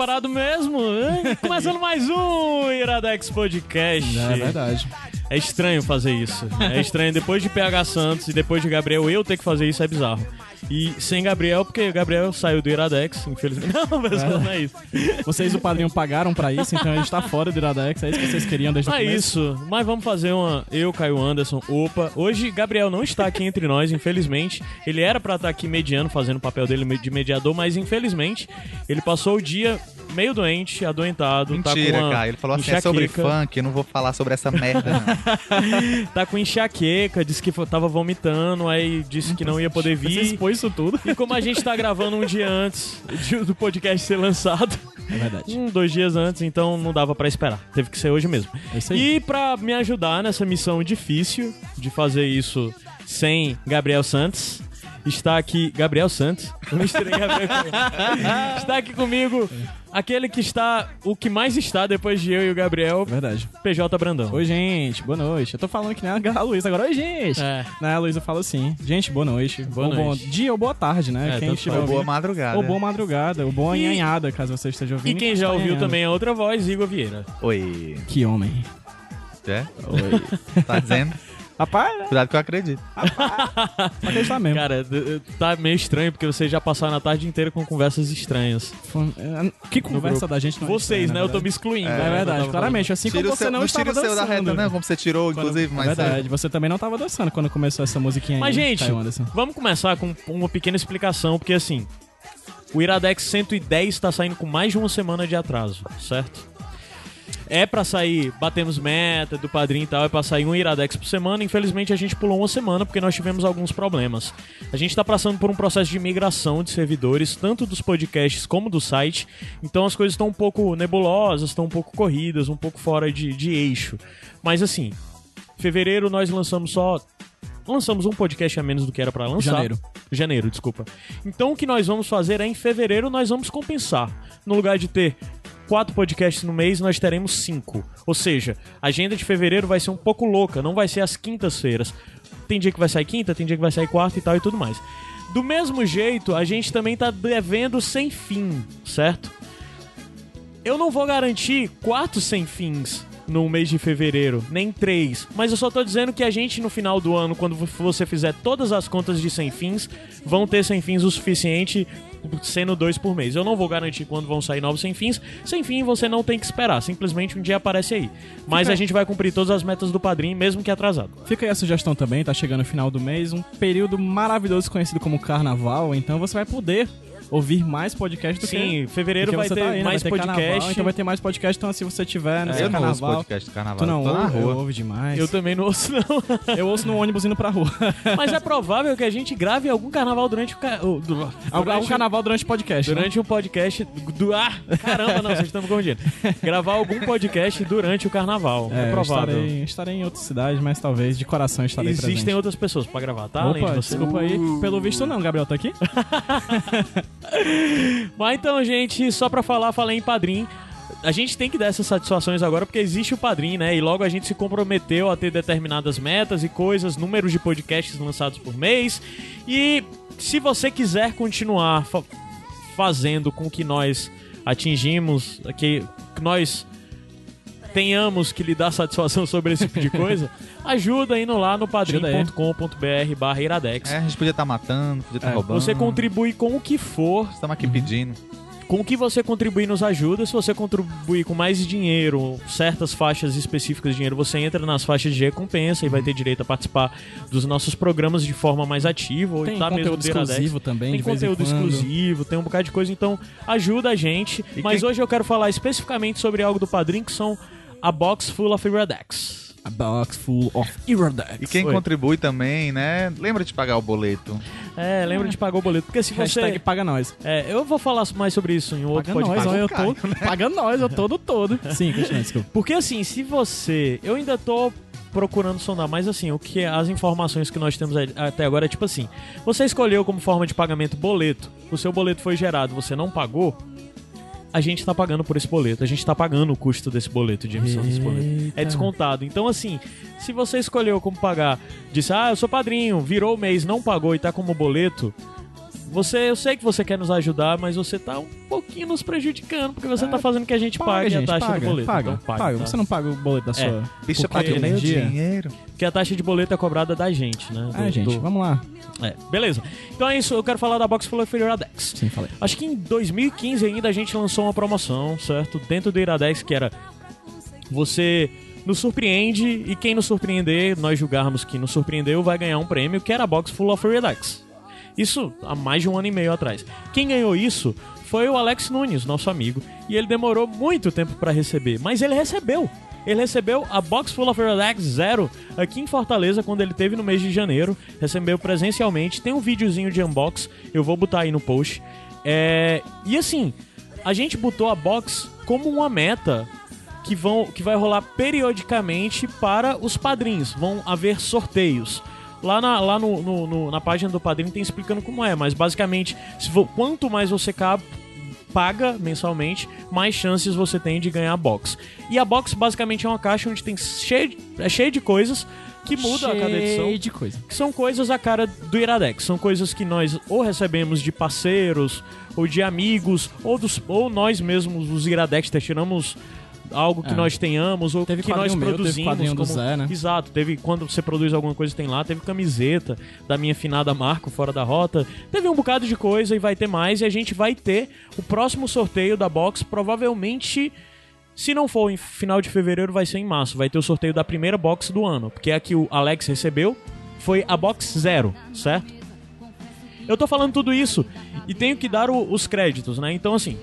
Parado mesmo. Começando mais um Iradex Podcast. É verdade. É estranho fazer isso. É estranho depois de PH Santos e depois de Gabriel eu ter que fazer isso é bizarro. E sem Gabriel, porque Gabriel saiu do Iradex, infelizmente. Não, mas não é isso. Vocês, o padrinho, pagaram pra isso, então a gente tá fora do Iradex. É isso que vocês queriam desde o é começo? isso. Mas vamos fazer uma. Eu, Caio Anderson, opa. Hoje Gabriel não está aqui entre nós, infelizmente. Ele era pra estar aqui mediando, fazendo o papel dele de mediador, mas infelizmente ele passou o dia meio doente, adoentado. tá Mentira, com uma cara. Ele falou assim, é sobre enxaqueca. funk, eu não vou falar sobre essa merda, não. tá com enxaqueca, disse que tava vomitando, aí disse que não ia poder Você vir. expôs isso tudo. E como a gente tá gravando um dia antes do podcast ser lançado, É verdade. um, dois dias antes, então não dava pra esperar. Teve que ser hoje mesmo. É isso aí. E pra me ajudar nessa missão difícil de fazer isso sem Gabriel Santos, está aqui Gabriel Santos. Eu misturei Gabriel com- Está aqui comigo aquele que está, o que mais está depois de eu e o Gabriel, Verdade. PJ Brandão. Oi, gente. Boa noite. Eu tô falando que nem a Luísa agora. Oi, gente. É. Né, a Luísa fala assim. Gente, boa noite. Boa ou bom noite. dia ou boa tarde, né? É, quem estiver. Ou boa madrugada. Ou boa madrugada. Ou boa E- anhanhada, caso você esteja ouvindo. E quem já ouviu Anhanhada. também a outra voz, Igor Vieira. Oi. Que homem. É? Oi. Tá dizendo? Rapaz, né? Cuidado que eu acredito. Acreditar mesmo. Cara, tá meio estranho porque vocês já passaram a tarde inteira com conversas estranhas. É, Que conversa da gente não é Vocês, estranha, né? Eu tô me excluindo. É né? Eu verdade, claramente. Assim Tira como você seu, não estava tira o seu da dançando. reta, não, como você tirou, Quando- inclusive, mas. É verdade, você também não tava dançando quando começou essa musiquinha aí. Mas, gente, Anderson. vamos começar com uma pequena explicação, porque assim, o Iradex 110 tá saindo com mais de uma semana de atraso, certo? É pra sair, batemos meta do padrinho e tal, é pra sair um Iradex por semana. Infelizmente a gente pulou uma semana porque nós tivemos alguns problemas. A gente tá passando por um processo de migração de servidores, tanto dos podcasts como do site. Então as coisas estão um pouco nebulosas, estão um pouco corridas, um pouco fora de, de eixo. Mas assim, fevereiro nós lançamos só lançamos um podcast a menos do que era pra lançar. Janeiro. Janeiro, desculpa. Então o que nós vamos fazer é em fevereiro nós vamos compensar. No lugar de ter quatro podcasts no mês, nós teremos cinco. Ou seja, a agenda de fevereiro vai ser um pouco louca, não vai ser às quintas-feiras. Tem dia que vai sair quinta, tem dia que vai sair quarta e tal e tudo mais. Do mesmo jeito, a gente também tá devendo sem fim, certo? Eu não vou garantir quatro sem fins no mês de fevereiro, nem três. Mas eu só tô dizendo que a gente, no final do ano, quando você fizer todas as contas de sem fins, vão ter sem fins o suficiente, sendo dois por mês. Eu não vou garantir quando vão sair novos sem fins. Sem fim, você não tem que esperar. Simplesmente um dia aparece aí. Mas a gente vai cumprir todas as metas do padrinho, mesmo que atrasado. Fica aí a sugestão também, tá chegando o final do mês, um período maravilhoso conhecido como Carnaval, então você vai poder ouvir mais podcast do que... Sim, fevereiro que vai você ter tá aí, né? mais vai ter podcast. Carnaval, então vai ter mais podcast, então se você tiver nesse Eu não ouço podcast do carnaval. Tu não ouve, eu demais. Eu também não ouço, não. Eu ouço no ônibus indo pra rua. Mas é provável que a gente grave algum carnaval durante o. Ca... Algum durante o- carnaval durante o podcast. né? Durante um podcast do. Ah, caramba, não, vocês estão me confundindo. Gravar algum podcast durante o carnaval. É, É, eu provável. estarei, estarei em outra cidade, mas talvez de coração estarei Existem presente. outras pessoas pra gravar, tá? Além Opa, de você. desculpa aí. Pelo visto não, Gabriel tá aqui? Mas então, gente, só pra falar, falei em padrinho. A gente tem que dar essas satisfações agora porque existe o padrinho, né? E logo a gente se comprometeu a ter determinadas metas e coisas, números de podcasts lançados por mês. E se você quiser continuar fa- fazendo com que nós atingimos, que, nós tenhamos que lhe dar satisfação sobre esse tipo de coisa, ajuda indo lá no padrim.com.br barra iradex. É, a gente podia estar matando, podia estar É, roubando. Você contribui com o que for Estamos aqui pedindo. com o que você contribuir nos ajuda. Se você contribuir com mais dinheiro, certas faixas específicas de dinheiro, você entra nas faixas de recompensa e vai ter direito a participar dos nossos programas de forma mais ativa. Ou Tem tá conteúdo exclusivo também, Tem conteúdo exclusivo, tem um bocado de coisa. Então, ajuda a gente. E Mas quem- hoje eu quero falar especificamente sobre algo do Padrim, que são a Box Full of Iradex. A box full of Iradex. E quem Oi. contribui também, né? Lembra de pagar o boleto. É, lembra de pagar o boleto. Porque se Hashtag você. paga nós. É, eu vou falar mais sobre isso em outro Paga nós, podcast. ó, eu Caio, tô. Paga nós, eu todo todo. Sim, continua, desculpa. Porque assim, se você. Eu ainda tô procurando sondar, mas assim, o que as informações que nós temos até agora é tipo assim: você escolheu como forma de pagamento boleto, o seu boleto foi gerado, você não pagou. A gente tá pagando por esse boleto, a gente tá pagando o custo desse boleto, de emissão desse boleto. É Eita. descontado. Então, assim, se você escolheu como pagar, disse, ah, eu sou padrinho, virou o mês, não pagou e tá como boleto, você, eu sei que você quer nos ajudar, mas você tá um pouquinho nos prejudicando, porque você tá fazendo que a gente Paga, pague gente, a taxa paga, do boleto. paga, Então, paga, paga. tá? Você não paga o boleto da sua... Bicha, Porque paga meu energia. dinheiro. Porque a taxa de boleto é cobrada da gente, né? Ah, Do- gente, do- vamos lá. É, beleza. Então é isso, eu quero falar da Box Full of Iradex. Sim, falei. Acho que em 2015 ainda a gente lançou uma promoção, certo? Dentro do Iradex, que era você nos surpreende e quem nos surpreender, nós julgarmos que nos surpreendeu, vai ganhar um prêmio que era a Box Full of Iradex. Isso há mais de um ano e meio atrás. Quem ganhou isso foi o Alex Nunes, nosso amigo, e ele demorou muito tempo pra receber, mas ele recebeu. Ele recebeu a Box Full of Iradex Zero aqui em Fortaleza quando ele teve no mês de janeiro. Recebeu presencialmente. Tem um videozinho de unbox, eu vou botar aí no post. É, E assim, a gente botou a box como uma meta que, vão, que vai rolar periodicamente para os padrinhos. Vão haver sorteios. Lá, na, lá no, no- no- na página do padrinho tem explicando como é, mas basicamente, vo- quanto mais você ca- paga mensalmente, mais chances você tem de ganhar a box. E a box basicamente é uma caixa onde tem cheio de, é cheio de coisas que muda a cada edição Cheio de coisa. que são coisas a cara do Iradex. São coisas que nós ou recebemos de parceiros, ou de amigos, ou, dos, ou nós mesmos, os Iradexters, tiramos algo que É. nós tenhamos, ou Teve que nós meu, teve produzimos. do como- Zé, né? Exato, teve quando você produz alguma coisa tem lá, teve camiseta da minha finada Marco fora da rota, teve um bocado de coisa e vai ter mais, e a gente vai ter o próximo sorteio da box, provavelmente se não for em final de fevereiro, vai ser em março. Vai ter o sorteio da primeira box do ano. Porque a que o Alex recebeu foi a box zero, certo? Eu tô falando tudo isso e tenho que dar o- os créditos, né? Então, assim,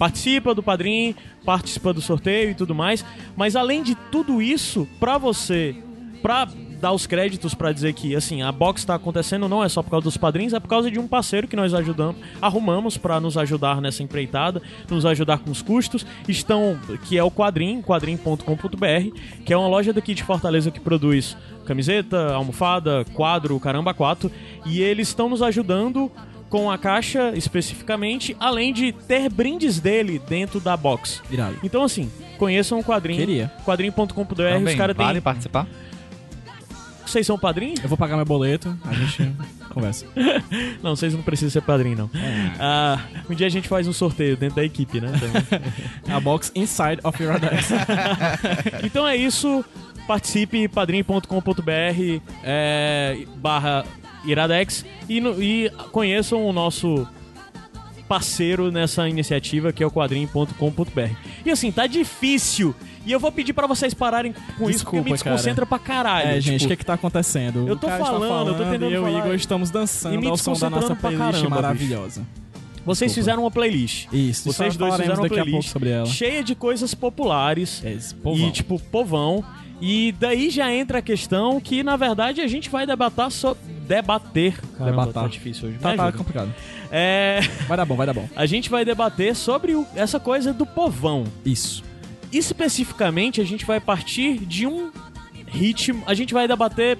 participa do padrinho, participa do sorteio e tudo mais. Mas além de tudo isso, pra você, pra dar os créditos pra dizer que, assim, a box tá acontecendo não é só por causa dos padrinhos, é por causa de um parceiro que nós ajudamos, arrumamos pra nos ajudar nessa empreitada, nos ajudar com os custos. Estão, que é o Quadrim, quadrim.com.br, que é uma loja daqui de Fortaleza que produz camiseta, almofada, quadro, caramba, quatro. E eles estão nos ajudando com a caixa especificamente, além de ter brindes dele dentro da box. Irado. Então, assim, conheçam o quadrinho. Queria. Quadrinho.com.br, os caras têm. vale participar? Vocês são padrinho? Eu vou pagar meu boleto, a gente conversa. Não, vocês não precisam ser padrinho, não. Ah, um dia a gente faz um sorteio dentro da equipe, né? Então, A box inside of Iradex. então é isso. Participe, padrim.com.br é, barra Iradex e, no- e conheçam o nosso parceiro nessa iniciativa que é o quadrim.com.br. E assim, tá difícil. E eu vou pedir pra vocês pararem com isso porque me Desculpa, cara. desconcentra pra caralho. É, gente, o tipo, que que tá acontecendo? Eu tô está falando, eu tô tentando e eu e o falar. Igor estamos E dançando me ao som da nossa playlist caramba, maravilhosa. Vocês Desculpa. fizeram uma playlist. Isso, Vocês dois fizeram uma playlist sobre ela. cheia de coisas populares. É. E tipo, povão. E daí já entra a questão que, na verdade, a gente vai debatar so... debater. Caramba, Debatar. tá difícil hoje. Tá, tá complicado. É, Vai dar bom, vai dar bom. a gente vai debater sobre o- essa coisa do povão. Isso. Especificamente, a gente vai partir de um ritmo. A gente vai debater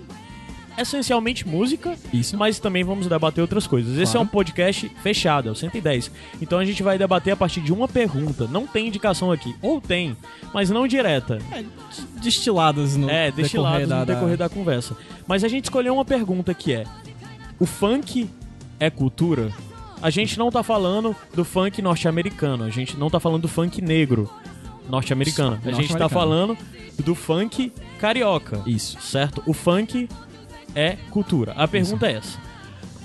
essencialmente música, Isso. mas também vamos debater outras coisas. Esse é Claro. um podcast fechado, é o 110. Então a gente vai debater a partir de uma pergunta. Não tem indicação aqui. Ou tem, mas não direta. Destiladas no É, destilados decorrer da, no decorrer da conversa. Mas a gente escolheu uma pergunta que é: o funk é cultura? A gente não tá falando do funk norte-americano, a gente não tá falando do funk negro norte-americano. A gente tá falando do funk carioca. Isso. Certo? O funk é cultura. A pergunta é essa.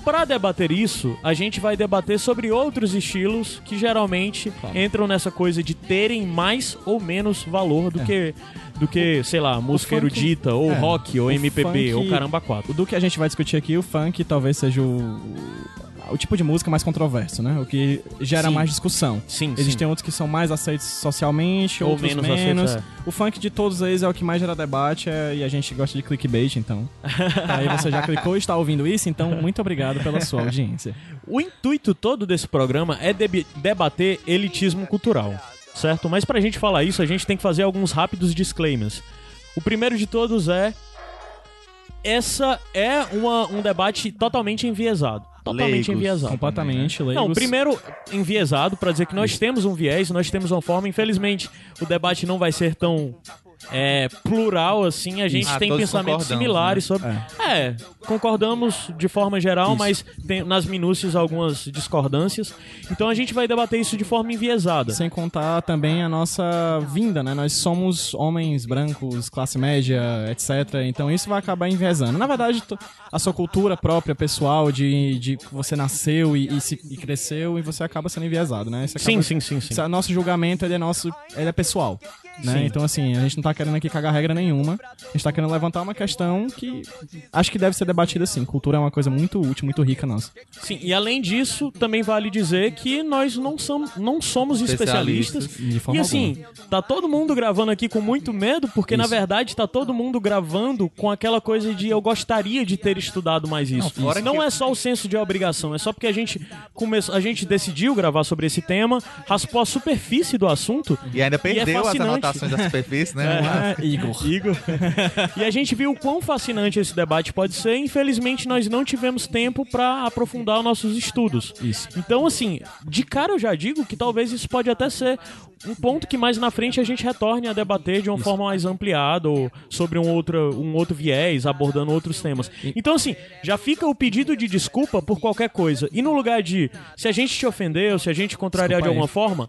Para debater isso, a gente vai debater sobre outros estilos que geralmente Claro. entram nessa coisa de terem mais ou menos valor do É. que do que, sei lá, música funk- erudita ou é, rock ou MPB funk- ou caramba 4. Do que a gente vai discutir aqui, o funk talvez seja o, o tipo de música mais controverso, né? O que gera Sim. mais discussão. Sim, Existem sim. outros que são mais aceitos socialmente, Ou outros menos menos. aceitos, O funk de todos eles é o que mais gera debate é- e a gente gosta de clickbait, então. Aí você já clicou e está ouvindo isso, então muito obrigado pela sua audiência. O intuito todo desse programa é debi- debater elitismo cultural, certo? Mas pra gente falar isso, a gente tem que fazer alguns rápidos disclaimers. O primeiro de todos é. Essa é uma- um debate totalmente enviesado. Totalmente Leigos. enviesado. Completamente leigos. Não, primeiro enviesado pra dizer que nós temos um viés, nós temos uma forma. Infelizmente, o debate não vai ser tão é, plural assim. A gente Ah, tem pensamentos similares sobre. É. concordamos de forma geral, Isso. mas tem nas minúcias algumas discordâncias. Então a gente vai debater isso de forma enviesada. Sem contar também a nossa vinda, né? Nós somos homens brancos, classe média, etc. Então isso vai acabar enviesando. Na verdade, a sua cultura própria, pessoal, de, de que você nasceu e, e se, e cresceu, e você acaba sendo enviesado, né? Isso Sim, acaba- sim, sim, sim. Esse- Nosso julgamento, ele é nosso, ele é pessoal. Né? Sim. Então, assim, a gente não tá querendo aqui cagar regra nenhuma. A gente tá querendo levantar uma questão que acho que deve ser debatida assim. Cultura é uma coisa muito útil, muito rica nossa. Sim, e além disso, também vale dizer que nós não, somos não somos especialistas. Especialistas. De forma E assim, tá todo mundo gravando aqui com muito medo, porque na Isso. verdade tá todo mundo gravando com aquela coisa de eu gostaria de ter estudado mais isso. Não, fora Não que- é só o senso de obrigação, é só porque a gente começou, a gente decidiu gravar sobre esse tema, raspou a superfície do assunto. E ainda é perdeu as fascinante. anotações da superfície, né? É, Igor. Igor. e a gente viu o quão fascinante esse debate pode ser. Infelizmente, nós não tivemos tempo pra aprofundar os nossos estudos. Isso. Então, assim, de cara eu já digo que talvez isso pode até ser um ponto que mais na frente a gente retorne a debater de uma forma mais ampliada ou sobre um outro, um outro viés, abordando outros temas. Então, assim, já fica o pedido de desculpa por qualquer coisa. E no lugar de, se a gente te ofendeu, se a gente contrariar de alguma forma,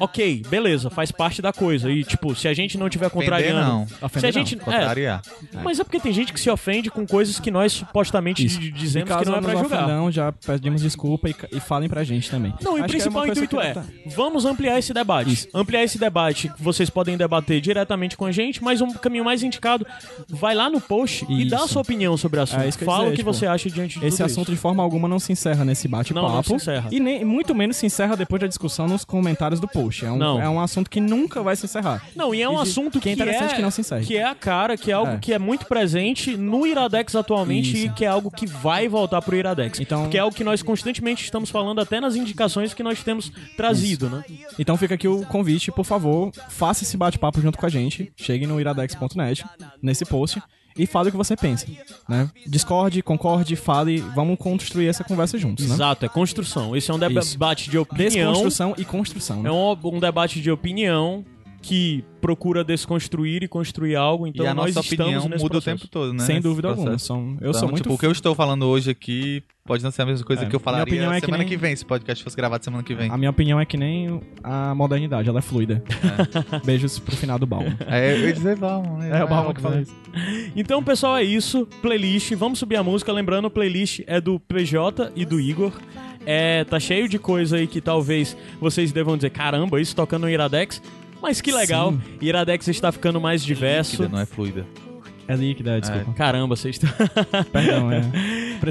ok, beleza, faz parte da coisa. E, tipo, se a gente não tiver contrariando. não. Se a gente. não. é, Contrariar. mas é porque tem gente que se ofende com coisas que nós supostamente Isso. E dizemos caso que não é pra julgar. ofendam, já pedimos desculpa e, e falem pra gente também. Não, e o é principal coisa intuito é, tá- vamos ampliar esse debate. Isso. Ampliar esse debate, vocês podem debater diretamente com a gente, mas um caminho mais indicado, vai lá no post e Isso. dá a sua opinião sobre o assunto. É eu ia Fala dizer, o que tipo, você acha diante de Esse tudo assunto isso. de forma alguma não se encerra nesse Não, não bate-papo. se encerra. E nem, muito menos se encerra depois da discussão nos comentários do post. É um, Não. é um assunto que nunca vai se encerrar. Não, e é um E assunto que é interessante que não se encerre. que é a cara, que é algo É. que é muito presente no Iradex atualmente Isso. e que é algo que vai voltar pro Iradex. Então- Que é algo que nós constantemente estamos falando até nas indicações que nós temos trazido, né? Então fica aqui o convite, por favor, faça esse bate-papo junto com a gente. Chegue no iradex.net, nesse post, e fale o que você pensa. Né? Discorde, concorde, fale, vamos construir essa conversa juntos. Né? Exato, é construção. Esse é um Isso. debate de opinião. Desconstrução e construção. Né? É um, um debate de opinião que procura desconstruir e construir algo. Então e a nós nossa estamos opinião muda processo. o tempo todo, né? Sem dúvida alguma. São- eu Então, sou muito tipo, o que eu estou falando hoje aqui pode não ser a mesma coisa É, que eu minha falaria opinião é que semana nem- que vem, se o podcast fosse gravado semana que vem. A minha opinião é que nem a modernidade, ela é fluida. Beijos pro final do balão. É, eu ia dizer Balmo, né? É o balão que fala isso. Então, pessoal, é isso. Playlist. Vamos subir a música. Lembrando, playlist é do PJ e do Igor. É, tá cheio de coisa aí que talvez vocês devam dizer: caramba, isso tocando no Iradex. Mas que legal. Sim. Iradex está ficando mais diverso. Líquida, não é fluida. É líquida, é, desculpa. Caramba, vocês estão. Perdão, é.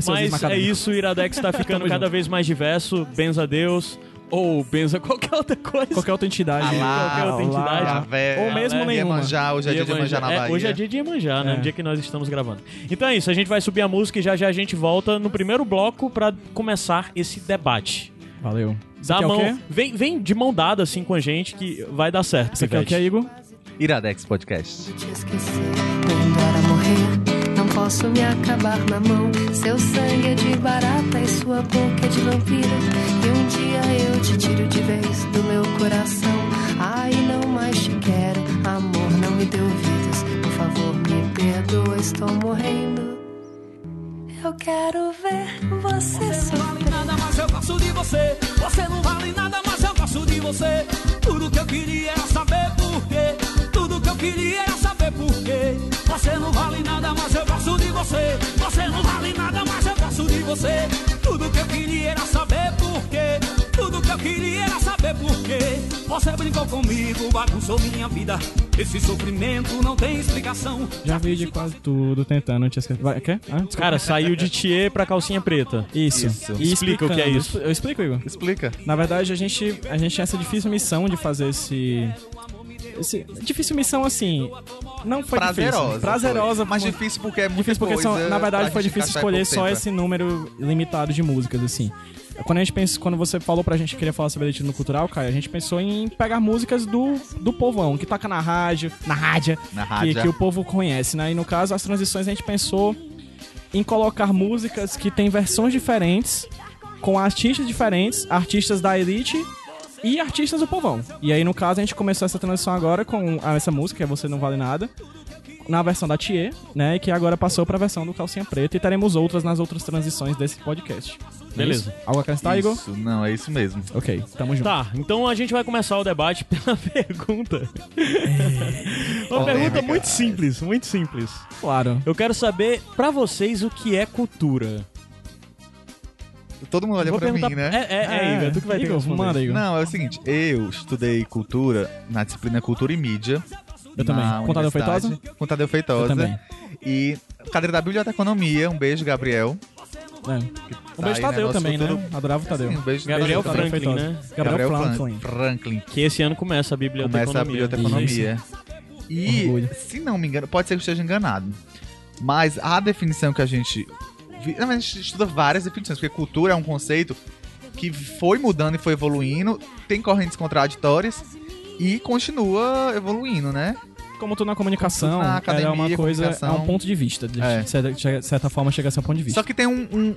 Mas é isso, o Iradex tá ficando cada junto. vez mais diverso. Benza a Deus. Ou benza qualquer outra coisa. Qualquer outra entidade. qualquer outra entidade. Alá. Javé, Ou mesmo Alé, nenhuma. Iemanjá, hoje é dia de Iemanjá na É, Bahia. hoje é dia de Iemanjá, né? É. No dia que nós estamos gravando. Então é isso, a gente vai subir a música e já já a gente volta no primeiro bloco pra começar esse debate. Valeu. Dá a mão, vem, vem de mão dada assim com a gente que vai dar certo. Isso aqui é o que, Igor? Iradex Podcast. te esquecer, nem era morrer. Não posso me acabar na mão. Seu sangue é de barata e sua boca é de vampira. E um dia eu te tiro de vez do meu coração. Ai, não mais te quero, amor, não me dê ouvidos. Por favor, me perdoa, estou morrendo. Eu quero ver você Você não vale nada, mas eu gosto de você. Você não vale nada, mas eu gosto de você. Tudo que eu queria era saber por quê. Tudo que eu queria era saber por quê. Você não vale nada, mas eu gosto de você. Você não vale nada, mas eu gosto de você. Tudo que eu queria era saber por quê. Eu queria era saber por quê. Você brincou comigo, bagunçou minha vida. Esse sofrimento não tem explicação. Já vi de quase tudo tentando te esquecer. Vai, quer? Ah. Cara, saiu de Thier pra calcinha preta. isso. Isso. E Explica o que é explicando. isso. Eu explico, Igor. Explica. Na verdade, a gente, a gente tinha essa difícil missão de fazer esse. esse difícil missão assim. Não foi Prazerosa. difícil. Prazerosa, foi. Mas por- difícil porque é muito Difícil porque são, na verdade foi difícil escolher só esse esse. número limitado de músicas, assim. Quando a gente pensa, quando você falou pra gente que queria falar sobre elitivo no cultural, Caio, a gente pensou em pegar músicas do, do povão, que toca na rádio, na rádio, Na que, rádio. que o povo conhece, né? E no caso, as transições a gente pensou em colocar músicas que têm versões diferentes, com artistas diferentes, artistas da elite e artistas do povão. E aí, no caso, a gente começou essa transição agora com a- essa música, que é Você Não Vale Nada, na versão da Thier, né? E que agora passou pra versão do Calcinha Preta e teremos outras nas outras transições desse podcast. Beleza. É isso? Algo a acrescentar, Igor? Isso, não, é isso mesmo. Ok, tamo junto. Tá, então a gente vai começar o debate pela pergunta. Uma Polêmica. pergunta muito simples, muito simples. Claro. Eu quero saber pra vocês o que é cultura. Todo mundo olha Vou pra mim, né? É, é, é, Igor, tu que vai ter que Igor, manda, Igor. Não, é o seguinte, eu estudei cultura na disciplina Cultura e Mídia. Eu também. na Com Tadeu. Feitosa? Com Tadeu Feitosa. Eu também. E cadeira da Biblioteconomia, um beijo, Gabriel. É. Um Tá beijo aí, Tadeu nosso também, futuro- né? Adorava o Tadeu. Sim, um beijo Gabriel Tadeu também. Franklin, né? Gabriel, Franklin. Franklin. Franklin. Que esse ano começa a biblioteconomia. Começa a biblioteconomia. E, Orgulho. se não me engano, pode ser que eu esteja enganado. Mas a definição que a gente. vi- Não, mas a gente estuda várias definições, porque cultura é um conceito que foi mudando e foi evoluindo, tem correntes contraditórias e continua evoluindo, né? Como tu na comunicação, Na é academia, uma coisa, é um ponto de vista. De É. certa, certa forma, chega a ser um ponto de vista. Só que tem um, um-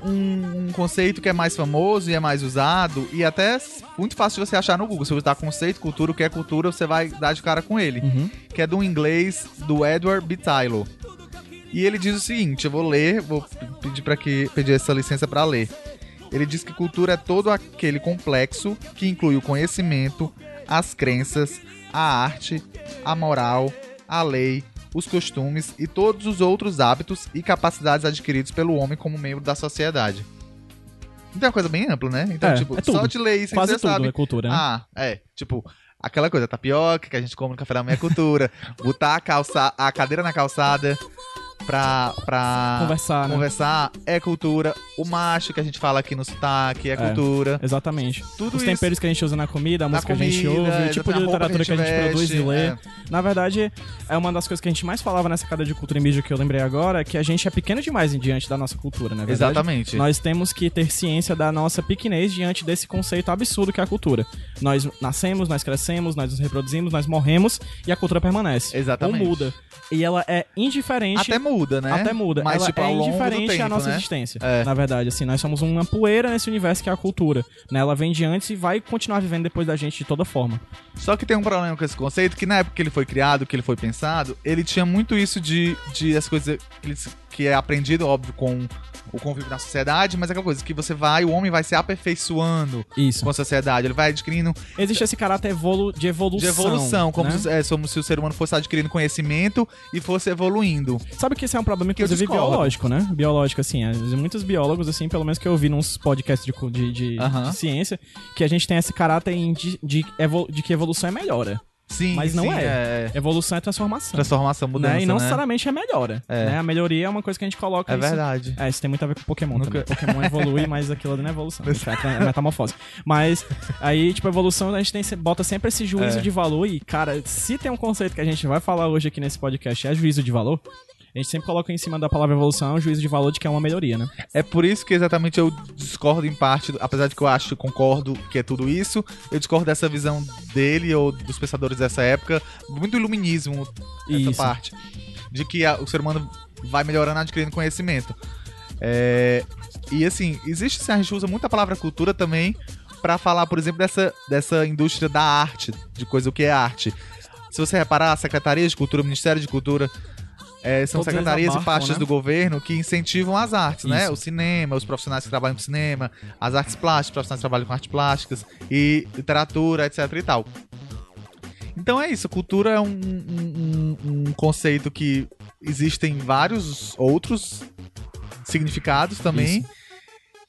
um- conceito que é mais famoso e é mais usado, e até s- muito fácil de você achar no Google. Se você botar conceito, cultura, o que é cultura, você vai dar de cara com ele. Uhum. Que é do inglês do Edward B. Tylor. E ele diz o seguinte: eu vou ler, vou pedir para que pedir essa licença para ler. Ele diz que cultura é todo aquele complexo que inclui o conhecimento, as crenças, a arte, a moral, a lei, os costumes e todos os outros hábitos e capacidades adquiridos pelo homem como membro da sociedade. Então é uma coisa bem ampla, né? Então, É, tipo, é só de ler isso Quase você tudo sabe. é cultura, né? Ah, é. Tipo, aquela coisa, tapioca que a gente come no café da manhã é cultura. Botar a, calça, a cadeira na calçada pra, pra Conversar, né? conversar é cultura. O macho que a gente fala aqui no sotaque é, cultura. Exatamente. Tudo Os isso. temperos que a gente usa na comida, a Na música que a gente comida, ouve, o tipo de a roupa literatura que a gente, veste, produz e lê. é. Na verdade, é uma das coisas que a gente mais falava nessa cadeia de cultura e mídia que eu lembrei agora, que a gente é pequeno demais diante da nossa cultura, né? Exatamente. Nós temos que ter ciência da nossa pequenez diante desse conceito absurdo que é a cultura. Nós nascemos, nós crescemos, nós nos reproduzimos, nós morremos e a cultura permanece. Exatamente. Ou muda. E ela é indiferente Até muda, né? até muda. Mas, ela tipo, é indiferente à tempo, nossa né? existência. É. Na verdade, assim, nós somos uma poeira nesse universo que é a cultura. Né? Ela vem de antes e vai continuar vivendo depois da gente de toda forma. Só que tem um problema com esse conceito, que na época que ele foi criado, que ele foi pensado, ele tinha muito isso de, de as coisas que é aprendido, óbvio, com o convívio na sociedade, mas é aquela coisa que você vai, o homem vai se aperfeiçoando Isso. com a sociedade, ele vai adquirindo Existe esse caráter evolu de evolução. de evolução, como, né? se, é, como se o ser humano fosse adquirindo conhecimento e fosse evoluindo. Sabe que esse é um problema, Que inclusive, biológico, né? Biológico, assim. é, Muitos biólogos, assim, pelo menos que eu vi nos podcasts de, de, de- Aham. de ciência, que a gente tem esse caráter de, de, de que evolução é melhora. Sim, Mas não sim, é. Evolução é transformação. Transformação, mudança, né? E não né? necessariamente é melhora. É. né? A melhoria é uma coisa que a gente coloca É isso- verdade. É, isso tem muito a ver com Pokémon Nunca- também. Pokémon evolui, mas aquilo ali não é evolução. É é metamorfose. Mas aí, tipo, evolução, a gente tem, bota sempre esse juízo É. de valor. E, cara, se tem um conceito que a gente vai falar hoje aqui nesse podcast, é juízo de valor. A gente sempre coloca em cima da palavra evolução o juízo de valor de que é uma melhoria, né? É por isso que exatamente eu discordo em parte, apesar de que eu acho, concordo que é tudo isso, eu discordo dessa visão dele ou dos pensadores dessa época, muito iluminismo, essa Isso. parte, de que a- o ser humano vai melhorando adquirindo conhecimento. É, e assim, existe, assim, a gente usa muito a palavra cultura também pra falar, por exemplo, dessa, dessa indústria da arte, de coisa o que é arte. Se você reparar, a Secretaria de Cultura, o Ministério de Cultura, é, são Todos secretarias e abarcam, pastas né? do governo que incentivam as artes, né? Isso. O cinema, os profissionais que trabalham com cinema, as artes plásticas, os profissionais que trabalham com artes plásticas e literatura, etc e tal. Então é isso, cultura é um, um- um- conceito que existem vários outros significados também.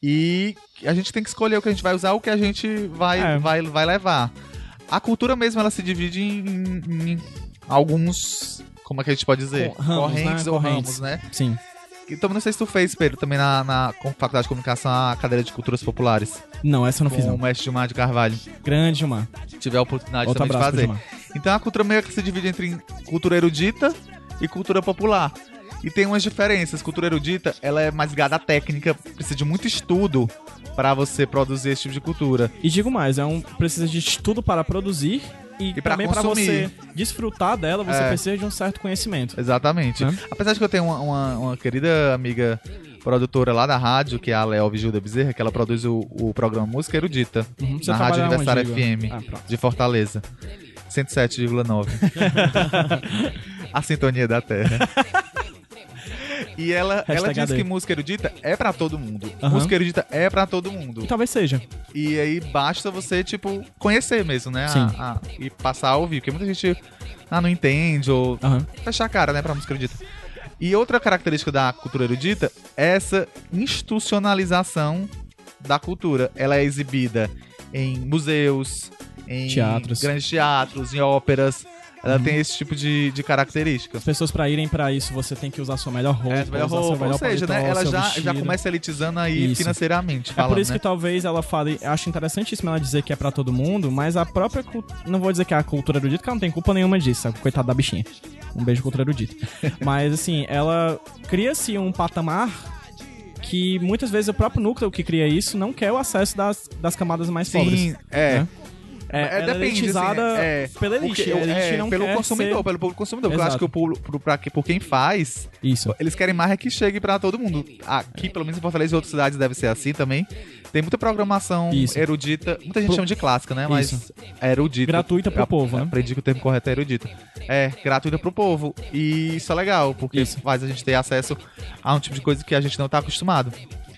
E a gente tem que escolher o que a gente vai usar, o que a gente vai, É. vai, vai levar. A cultura mesmo, ela se divide em- em alguns... Como é que a gente pode dizer? Com- ramos, Correntes né? ou Correntes. ramos, né? Sim. Então, não sei se tu fez, Pedro, também na, na Faculdade de Comunicação, a cadeira de Culturas Populares. Não, essa eu não fiz, com o não. mestre Gilmar de Carvalho. Grande, Gilmar. Tiver a oportunidade Outro também de fazer. Então a cultura meio que se divide entre cultura erudita e cultura popular. E tem umas diferenças. Cultura erudita, ela é mais ligada à técnica, precisa de muito estudo para você produzir esse tipo de cultura. E digo mais, é um precisa de estudo para produzir e, E pra também para você desfrutar dela, você É. precisa de um certo conhecimento. Exatamente. Né? Apesar de que eu tenho uma, uma- uma querida amiga produtora lá da rádio, que é a Léo Vigilda Bezerra, que ela produz o, o programa Música Erudita, Uhum. Na Rádio Igor? FM, Ah, de Fortaleza. 107,9. a sintonia da Terra. E ela, ela diz AD. que música erudita é pra todo mundo. Aham. Música erudita é pra todo mundo. Talvez seja. E aí basta você, tipo, conhecer mesmo, né? A- Sim. a- e passar a ouvir. Porque muita gente ah, não entende ou Aham. fechar a cara, né, pra música erudita. E outra característica da cultura erudita é essa institucionalização da cultura. Ela é exibida em museus, em Teatros. grandes teatros, em óperas. Ela tem esse tipo de, de característica. As pessoas pra irem pra isso, você tem que usar sua melhor roupa, É, melhor roupa. melhor Ou seja, né, paletó, ela seu já, já começa elitizando aí Isso. financeiramente. É Falando, por isso né? que talvez ela fale, acho interessantíssimo ela dizer que é pra todo mundo, mas a própria cultura, não vou dizer que é a cultura erudita, porque ela não tem culpa nenhuma disso, sabe? coitada da bichinha. Um beijo cultura erudita. mas assim, ela cria-se um patamar que muitas vezes o próprio núcleo que cria isso não quer o acesso das, das camadas mais pobres. Sim, é. né? É, é depende, elitizada assim, é, pela elite. elite é, não pelo consumidor, ser- pelo público consumidor. Porque eu acho que o público, pra, por quem faz, Isso. eles querem mais é que chegue pra todo mundo. Aqui, pelo menos em Fortaleza e outras cidades deve ser assim também. Tem muita programação Isso. erudita. Muita gente Pro- chama de clássica, né? Mas Isso. é erudita. Gratuita pro Eu povo, né? Aprendi que o termo correto é erudita. É, gratuita pro povo. E isso é legal, porque Isso. faz a gente ter acesso a um tipo de coisa que a gente não tá acostumado.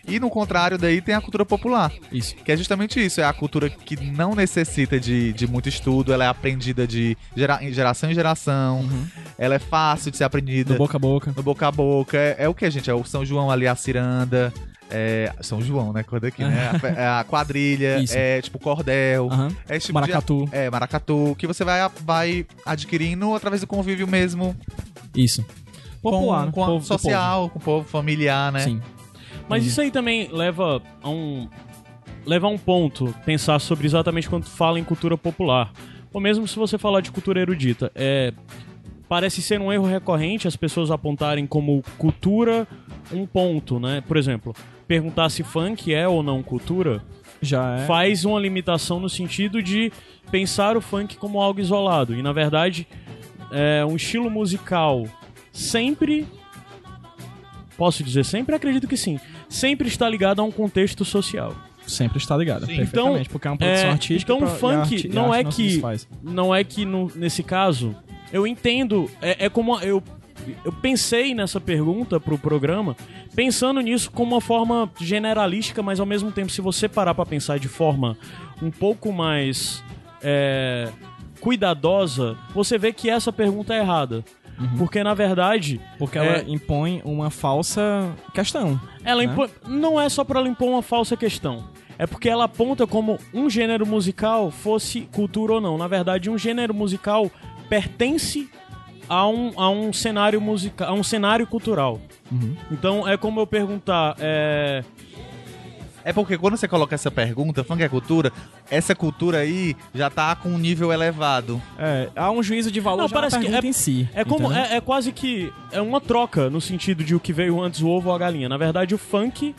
E no contrário, daí tem a cultura popular. Isso. Que é justamente isso, é a cultura que não necessita de, de muito estudo, ela é aprendida de gera, geração em geração, ela é fácil de ser aprendida Do boca a boca. no boca a boca. É, é o que, gente? É o São João ali, a ciranda, é, São João, né? Cor daqui, né? A, é a quadrilha, Isso. é tipo cordel, Aham. é tipo Maracatu. De, é, maracatu, que você vai, vai adquirindo através do convívio mesmo Isso. Popular, com, com a do social, com o povo familiar, né? Sim. Mas isso aí também leva a um leva a um ponto pensar sobre exatamente quando fala em cultura popular. Ou mesmo se você falar de cultura erudita, é parece ser um erro recorrente as pessoas apontarem como cultura um ponto, né? Por exemplo, perguntar se funk é ou não cultura Já é. faz uma limitação no sentido de pensar o funk como algo isolado. E na verdade, é um estilo musical sempre. Posso dizer sempre? Acredito que sim. Sempre está ligado a um contexto social. Sempre está ligada. Sim. Perfeitamente. Então, porque é uma produção é, artística. então pra- o funk não é que não é que no- nesse caso eu entendo é, é como eu eu pensei nessa pergunta pro programa pensando nisso como uma forma generalística, mas ao mesmo tempo se você parar pra pensar de forma um pouco mais é, cuidadosa, você vê que essa pergunta é errada. Porque na verdade, Porque é, ela impõe uma falsa questão. ela né? impõe- não é só pra ela impor uma falsa questão. É porque ela aponta como um gênero musical fosse cultura ou não. Na verdade, um gênero musical pertence a um, a um cenário musical, a um cenário cultural. Uhum. Então é como eu perguntar, é, É porque quando você coloca essa pergunta, funk é cultura, essa cultura aí já tá com um nível elevado. É, há um juízo de valor Não, já parece que é- em si. é como é, é quase que é uma troca no sentido de o que veio antes o ovo ou a galinha. Na verdade, o funk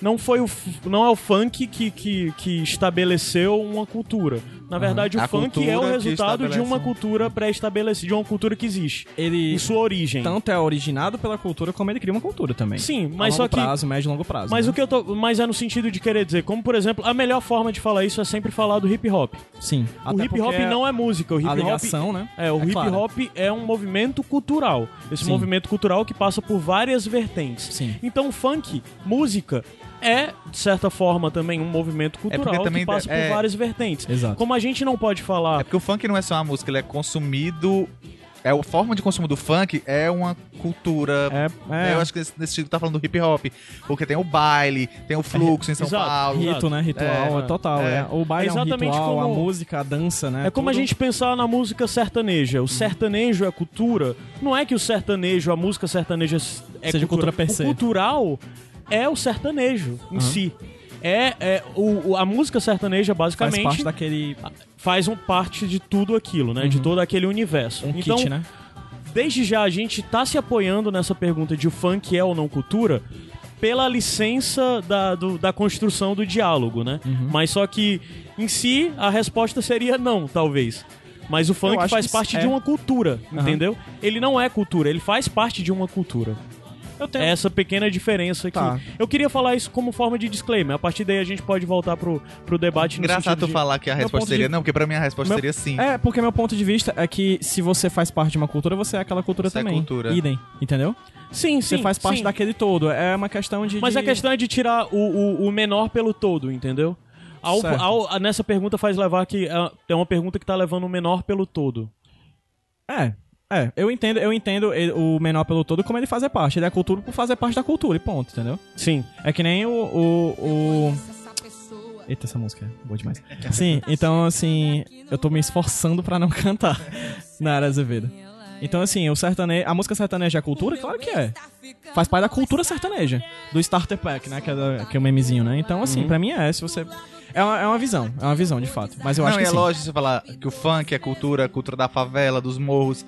não foi o não é o funk que, que, que estabeleceu uma cultura. Na verdade, o A funk é o resultado de uma cultura pré-estabelecida, de uma cultura que existe. Ele Em sua origem. tanto é originado pela cultura como ele cria uma cultura também. Sim, a mas longo só que prazo, médio e longo prazo. mas né? o que eu tô, mas é no sentido de querer dizer, como por exemplo, a melhor forma de falar isso é sempre falar do hip hop. Sim. o hip hop porque não é música, o hip a hop ligação, né? É, o É hip hop é um movimento cultural. Esse Sim. movimento cultural que passa por várias vertentes. Sim. Então, funk, música, é, de certa forma, também um movimento cultural também que passa é- por várias vertentes. Exato. Como a gente não pode falar. É porque o funk não é só uma música, ele é consumido é a forma de consumo do funk é uma cultura. É, é. Eu acho que nesse, nesse sentido tá falando do hip hop. Porque tem o baile, tem o fluxo em São Exato. Paulo. Rito, né? Ritual, É, é, total. é. É. O baile é, um Exatamente ritual, a como- música, a dança, né? É como a tudo- gente pensar na música sertaneja. O sertanejo é cultura. Não é que o sertanejo, a música sertaneja é Seja cultura per se. O cultural é o sertanejo em si. É, é o, a música sertaneja, faz basicamente, parte daquele faz um parte de tudo aquilo, né? De todo aquele universo. um então, kit, né? desde já a gente tá se apoiando nessa pergunta de o funk é ou não cultura pela licença da, do- da construção do diálogo, né? Uhum. Mas só que em si a resposta seria não, talvez. Mas o funk faz parte é. de uma cultura, Aham. entendeu? Ele não é cultura, ele faz parte de uma cultura. Eu tenho. Essa pequena diferença aqui. Tá. Eu queria falar isso como forma de disclaimer. A partir daí a gente pode voltar pro, pro debate no Engraçado tu de- falar que a Meu resposta seria de- não, porque pra mim a resposta Meu- seria sim. É, porque meu ponto de vista é que se você faz parte de uma cultura, você é aquela cultura Você é também. cultura. Idem, entendeu? Sim, Você sim. faz parte sim. daquele todo. É uma questão de. Mas de... a questão é de tirar o, o, o menor pelo todo, entendeu? Ao- ao- nessa pergunta faz levar que é, é uma pergunta que tá levando o menor pelo todo. É. É, eu entendo, eu entendo ele- o menor pelo todo como ele fazer parte. Ele é cultura por fazer parte da cultura e ponto, entendeu? Sim. É que nem o. o, o... Eita, essa música é boa demais. Sim, então assim, eu tô me esforçando pra não cantar na área Azevedo. Então, assim, o sertane... a música sertaneja é cultura? Claro que é. Faz parte da cultura sertaneja. Do Starter Pack, né? Que é, da- que é o memezinho, né? Então, assim, pra mim é. Se você. É uma, é uma visão, é uma visão, de fato. Mas eu não, acho que é sim. lógico você falar que o funk é cultura, a cultura da favela, dos morros.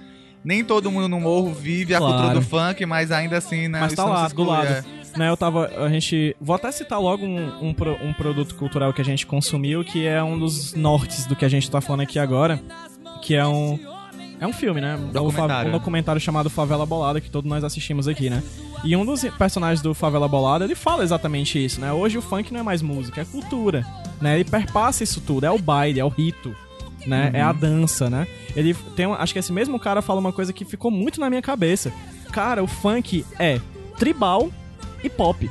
Nem todo mundo no morro vive a Claro. cultura do funk, mas ainda assim, né? Mas tá lá, do lado. é. Né, eu tava. A gente. Vou até citar logo um, um, um produto cultural que a gente consumiu, que é um dos nortes do que a gente tá falando aqui agora. Que é um. É um filme, né? Documentário. Um documentário chamado Favela Bolada, que todos nós assistimos aqui, né? E um dos personagens do Favela Bolada, ele fala exatamente isso, né? Hoje o funk não é mais música, é cultura, né? Ele perpassa isso tudo, é o baile, é o rito, né? É a dança, né? Ele tem, acho que esse mesmo cara fala uma coisa que ficou muito na minha cabeça. Cara, o funk é tribal e pop.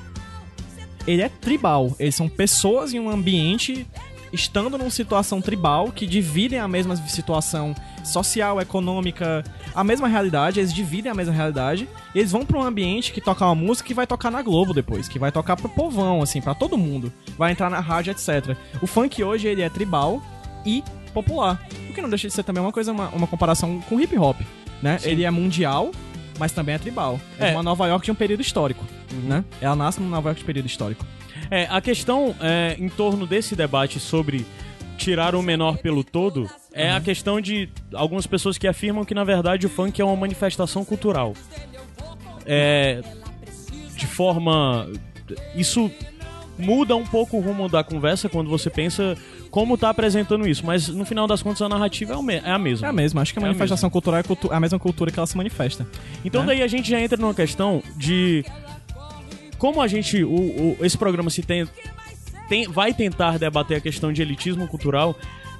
Ele é tribal, eles são pessoas em um ambiente estando numa situação tribal que dividem a mesma situação social, econômica, a mesma realidade, eles dividem a mesma realidade, e eles vão pra um ambiente que toca uma música que vai tocar na Globo depois, que vai tocar pro povão, assim, pra todo mundo, vai entrar na rádio, etc. O funk hoje, ele é tribal e popular, o que não deixa de ser também uma coisa, uma, uma comparação com hip hop, né? Ele é mundial, mas também é tribal. É, É. uma Nova York de um período histórico, né? Ela nasce numa Nova York de período histórico. É, a questão é, em torno desse debate sobre tirar o menor pelo todo é a questão de algumas pessoas que afirmam que, na verdade, o funk é uma manifestação cultural. É, de forma. Isso muda um pouco o rumo da conversa quando você pensa como tá apresentando isso, mas no final das contas a narrativa é, é a mesma. É a mesma, acho que a É a manifestação cultural é cultu- a mesma cultura que ela se manifesta. Então né? daí a gente já entra numa questão de como a gente, o, o- esse programa se tem, tem- vai tentar debater a questão de elitismo cultural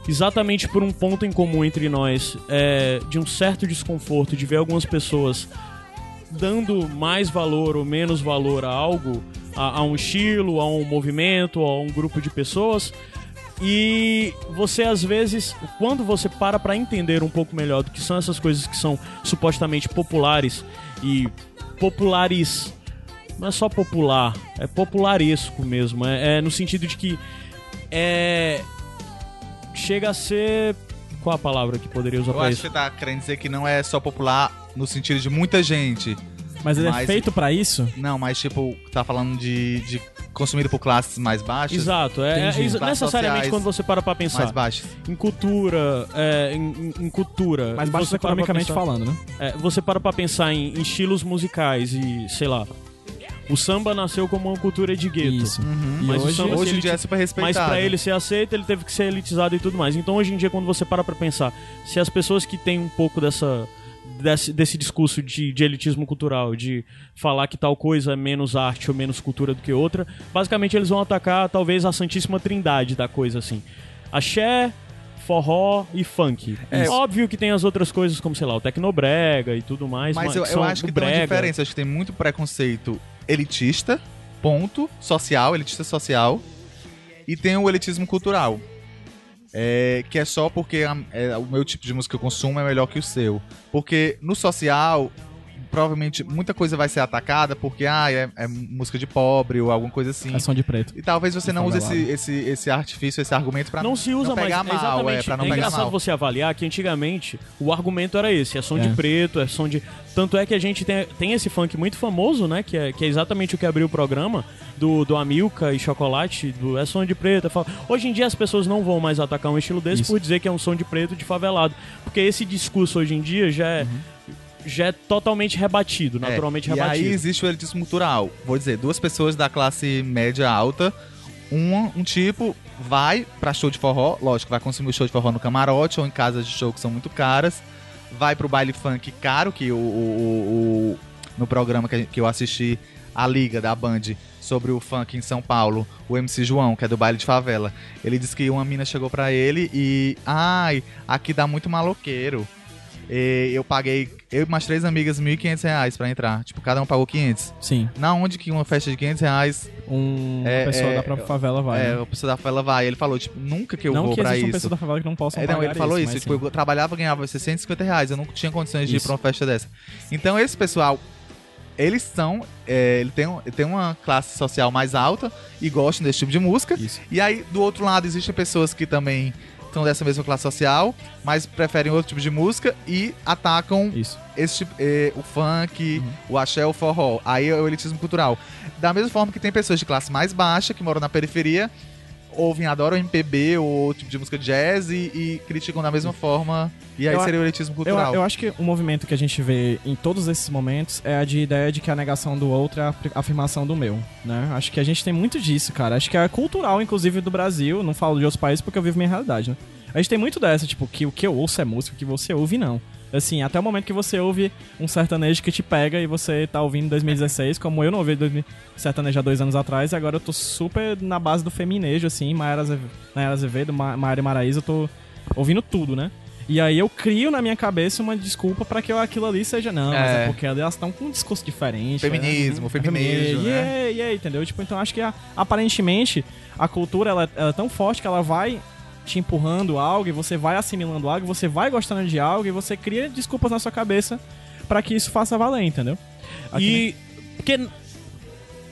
exatamente por um ponto em comum entre nós, é, de um certo desconforto de ver algumas pessoas dando mais valor ou menos valor a algo, a, a um estilo, a um movimento, a um grupo de pessoas. E você às vezes, quando você para pra entender um pouco melhor do que são essas coisas que são supostamente populares e populares, não é só popular, é popularesco mesmo, é, é no sentido de que é chega a ser qual a palavra que poderia usar Eu acho isso? que você tá querendo dizer que não é só popular no sentido de muita gente. Mas ele é Mas- feito pra isso? Não, mas tipo, tá falando de, de consumido por classes mais baixas. Exato, é, é exa- Classes necessariamente quando você para pra Mais pensar baixas. em cultura, é, em, em- cultura, Mas baixo você para pra economicamente pensar- falando, né? É, você para pra pensar em, em estilos musicais e, sei lá, o samba nasceu como uma cultura de gueto. Isso. Uhum. Mas o hoje, samba- Hoje em ele- dia é super respeitado. Mas pra ele ser aceito, ele teve que ser elitizado e tudo mais. Então hoje em dia, quando você para pra pensar, se as pessoas que têm um pouco dessa. Desse, desse discurso de, de elitismo cultural, de falar que tal coisa é menos arte ou menos cultura do que outra, basicamente eles vão atacar talvez a santíssima trindade da coisa, assim. Axé, forró e funk. É. Óbvio que tem as outras coisas, como, sei lá, o tecnobrega e tudo mais. Mas eu, eu são acho que o tem uma brega. diferença. Acho que tem muito preconceito elitista, ponto, social, elitista social, e tem o elitismo cultural. É, que é só porque a- é, o meu tipo de música que eu consumo é melhor que o seu. Porque no social, provavelmente muita coisa vai ser atacada porque ah, é, é música de pobre ou alguma coisa assim. É som de preto. E talvez você não use esse, esse, esse artifício, esse argumento pra não se usa não pegar mais. mal, exatamente. é, pra não é pegar engraçado mal. você avaliar que antigamente o argumento era esse: é som de É. preto, é som de. Tanto é que a gente tem, tem esse funk muito famoso, né? Que é, que é exatamente o que abriu o programa do, do Amilca e Chocolate, do é som de preto. é fa- Hoje em dia as pessoas não vão mais atacar um estilo desse Isso. por dizer que é um som de preto de favelado. Porque esse discurso hoje em dia já é. Já é totalmente rebatido, É, naturalmente e rebatido. aí existe o elitismo cultural. Vou dizer, duas pessoas da classe média alta, um, um tipo vai pra show de forró, lógico, vai consumir o show de forró no camarote ou em casas de show que são muito caras, vai pro baile funk caro, que o, o- o- no programa que, que eu assisti, a Liga da Band, sobre o funk em São Paulo, o MC João, que é do baile de favela, ele disse que uma mina chegou pra ele e, ai, aqui dá muito maloqueiro. E eu paguei, eu e umas três amigas, 1.500 reais pra entrar. Tipo, cada um pagou 500. Sim. Na onde que uma festa de 500 reais, Um, uma É, pessoa é, da própria favela vai. é, né? a pessoa da favela vai. Ele falou, tipo, nunca que eu não vou que pra exista uma isso. pessoa da favela que não possa É, não, ele falou isso, mas tipo, sim. eu trabalhava e ganhava 650 reais, eu não tinha condições de ir Isso. pra uma festa dessa. Então esse pessoal, eles são, é, ele tem, tem uma classe social mais alta e gostam desse tipo de música. Isso. E aí, do outro lado, existem pessoas que também são dessa mesma classe social, mas preferem outro tipo de música e atacam Isso. esse tipo, eh, o funk, Uhum. o axé, o forró. Aí é o elitismo cultural. Da mesma forma que tem pessoas de classe mais baixa que moram na periferia, ouvem, adoram MPB ou tipo de música jazz e, e criticam da mesma forma. E aí Eu seria o elitismo Eu, cultural. eu acho que o movimento que a gente vê em todos esses momentos é a de ideia de que a negação do outro é a afir- afirmação do meu, né? Acho que a gente tem muito disso, cara. Acho que é cultural, inclusive, do Brasil. Não falo de outros países porque eu vivo minha realidade, né? A gente tem muito dessa, tipo, que o que eu ouço é música, o que você ouve não. Assim, até o momento que você ouve um sertanejo que te pega e você tá ouvindo em 2016, como eu não ouvi 2000 sertanejo há dois anos atrás, e agora eu tô super na base do feminejo, assim, Mayara Azevedo, Ma Mayara Maraíza, eu tô ouvindo tudo, né? E aí eu crio na minha cabeça uma desculpa pra que aquilo ali seja não, mas É. é porque elas estão com um discurso diferente. Feminismo, né? feminejo, E né? aí, e aí, entendeu? Tipo, então acho que aparentemente a cultura ela, ela é tão forte que ela vai te empurrando algo e você vai assimilando algo, você vai gostando de algo e você cria desculpas na sua cabeça pra que isso faça valer, entendeu? Aqui E porque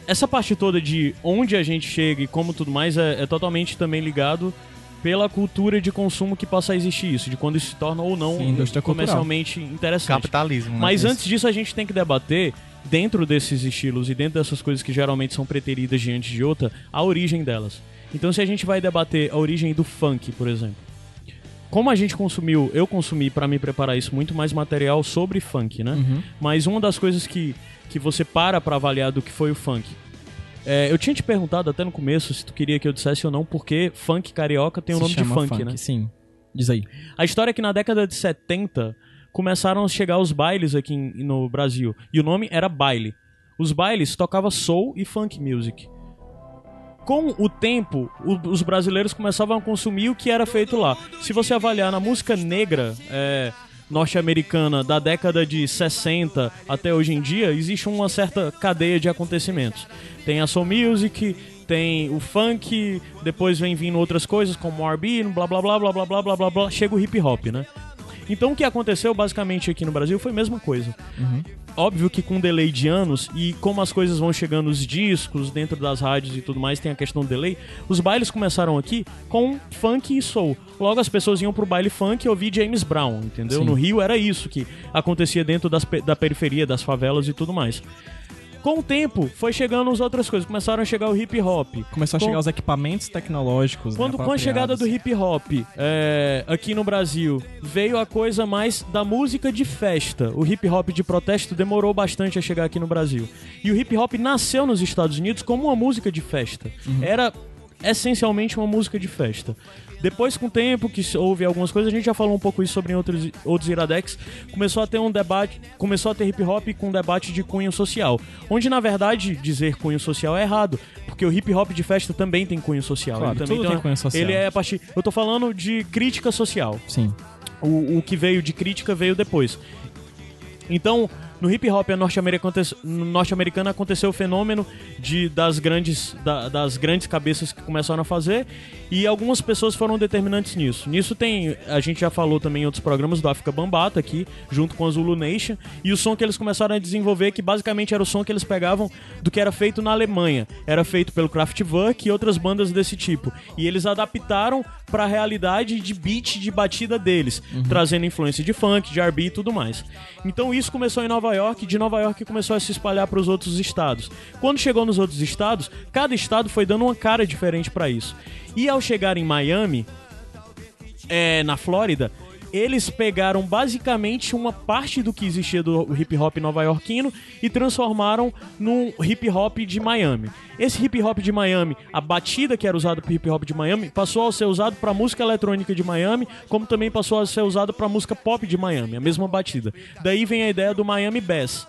essa parte toda de onde a gente chega e como tudo mais é, é totalmente também ligado pela cultura de consumo que passa a existir isso, de quando isso se torna ou não Sim, indústria cultural. comercialmente interessante. Capitalismo, né? Mas antes disso a gente tem que debater dentro desses estilos e dentro dessas coisas que geralmente são preteridas diante de outra, a origem delas. Então se a gente vai debater a origem do funk, por exemplo, como a gente consumiu, eu consumi pra me preparar isso muito mais material sobre funk, né? Uhum. Mas uma das coisas que, que você para pra avaliar do que foi o funk. É, eu tinha te perguntado até no começo se tu queria que eu dissesse ou não, porque funk carioca tem o se nome de chama funk, né? Sim. Diz aí. A história é que na década de 70 começaram a chegar os bailes aqui no Brasil. E o nome era baile. Os bailes tocava soul e funk music. Com o tempo, os brasileiros começavam a consumir o que era feito lá. Se você avaliar na música negra é, norte-americana da década de 60 até hoje em dia, existe uma certa cadeia de acontecimentos. Tem a soul music, tem o funk, depois vem vindo outras coisas como o R&B, blá blá blá blá blá blá blá blá, chega o hip hop, né? Então o que aconteceu basicamente aqui no Brasil foi a mesma coisa. Óbvio que com um delay de anos e como as coisas vão chegando os discos dentro das rádios e tudo mais, tem a questão do delay. Os bailes começaram aqui com funk e soul. Logo as pessoas iam pro baile funk e ouvir James Brown, entendeu? Sim. No Rio era isso que acontecia dentro das da periferia, das favelas e tudo mais. Com o tempo, foi chegando as outras coisas. Começaram a chegar o hip hop. Começou a Com- chegar os equipamentos tecnológicos. quando, né, com a chegada do hip hop é, aqui no Brasil, veio a coisa mais da música de festa. O hip hop de protesto demorou bastante a chegar aqui no Brasil. E o hip hop nasceu nos Estados Unidos como uma música de festa. Era essencialmente uma música de festa. Depois, com o tempo que houve algumas coisas, a gente já falou um pouco isso sobre outros, outros iradex, começou a ter um debate, começou a ter hip hop com um debate de cunho social. Onde, na verdade, dizer cunho social é errado, porque o hip hop de festa também tem cunho social. Claro, ele também tudo tem cunho social. Ele é a partir. Eu tô falando de crítica social. Sim. O, o que veio de crítica veio depois. Então, no hip hop norte-americano aconte- no norte-americano aconteceu o fenômeno de, das, grandes, da- das grandes cabeças que começaram a fazer E algumas pessoas foram determinantes nisso. Nisso tem, a gente já falou também em outros programas do África Bambata aqui, junto com a Zulu Nation, e o som que eles começaram a desenvolver, que basicamente era o som que eles pegavam do que era feito na Alemanha. Era feito pelo Kraftwerk e outras bandas desse tipo. E eles adaptaram para a realidade de beat, de batida deles, trazendo influência de funk, de R&B e tudo mais. Então isso começou em Nova York, de Nova York começou a se espalhar para os outros estados. Quando chegou nos outros estados, cada estado foi dando uma cara diferente para isso. E ao chegar em Miami, é, na Flórida, eles pegaram basicamente uma parte do que existia do hip hop nova-iorquino e transformaram num hip hop de Miami. Esse hip hop de Miami, a batida que era usada pro hip hop de Miami, passou a ser usado para música eletrônica de Miami, como também passou a ser usado para música pop de Miami, a mesma batida. Daí vem a ideia do Miami Bass.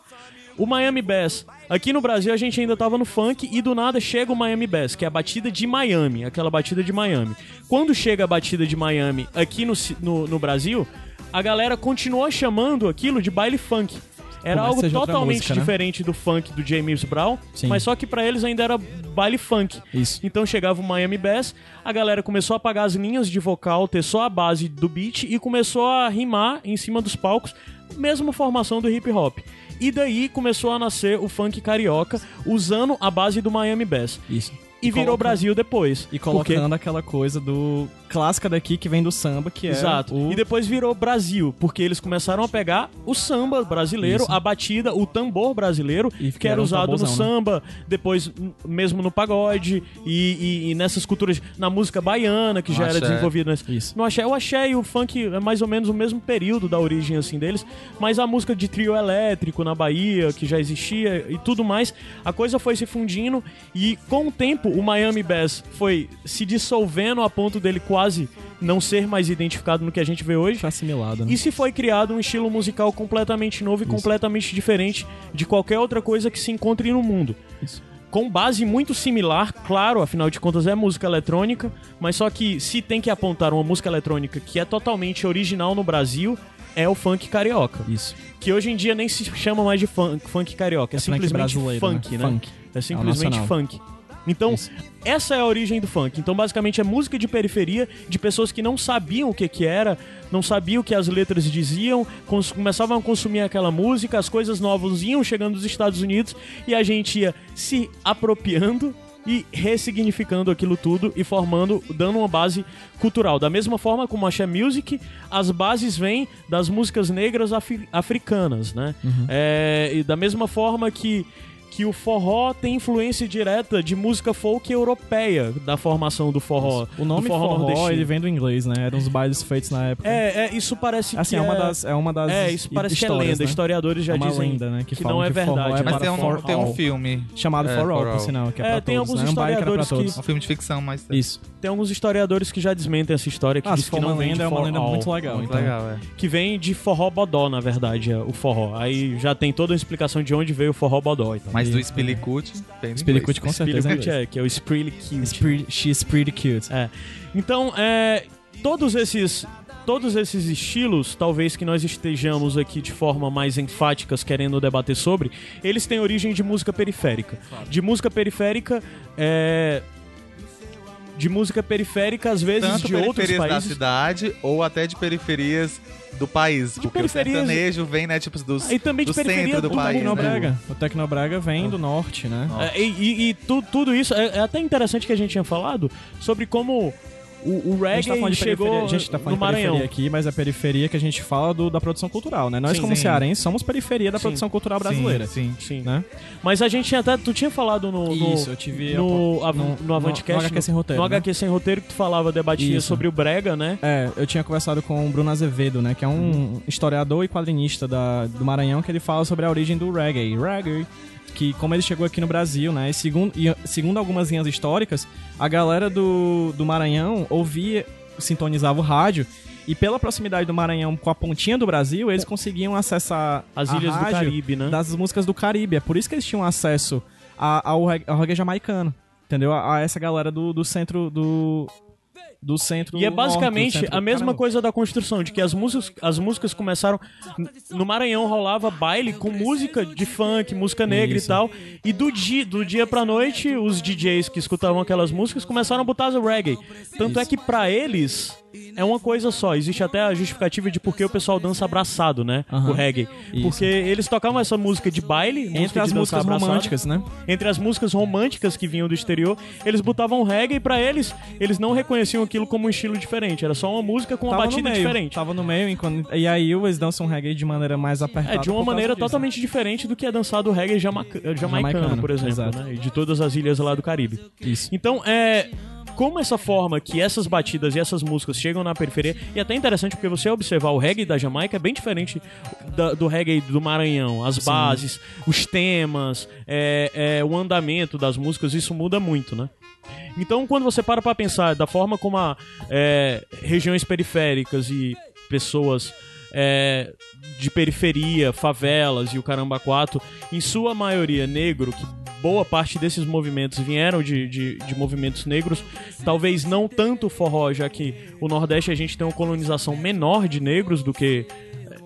O Miami Bass. Aqui no Brasil a gente ainda tava no funk e do nada chega o Miami Bass, que é a batida de Miami, aquela batida de Miami. Quando chega a batida de Miami aqui no, no, no Brasil, a galera continuou chamando aquilo de baile funk. Era algo outra totalmente música, né? diferente do funk do James Brown, Sim. mas só que pra eles ainda era baile funk. Isso. Então chegava o Miami Bass, a galera começou a apagar as linhas de vocal, ter só a base do beat e começou a rimar em cima dos palcos, mesma formação do hip hop. E daí começou a nascer o funk carioca, usando a base do Miami Bass. Isso. E, virou Brasil depois. E Porque- colocando aquela coisa do clássica daqui que vem do samba, que é Exato. o... E depois virou Brasil, porque eles começaram a pegar o samba brasileiro, Isso. a batida, o tambor brasileiro, E que era era usado no né? samba, depois n- mesmo no pagode e, e- e nessas culturas, na música baiana, que No já era axé. desenvolvida. nesse- Isso. No axé, o axé e o funk é mais ou menos o mesmo período da origem assim deles, mas a música de trio elétrico na Bahia, que já existia e tudo mais, a coisa foi se fundindo e com o tempo o Miami Bass foi se dissolvendo a ponto dele quase não ser mais identificado no que a gente vê hoje. Foi assimilado, né? E se foi criado um estilo musical completamente novo e completamente diferente de qualquer outra coisa que se encontre no mundo. Isso. Com base muito similar, claro, afinal de contas é música eletrônica, mas só que se tem que apontar uma música eletrônica que é totalmente original no Brasil, é o funk carioca. Isso. Que hoje em dia nem se chama mais de funk, funk carioca, é, É simplesmente brasileiro, funk, né? né? Funk. É simplesmente nacional. funk. Então, Isso. essa é a origem do funk. Então, basicamente, é música de periferia de pessoas que não sabiam o que, que era, não sabiam o que as letras diziam, começavam a consumir aquela música, as coisas novas iam chegando dos Estados Unidos e a gente ia se apropriando e ressignificando aquilo tudo e formando, dando uma base cultural. Da mesma forma como a Axé Music, as bases vêm das músicas negras afri- africanas, né? É, e da mesma forma que que o forró tem influência direta de música folk europeia da formação do forró. O nome do forró, nordestino. ele vem do inglês, né? Eram os bailes feitos na época. É, é, isso parece Assim, que é uma das, é uma das É, isso parece que é lenda. né? Historiadores já É uma dizem lenda, né, que que, não é que forró verdade. é né? Mas para tem um, tem um filme. Chamado É, For All, por sinal, que é, É, pra tem todos, alguns né? É um baile que era pra historiadores todos. Um filme de ficção, mas. Isso. Tem alguns historiadores que já desmentem essa história, que Ah, diz que não uma vem lenda, é uma lenda muito legal. Muito então. legal, é. Que vem de forró bodó, na verdade, é o forró. Aí já tem toda a explicação de onde veio o forró bodó. Então. Mas do Isso, Spillicut, tem em Spillicut com certeza. é Spillicut é, que é o pretty- She's pretty cute. É. Então, é, todos esses todos esses estilos, talvez que nós estejamos aqui de forma mais enfáticas querendo debater sobre, eles têm origem de música periférica. De música periférica, é, de música periférica às vezes Tanto de outros periferias da países. cidade ou até de periferias do país. porque periferias- o sertanejo vem, né, tipo, dos, E também de do centro do do país, né? Tecnobrega. O Tecnobrega vem do norte, né? É, e e- e tu- tudo isso é, é até interessante que a gente tinha falado sobre como o, o A gente tá reggae falando de chegou periferia, a gente tá falando no de Maranhão. periferia aqui, mas é periferia que a gente fala do- da produção cultural, né? Nós, Sim, como sim. cearenses, somos periferia da Sim. produção cultural brasileira. Sim, Sim. Né? Mas a gente tinha até. Tu tinha falado no. no Isso, eu tive no, a- no- no Avantcast. no HQ sem roteiro, No né? HQ sem roteiro que tu falava, debatia Isso. sobre o Brega, né? É, eu tinha conversado com o Bruno Azevedo, né? Que é um historiador e quadrinista da, do Maranhão, que ele fala sobre a origem do reggae. Reggae. Que como ele chegou aqui no Brasil, né? E segundo, e, segundo algumas linhas históricas, a galera do, do Maranhão ouvia, sintonizava o rádio. E pela proximidade do Maranhão com a pontinha do Brasil, eles conseguiam acessar As ilhas do Caribe, né? das músicas do Caribe. É por isso que eles tinham acesso ao reggae jamaicano. Entendeu? A, a essa galera do, do centro do. Do centro E é basicamente a mesma Caramba. coisa da construção, de que as músicas, as músicas começaram. No Maranhão rolava baile com música de funk, música negra Isso. e tal. E do dia, do dia pra noite, os DJs que escutavam aquelas músicas começaram a botar o reggae. Tanto é que pra eles é uma coisa só. Existe até a justificativa de por que o pessoal dança abraçado, né? Aham. O reggae. Isso. Porque eles tocavam essa música de baile, música Entre as de músicas abraçado. românticas, né? Entre as músicas românticas que vinham do exterior, eles botavam reggae e pra eles, eles não reconheciam aquilo como um estilo diferente. Era só uma música com uma Tava batida meio, diferente. Tava no meio, enquanto... e aí eles dançam reggae de maneira mais apertada. É, de uma maneira disso. totalmente diferente do que é dançado o reggae jamaca- jamaicano, Jamaicano, por exemplo, né? E de todas as ilhas lá do Caribe. Isso. Então, é. Como essa forma que essas batidas e essas músicas chegam na periferia, e é até interessante porque você observar o reggae da Jamaica é bem diferente da- do reggae do Maranhão. As bases, os temas, é, é, o andamento das músicas, isso muda muito, né? Então, quando você para pra pensar da forma como a, é, regiões periféricas e pessoas é, de periferia, favelas e o caramba 4, em sua maioria negro, que boa parte desses movimentos vieram de, de, de movimentos negros, talvez não tanto forró, já que o Nordeste a gente tem uma colonização menor de negros do que.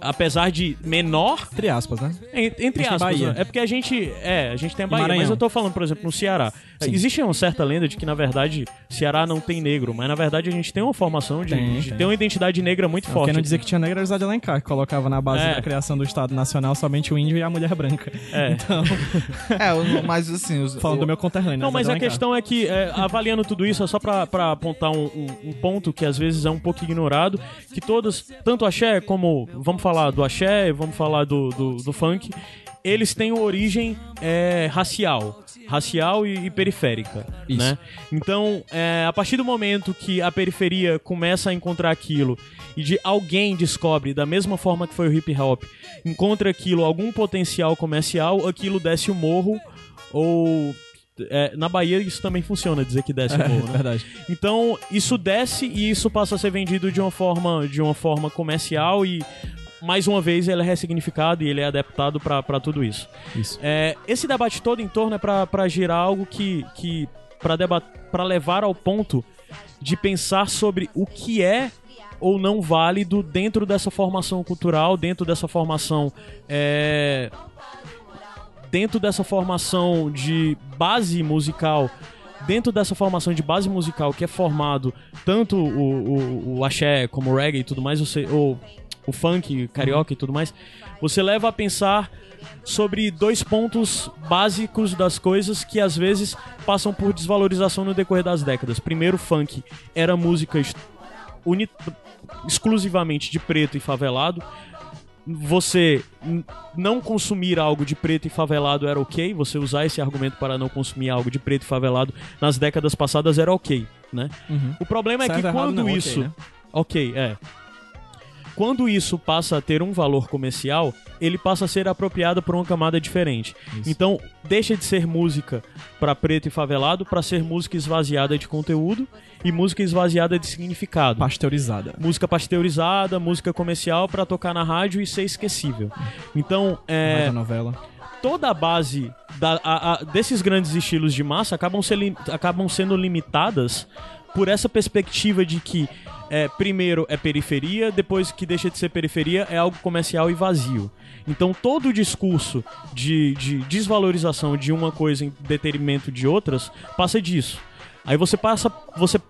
Apesar de menor, Entre aspas, né? en- entre tem aspas, né? é porque a gente. É, a gente tem a Bahia, mas eu tô falando, por exemplo, no Ceará. Existe uma certa lenda de que, na verdade, Ceará não tem negro, mas na verdade a gente tem uma formação de, Tem, de tem. ter uma identidade negra muito forte. Quem não dizia que tinha negra era de Alencar, que colocava na base É. da criação do Estado Nacional somente o índio e a mulher branca. É. Então, É, o- mas assim, os, falando o- do meu conterrâneo. Não, né, mas a questão é que, é, avaliando tudo isso, é só pra, pra apontar um, um- um ponto que às vezes é um pouco ignorado, que todas, tanto axé como, vamos falar do axé, vamos falar do, do, do funk, eles têm origem é, racial. Racial e, e periférica, Isso. né? Então, é, a partir do momento que a periferia começa a encontrar aquilo e de alguém descobre, da mesma forma que foi o hip hop, encontra aquilo, algum potencial comercial, aquilo desce o morro ou... é, na Bahia isso também funciona, dizer que desce o morro, É né? verdade. Então, isso desce e isso passa a ser vendido de uma forma, de uma forma comercial e mais uma vez ele é ressignificado e ele é adaptado pra tudo isso. Isso. É, esse debate todo em torno é pra girar algo que que para para levar ao ponto de pensar sobre o que é ou não válido dentro dessa formação cultural, dentro dessa formação é, dentro dessa formação de base musical, dentro dessa formação de base musical que é formado tanto o, o, o axé como o reggae e tudo mais, você, ou o funk, carioca e tudo mais, você leva a pensar sobre dois pontos básicos das coisas que às vezes passam por desvalorização no decorrer das décadas. Primeiro, funk era música uni- exclusivamente de preto e favelado você não consumir algo de preto e favelado era ok, você usar esse argumento para não consumir algo de preto e favelado nas décadas passadas era ok, né? O problema é que ou errado, quando não, isso. né? ok, é. Quando isso passa a ter um valor comercial, ele passa a ser apropriado por uma camada diferente. Então, deixa de ser música para preto e favelado para ser música esvaziada de conteúdo e música esvaziada de significado Pasteurizada. música pasteurizada, música comercial pra tocar na rádio e ser esquecível. Então, é, É... novela. toda a base da- a- a- desses grandes estilos de massa acabam, ser acabam sendo limitadas por essa perspectiva de que é, primeiro é periferia, depois que deixa de ser periferia é algo comercial e vazio. Então todo o discurso de, de desvalorização de uma coisa em detrimento de outras passa disso. Aí você passa. Você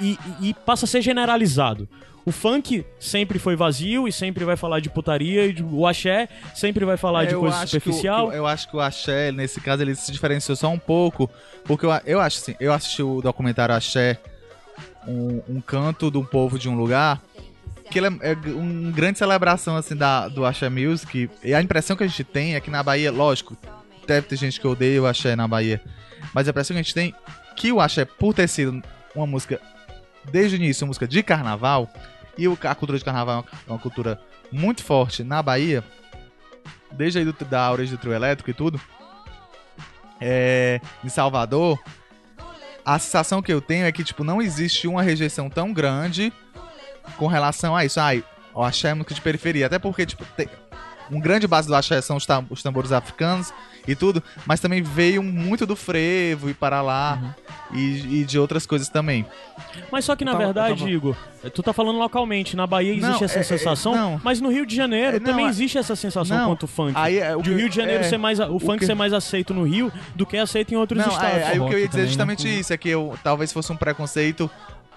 e, e- passa a ser generalizado. O funk sempre foi vazio e sempre vai falar de putaria, e de- o axé sempre vai falar de É, eu coisa acho que o- superficial. que o- eu acho que o Axé, nesse caso, ele se diferenciou só um pouco. Porque eu, eu acho assim, eu assisti o documentário Axé, um, um canto de um povo de um lugar. Que é, é uma grande celebração assim da, do Axé Music. E a impressão que a gente tem é que na Bahia, lógico, deve ter gente que odeia o Axé na Bahia. Mas a impressão que a gente tem que o Axé, por ter sido uma música, desde o início, uma música de carnaval, e a cultura de carnaval é uma- é uma cultura muito forte na Bahia, desde aí do, da origem do trio elétrico e tudo, é, em Salvador, a sensação que eu tenho é que, tipo, não existe uma rejeição tão grande com relação a isso. Ai, o axé é música de periferia. Até porque, tipo, tem- um grande base do axé são os, tam- os tambores africanos e tudo, mas também veio muito do frevo e para lá e, e de outras coisas também. Mas só que na tava- verdade, tava- Igor, tu tá falando localmente. Na Bahia existe Não, essa é- é- sensação, não. mas no Rio de Janeiro É, não, também é- existe essa sensação não, quanto o funk. aí é o de Rio de Janeiro é, ser mais o, o funk que- ser mais aceito no Rio do que aceito em outros estados. é, aí o que eu ia dizer é né? justamente isso, é que eu, talvez fosse um preconceito.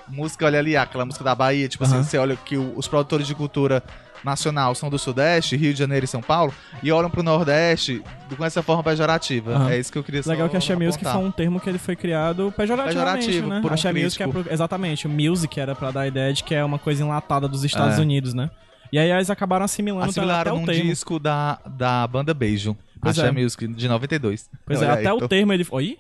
Música, olha ali, aquela música da Bahia, tipo Aham. assim, você olha que os produtores de cultura nacional são do Sudeste, Rio de Janeiro e São Paulo, e olham pro Nordeste com essa forma pejorativa. Aham. É isso que eu queria Legal que Axé Music apontar. foi um termo que ele foi criado pejorativamente, Pejorativo, né? por um Axé Music é pro- exatamente, o music era pra dar a ideia de que é uma coisa enlatada dos Estados É. Unidos, né? E aí eles acabaram assimilando até Assimilaram o num termo. disco da, da banda Beijo, Pois Axé é. Music, de 92. Pois é, Olha aí, até tô- o termo ele. Oi?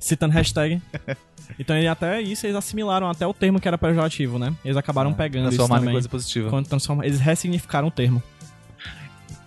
Citando hashtag. então ele até isso eles assimilaram até o termo que era pejorativo, né? Eles acabaram pegando isso transformado em também. coisa positiva. Quando transforma, eles ressignificaram o termo.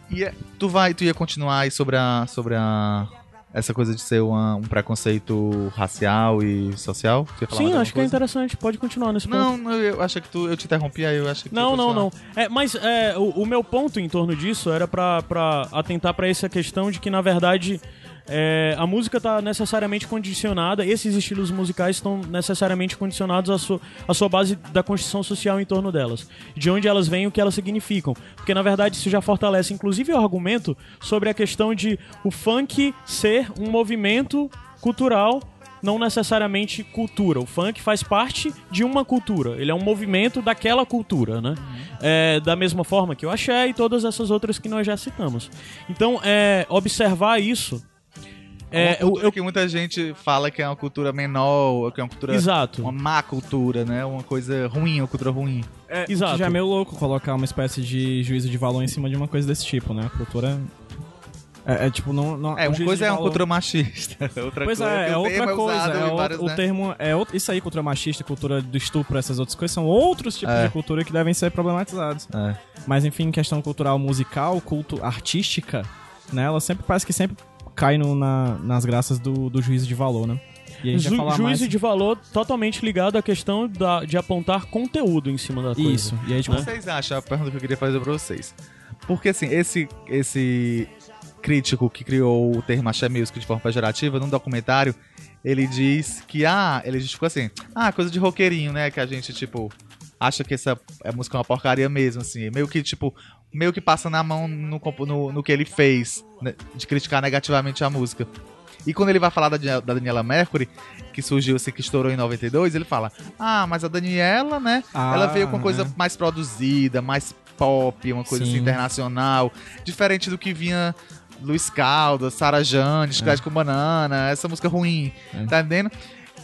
E é- tu vai, tu ia continuar aí sobre a, sobre a essa coisa de ser uma- um preconceito racial e social? Sim, acho que é interessante. Pode continuar nesse ponto. Não, não, eu acho que tu, eu te interrompi aí, eu acho que tu Não, não, não. É, mas é, o, o meu ponto em torno disso era pra atentar pra essa questão de que, na verdade, é, a música tá necessariamente condicionada, esses estilos musicais estão necessariamente condicionados à sua, à sua base da construção social em torno delas. De onde elas vêm e o que elas significam. Porque, na verdade, isso já fortalece, inclusive, o argumento sobre a questão de o funk ser um movimento cultural não necessariamente cultura. O funk faz parte de uma cultura. Ele é um movimento daquela cultura, né? É, da mesma forma que o axé e todas essas outras que nós já citamos. Então, é, observar isso. É, É, eu, eu- que muita gente fala que é uma cultura menor, que é uma cultura. Exato. Uma má cultura, né? Uma coisa ruim, uma cultura ruim. É, Exato. Já é meio louco colocar uma espécie de juízo de valor em cima de uma coisa desse tipo, né? A cultura. É, é tipo, não. não É, o uma coisa é uma cultura machista. Outra Pois coisa é, é o outra coisa. É o, vários, o né? termo é outro, isso aí, cultura machista, cultura do estupro, essas outras coisas são outros tipos É. de cultura que devem ser problematizados. É. Mas enfim, questão cultural musical, culto artística, né? Ela sempre parece que sempre cai no- na- nas graças do, do juízo de valor, né? E a gente ju- vai falar juízo mais... de valor totalmente ligado à questão da- de apontar conteúdo em cima da coisa. Isso. E aí, tipo, O que vocês acham? A pergunta que eu queria fazer pra vocês. Porque, assim, esse, esse crítico que criou o termo Axé Music de forma pejorativa, num documentário, ele diz que, ah, ele justificou assim, ah, coisa de roqueirinho, né? Que a gente, tipo, acha que essa música é uma porcaria mesmo, assim. Meio que, tipo, meio que passa na mão no, no, no que ele fez, né, de criticar negativamente a música. E quando ele vai falar da, Daniela- da Daniela Mercury, que surgiu assim, que estourou em 92, ele fala: Ah, mas a Daniela, né? Ah, ela veio com coisa é. mais produzida, mais pop, uma coisa assim Sim. internacional, diferente do que vinha Luiz Caldas, Sara Jane, Chiclete com Banana, essa música ruim, É. tá entendendo?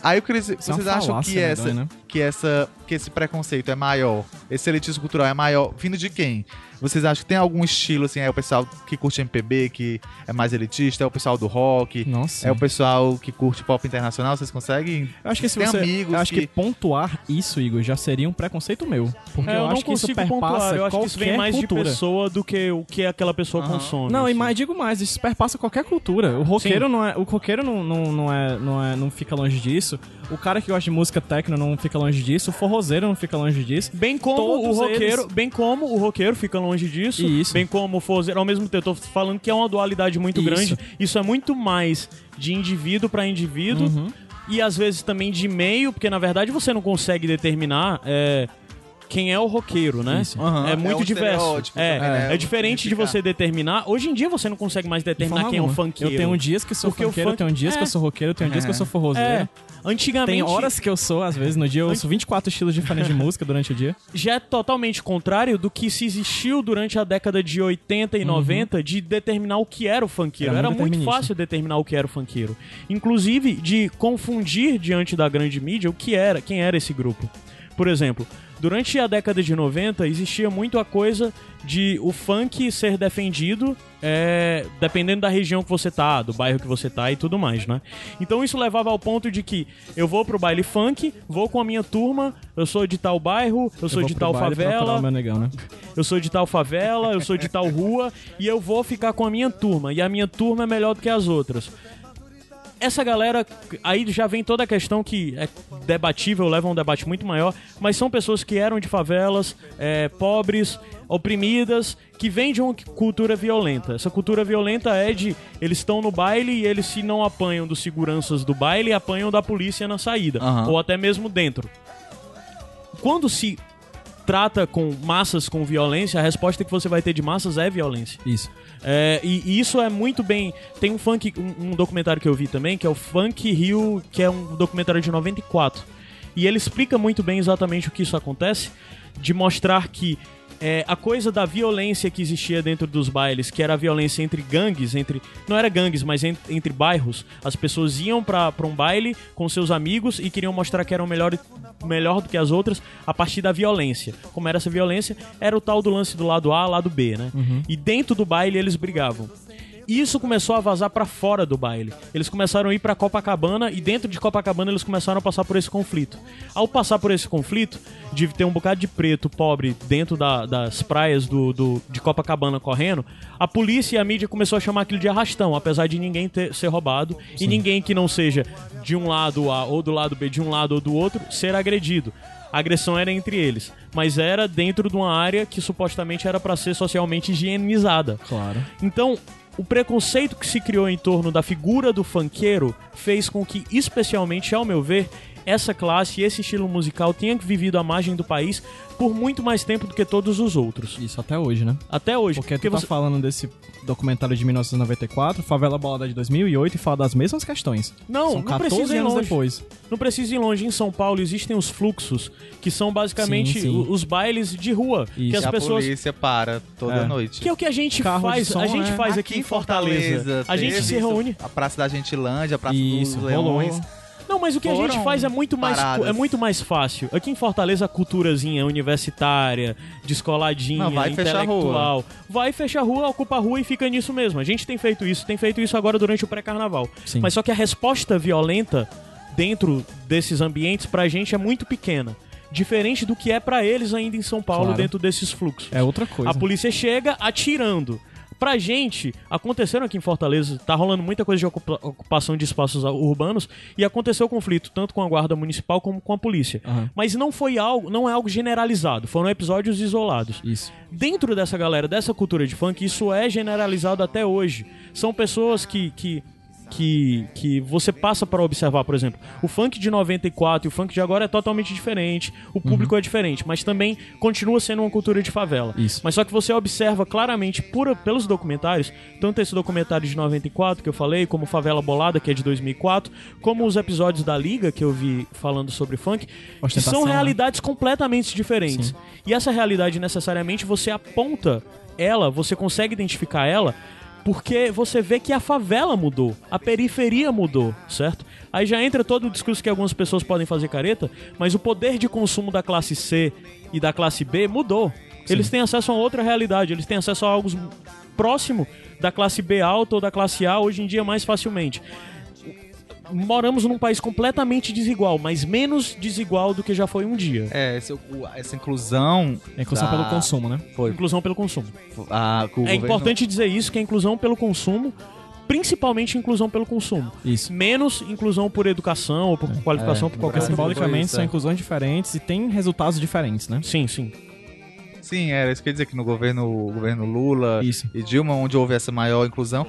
Aí dizer, Isso é uma vocês acham que né, essa, Dói, né? que essa que esse preconceito é maior, esse elitismo cultural é maior, vindo de quem? Vocês acham que tem algum estilo assim, é o pessoal que curte MPB, que é mais elitista, é o pessoal do rock, Nossa. é o pessoal que curte pop internacional, vocês conseguem? Eu acho que se Tem você, amigos eu acho que... que- pontuar isso, Igor, já seria um preconceito meu, porque É, eu, eu, não acho que isso perpassa pontuar. Eu acho que isso vem mais cultura. de pessoa do que o que aquela pessoa Aham. consome. Não, e assim. mais, digo mais, isso perpassa qualquer cultura. O roqueiro não é, o roqueiro não, não, não é, não é, não fica longe disso. O cara que gosta de música techno não fica longe disso. O forrozeiro não fica longe disso. Bem como Todos o roqueiro, eles- bem como o roqueiro fica longe disso, Isso. bem como o forrozeiro, ao mesmo tempo eu tô falando que é uma dualidade muito Isso. grande. Isso é muito mais de indivíduo pra indivíduo Uhum. e às vezes também de meio, porque na verdade você não consegue determinar é, quem é o roqueiro, né? Aham, É é muito um diverso. É, também, né? é diferente de você determinar. Hoje em dia você não consegue mais De determinar quem é o alguma. funkeiro. Eu tenho dias que sou Porque o funkeiro, eu funk- tenho dias que é. eu sou roqueiro, eu tenho dias que eu sou forrozeiro. É, antigamente Tem horas que eu sou, às vezes, no dia eu ouço 24 estilos diferentes de música durante o dia. já é totalmente contrário do que se existiu durante a década de 80 e 90 de determinar o que era o funkeiro. Era Era, muito fácil determinar o que era o funkeiro. Inclusive de confundir diante da grande mídia o que era, quem era esse grupo. Por exemplo, durante a década de 90 existia muito a coisa de o funk ser defendido é, dependendo da região que você tá, do bairro que você tá e tudo mais, né? Então isso levava ao ponto de que eu vou pro baile funk, vou com a minha turma, eu sou de tal bairro, eu sou vou de tal baile favela, meu negão, né? eu sou de tal favela, eu sou de tal rua e eu vou ficar com a minha turma. E a minha turma é melhor do que as outras. Essa galera, aí já vem toda a questão que é debatível, leva a um debate muito maior, mas são pessoas que eram de favelas, é, pobres, oprimidas, que vêm de uma cultura violenta. Essa cultura violenta é de eles estão no baile e eles se não apanham dos seguranças do baile, apanham da polícia na saída, Aham. ou até mesmo dentro. Quando se trata com massas com violência, a resposta que você vai ter de massas é violência. Isso. É, e, isso é muito bem. Tem um funk, um, um documentário que eu vi também, que é o Funk Rio, que é um documentário de 94. E ele explica muito bem exatamente o que isso acontece, de mostrar que é, a coisa da violência que existia dentro dos bailes, que era a violência entre gangues, entre. Não era gangues, mas en- entre, bairros. As pessoas iam pra, pra um baile com seus amigos e queriam mostrar que eram melhor, melhor do que as outras a partir da violência. Como era essa violência? Era o tal do lance do lado A, lado B, né? E dentro do baile eles brigavam. Isso começou a vazar pra fora do baile. Eles começaram a ir pra Copacabana e dentro de Copacabana eles começaram a passar por esse conflito. Ao passar por esse conflito, de ter um bocado de preto pobre dentro da- das praias do, do- de Copacabana correndo, a polícia e a mídia começou a chamar aquilo de arrastão, apesar de ninguém ter, ser roubado e ninguém que não seja de um lado A ou do lado B, de um lado ou do outro, ser agredido. A agressão era entre eles, mas era dentro de uma área que supostamente era pra ser socialmente higienizada. Claro. Então, o preconceito que se criou em torno da figura do funkeiro fez com que, especialmente ao meu ver, essa classe e esse estilo musical tenha vivido à margem do país por muito mais tempo do que todos os outros. Isso até hoje, né? Até hoje. Porque tu tá você- falando desse documentário de 1994, Favela Bolada de 2008, e fala das mesmas questões. Não, São não 14 precisa ir anos longe. depois. Não precisa ir longe. Em São Paulo existem os fluxos, que são basicamente Sim, sim. os bailes de rua. Isso. Que as a pessoas. polícia para toda É. noite. Que é o que a gente Carro faz. som, a gente né? faz aqui, em Fortaleza. A gente se reúne. A Praça da Gentilândia, a Praça Isso, dos rolou. Não, mas o que a gente faz é muito mais paradas. é muito mais fácil. Aqui em Fortaleza a culturazinha universitária, descoladinha, Não, vai fechar intelectual, vai fechar a rua, ocupa a rua e fica nisso mesmo. A gente tem feito isso, tem feito isso agora durante o pré-carnaval. Mas só que a resposta violenta dentro desses ambientes pra gente é muito pequena. Diferente do que é pra eles ainda em São Paulo, Claro. dentro desses fluxos. É outra coisa. A polícia chega atirando. Pra gente, aconteceram aqui em Fortaleza, tá rolando muita coisa de ocupa- ocupação de espaços urbanos e aconteceu conflito tanto com a guarda municipal como com a polícia. Aham. Mas não foi algo, não é algo generalizado, foram episódios isolados. Isso. Dentro dessa galera, dessa cultura de funk, isso é generalizado até hoje. São pessoas que que que, que você passa para observar, por exemplo, o funk de 94 e o funk de agora é totalmente diferente, o público é diferente, mas também continua sendo uma cultura de favela. Isso. Mas só que você observa claramente por, pelos documentários, tanto esse documentário de 94 que eu falei, como Favela Bolada, que é de 2004, como os episódios da Liga que eu vi falando sobre funk, são né? realidades completamente diferentes. Sim. E essa realidade necessariamente você aponta ela, você consegue identificar ela porque você vê que a favela mudou, a periferia mudou, certo? Aí já entra todo o discurso que algumas pessoas podem fazer careta, mas o poder de consumo da classe C e da classe B mudou. Eles têm acesso a outra realidade, eles têm acesso a algo próximo da classe B alta ou da classe A hoje em dia mais facilmente. Moramos num país completamente desigual, mas menos desigual do que já foi um dia. É, esse- o- essa inclusão. É inclusão da- pelo consumo, né? Foi. Inclusão pelo consumo. a- que o É governo- importante dizer isso, que a inclusão pelo consumo, principalmente inclusão pelo consumo. Isso. Menos inclusão por educação ou por qualificação, por qualquer coisa. simbolicamente isso, são é. inclusões diferentes e tem resultados diferentes, né? Sim, sim. Sim, era isso que eu ia dizer que no governo, governo Lula Isso. e Dilma, onde houve essa maior inclusão,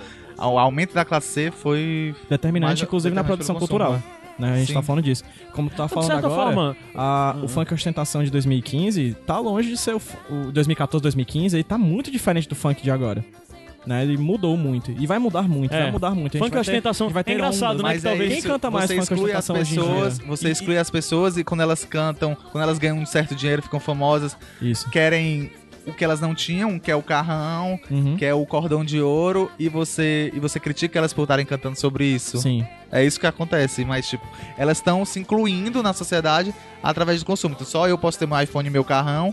o aumento da classe C foi. Determinante, inclusive, na produção cultural. consumo, Né? A gente Sim. tá falando disso. Como tu tá de falando certa agora, forma- a- o funk ostentação de 2015 tá longe de ser o, o 2014, 2015, ele tá muito diferente do funk de agora. Né? Ele mudou muito. E vai mudar muito, É. vai mudar muito. Funk vai ter- ostentação. vai ter É engraçado, ondas, né, Mas que é talvez- isso, Quem canta mais você funk exclui as ostentação hoje em pessoas, dia? você exclui as pessoas e quando elas cantam, quando elas ganham um certo dinheiro, ficam famosas, Isso. querem o que elas não tinham, que é o carrão, Uhum. que é o cordão de ouro, e você e você critica elas por estarem cantando sobre isso. Sim. É isso que acontece, mas tipo, elas estão se incluindo na sociedade através do consumo. Então, só eu posso ter meu iPhone e meu carrão,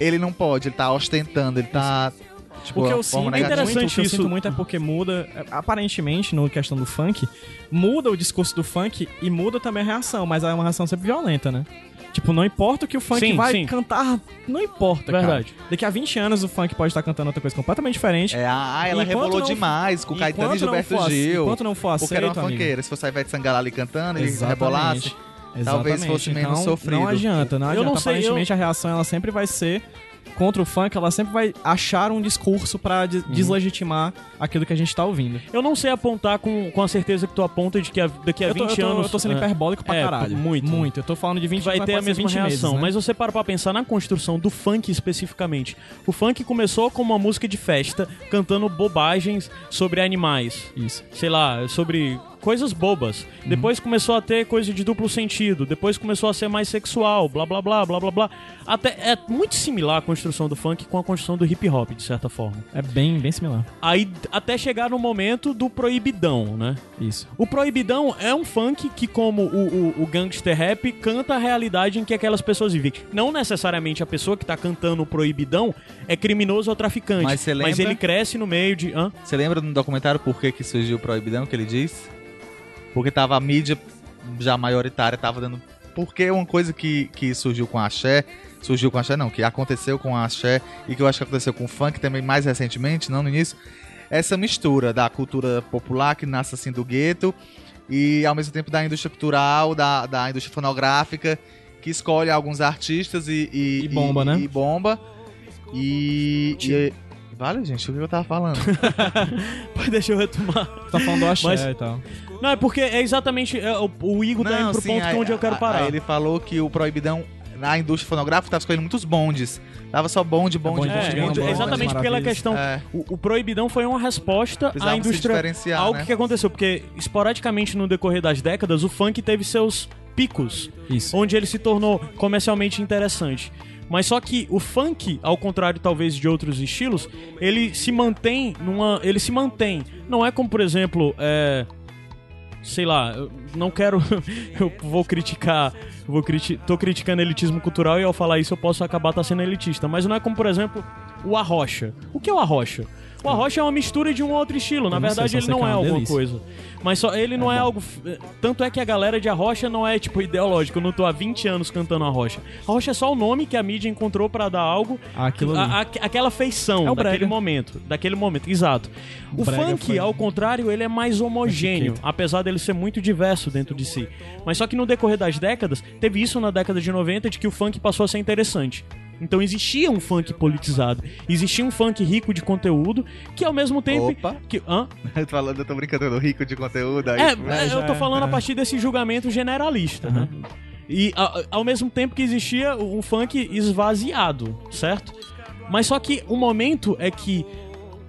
ele não pode, ele tá ostentando, ele tá tipo, O que eu sinto, negativa. interessante muito, o que eu isso. sinto muito é porque muda, é, aparentemente, no questão do funk, muda o discurso do funk e muda também a reação, mas é uma reação sempre violenta, né? Tipo, não importa o que o funk Sim, vai sim. cantar, não importa, Verdade. cara. Daqui a 20 anos o funk pode estar cantando outra coisa completamente diferente. É, ah, ela rebolou não- demais com Caetano e Gilberto for- Gil. Enquanto não for Porque era uma amigo. funkeira. Se fosse a Ivete Sangalo ali cantando e Exatamente. rebolasse, talvez Exatamente. fosse menos então, sofrido. Não adianta, não Eu adianta. não sei, Aparentemente a reação ela sempre vai ser contra o funk, ela sempre vai achar um discurso pra Uhum. de- deslegitimar aquilo que a gente tá ouvindo. Eu não sei apontar com, com a certeza que tu aponta de que a- daqui a Eu tô, 20 eu tô- anos. eu tô sendo é, hiperbólico pra é, caralho. muito. Muito. Eu tô falando de 20 vai ter a mesma 20 meses, reação. né? Mas você para pra pensar na construção do funk especificamente. O funk começou como uma música de festa, cantando bobagens sobre animais. Isso. Sei lá, sobre coisas bobas. Uhum. Depois começou a ter coisa de duplo sentido. Depois começou a ser mais sexual, blá blá blá, blá blá blá. Até é muito similar a construção do funk com a construção do hip hop, de certa forma. É bem, bem similar. Aí até chegar no momento do proibidão, né? Isso. O Proibidão é um funk que, como o, o, o gangster rap, canta a realidade em que aquelas pessoas vivem. Não necessariamente a pessoa que tá cantando o Proibidão é criminoso ou traficante. Mas você lembra? ele cresce no meio de. Você lembra no documentário por que, que surgiu o Proibidão que ele diz? Porque tava a mídia já maioritária, tava dando. Porque uma coisa que, que surgiu com a Axé, surgiu com a Axé não, que aconteceu com a Axé e que eu acho que aconteceu com o funk também mais recentemente, não no início, essa mistura da cultura popular que nasce assim do gueto e ao mesmo tempo da indústria cultural, da, da indústria fonográfica, que escolhe alguns artistas e. E, E bomba, né? E bomba. E. e- Vale, gente, o que eu tava falando? Pode deixar eu retomar. Tá falando do axé Mas- e tal. Não, é porque é exatamente. é, o, o Igor tá indo pro sim, ponto que é aí- onde eu quero aí parar. ele falou que o Proibidão, na indústria fonográfica, tava escolhendo muitos bondes. Tava só bonde, bonde, bonde, bonde, É, bonde, bonde, bonde, exatamente pela questão. É. O, o Proibidão foi uma resposta Precisava à indústria. Algo né? que aconteceu, porque esporadicamente no decorrer das décadas, o funk teve seus picos. Isso. onde ele se tornou comercialmente interessante. Mas só que o funk, ao contrário talvez de outros estilos, ele se mantém numa, ele se mantém. Não é como por exemplo, é, sei lá, eu não quero, eu vou criticar, vou criti tô criticando elitismo cultural e ao falar isso eu posso acabar tá sendo elitista. Mas não é como por exemplo o arrocha. O que é o arrocha? O arrocha é uma mistura de um outro estilo. Na verdade, ele não é é uma alguma delícia. coisa. Mas só ele não é, algo. f- Tanto é que a galera de Arrocha não é, tipo, ideológico. Eu não tô há 20 anos cantando Arrocha. Arrocha é só o nome que a mídia encontrou pra dar algo. Aquilo ali. a- a- aquela feição É o daquele momento. Daquele momento, exato. O brega funk, foi- ao contrário, ele é mais homogêneo. Apesar dele ser muito diverso dentro de si. Mas só que no decorrer das décadas, teve isso na década de 90 de que o funk passou a ser interessante. Então existia um funk politizado, existia um funk rico de conteúdo, que ao mesmo tempo. Opa. Que, hã? Eu tô falando, eu tô brincando, do rico de conteúdo aí. É, É, é, eu tô é, falando a é. partir desse julgamento generalista, né? E a- ao mesmo tempo que existia um funk esvaziado, certo? Mas só que o momento é que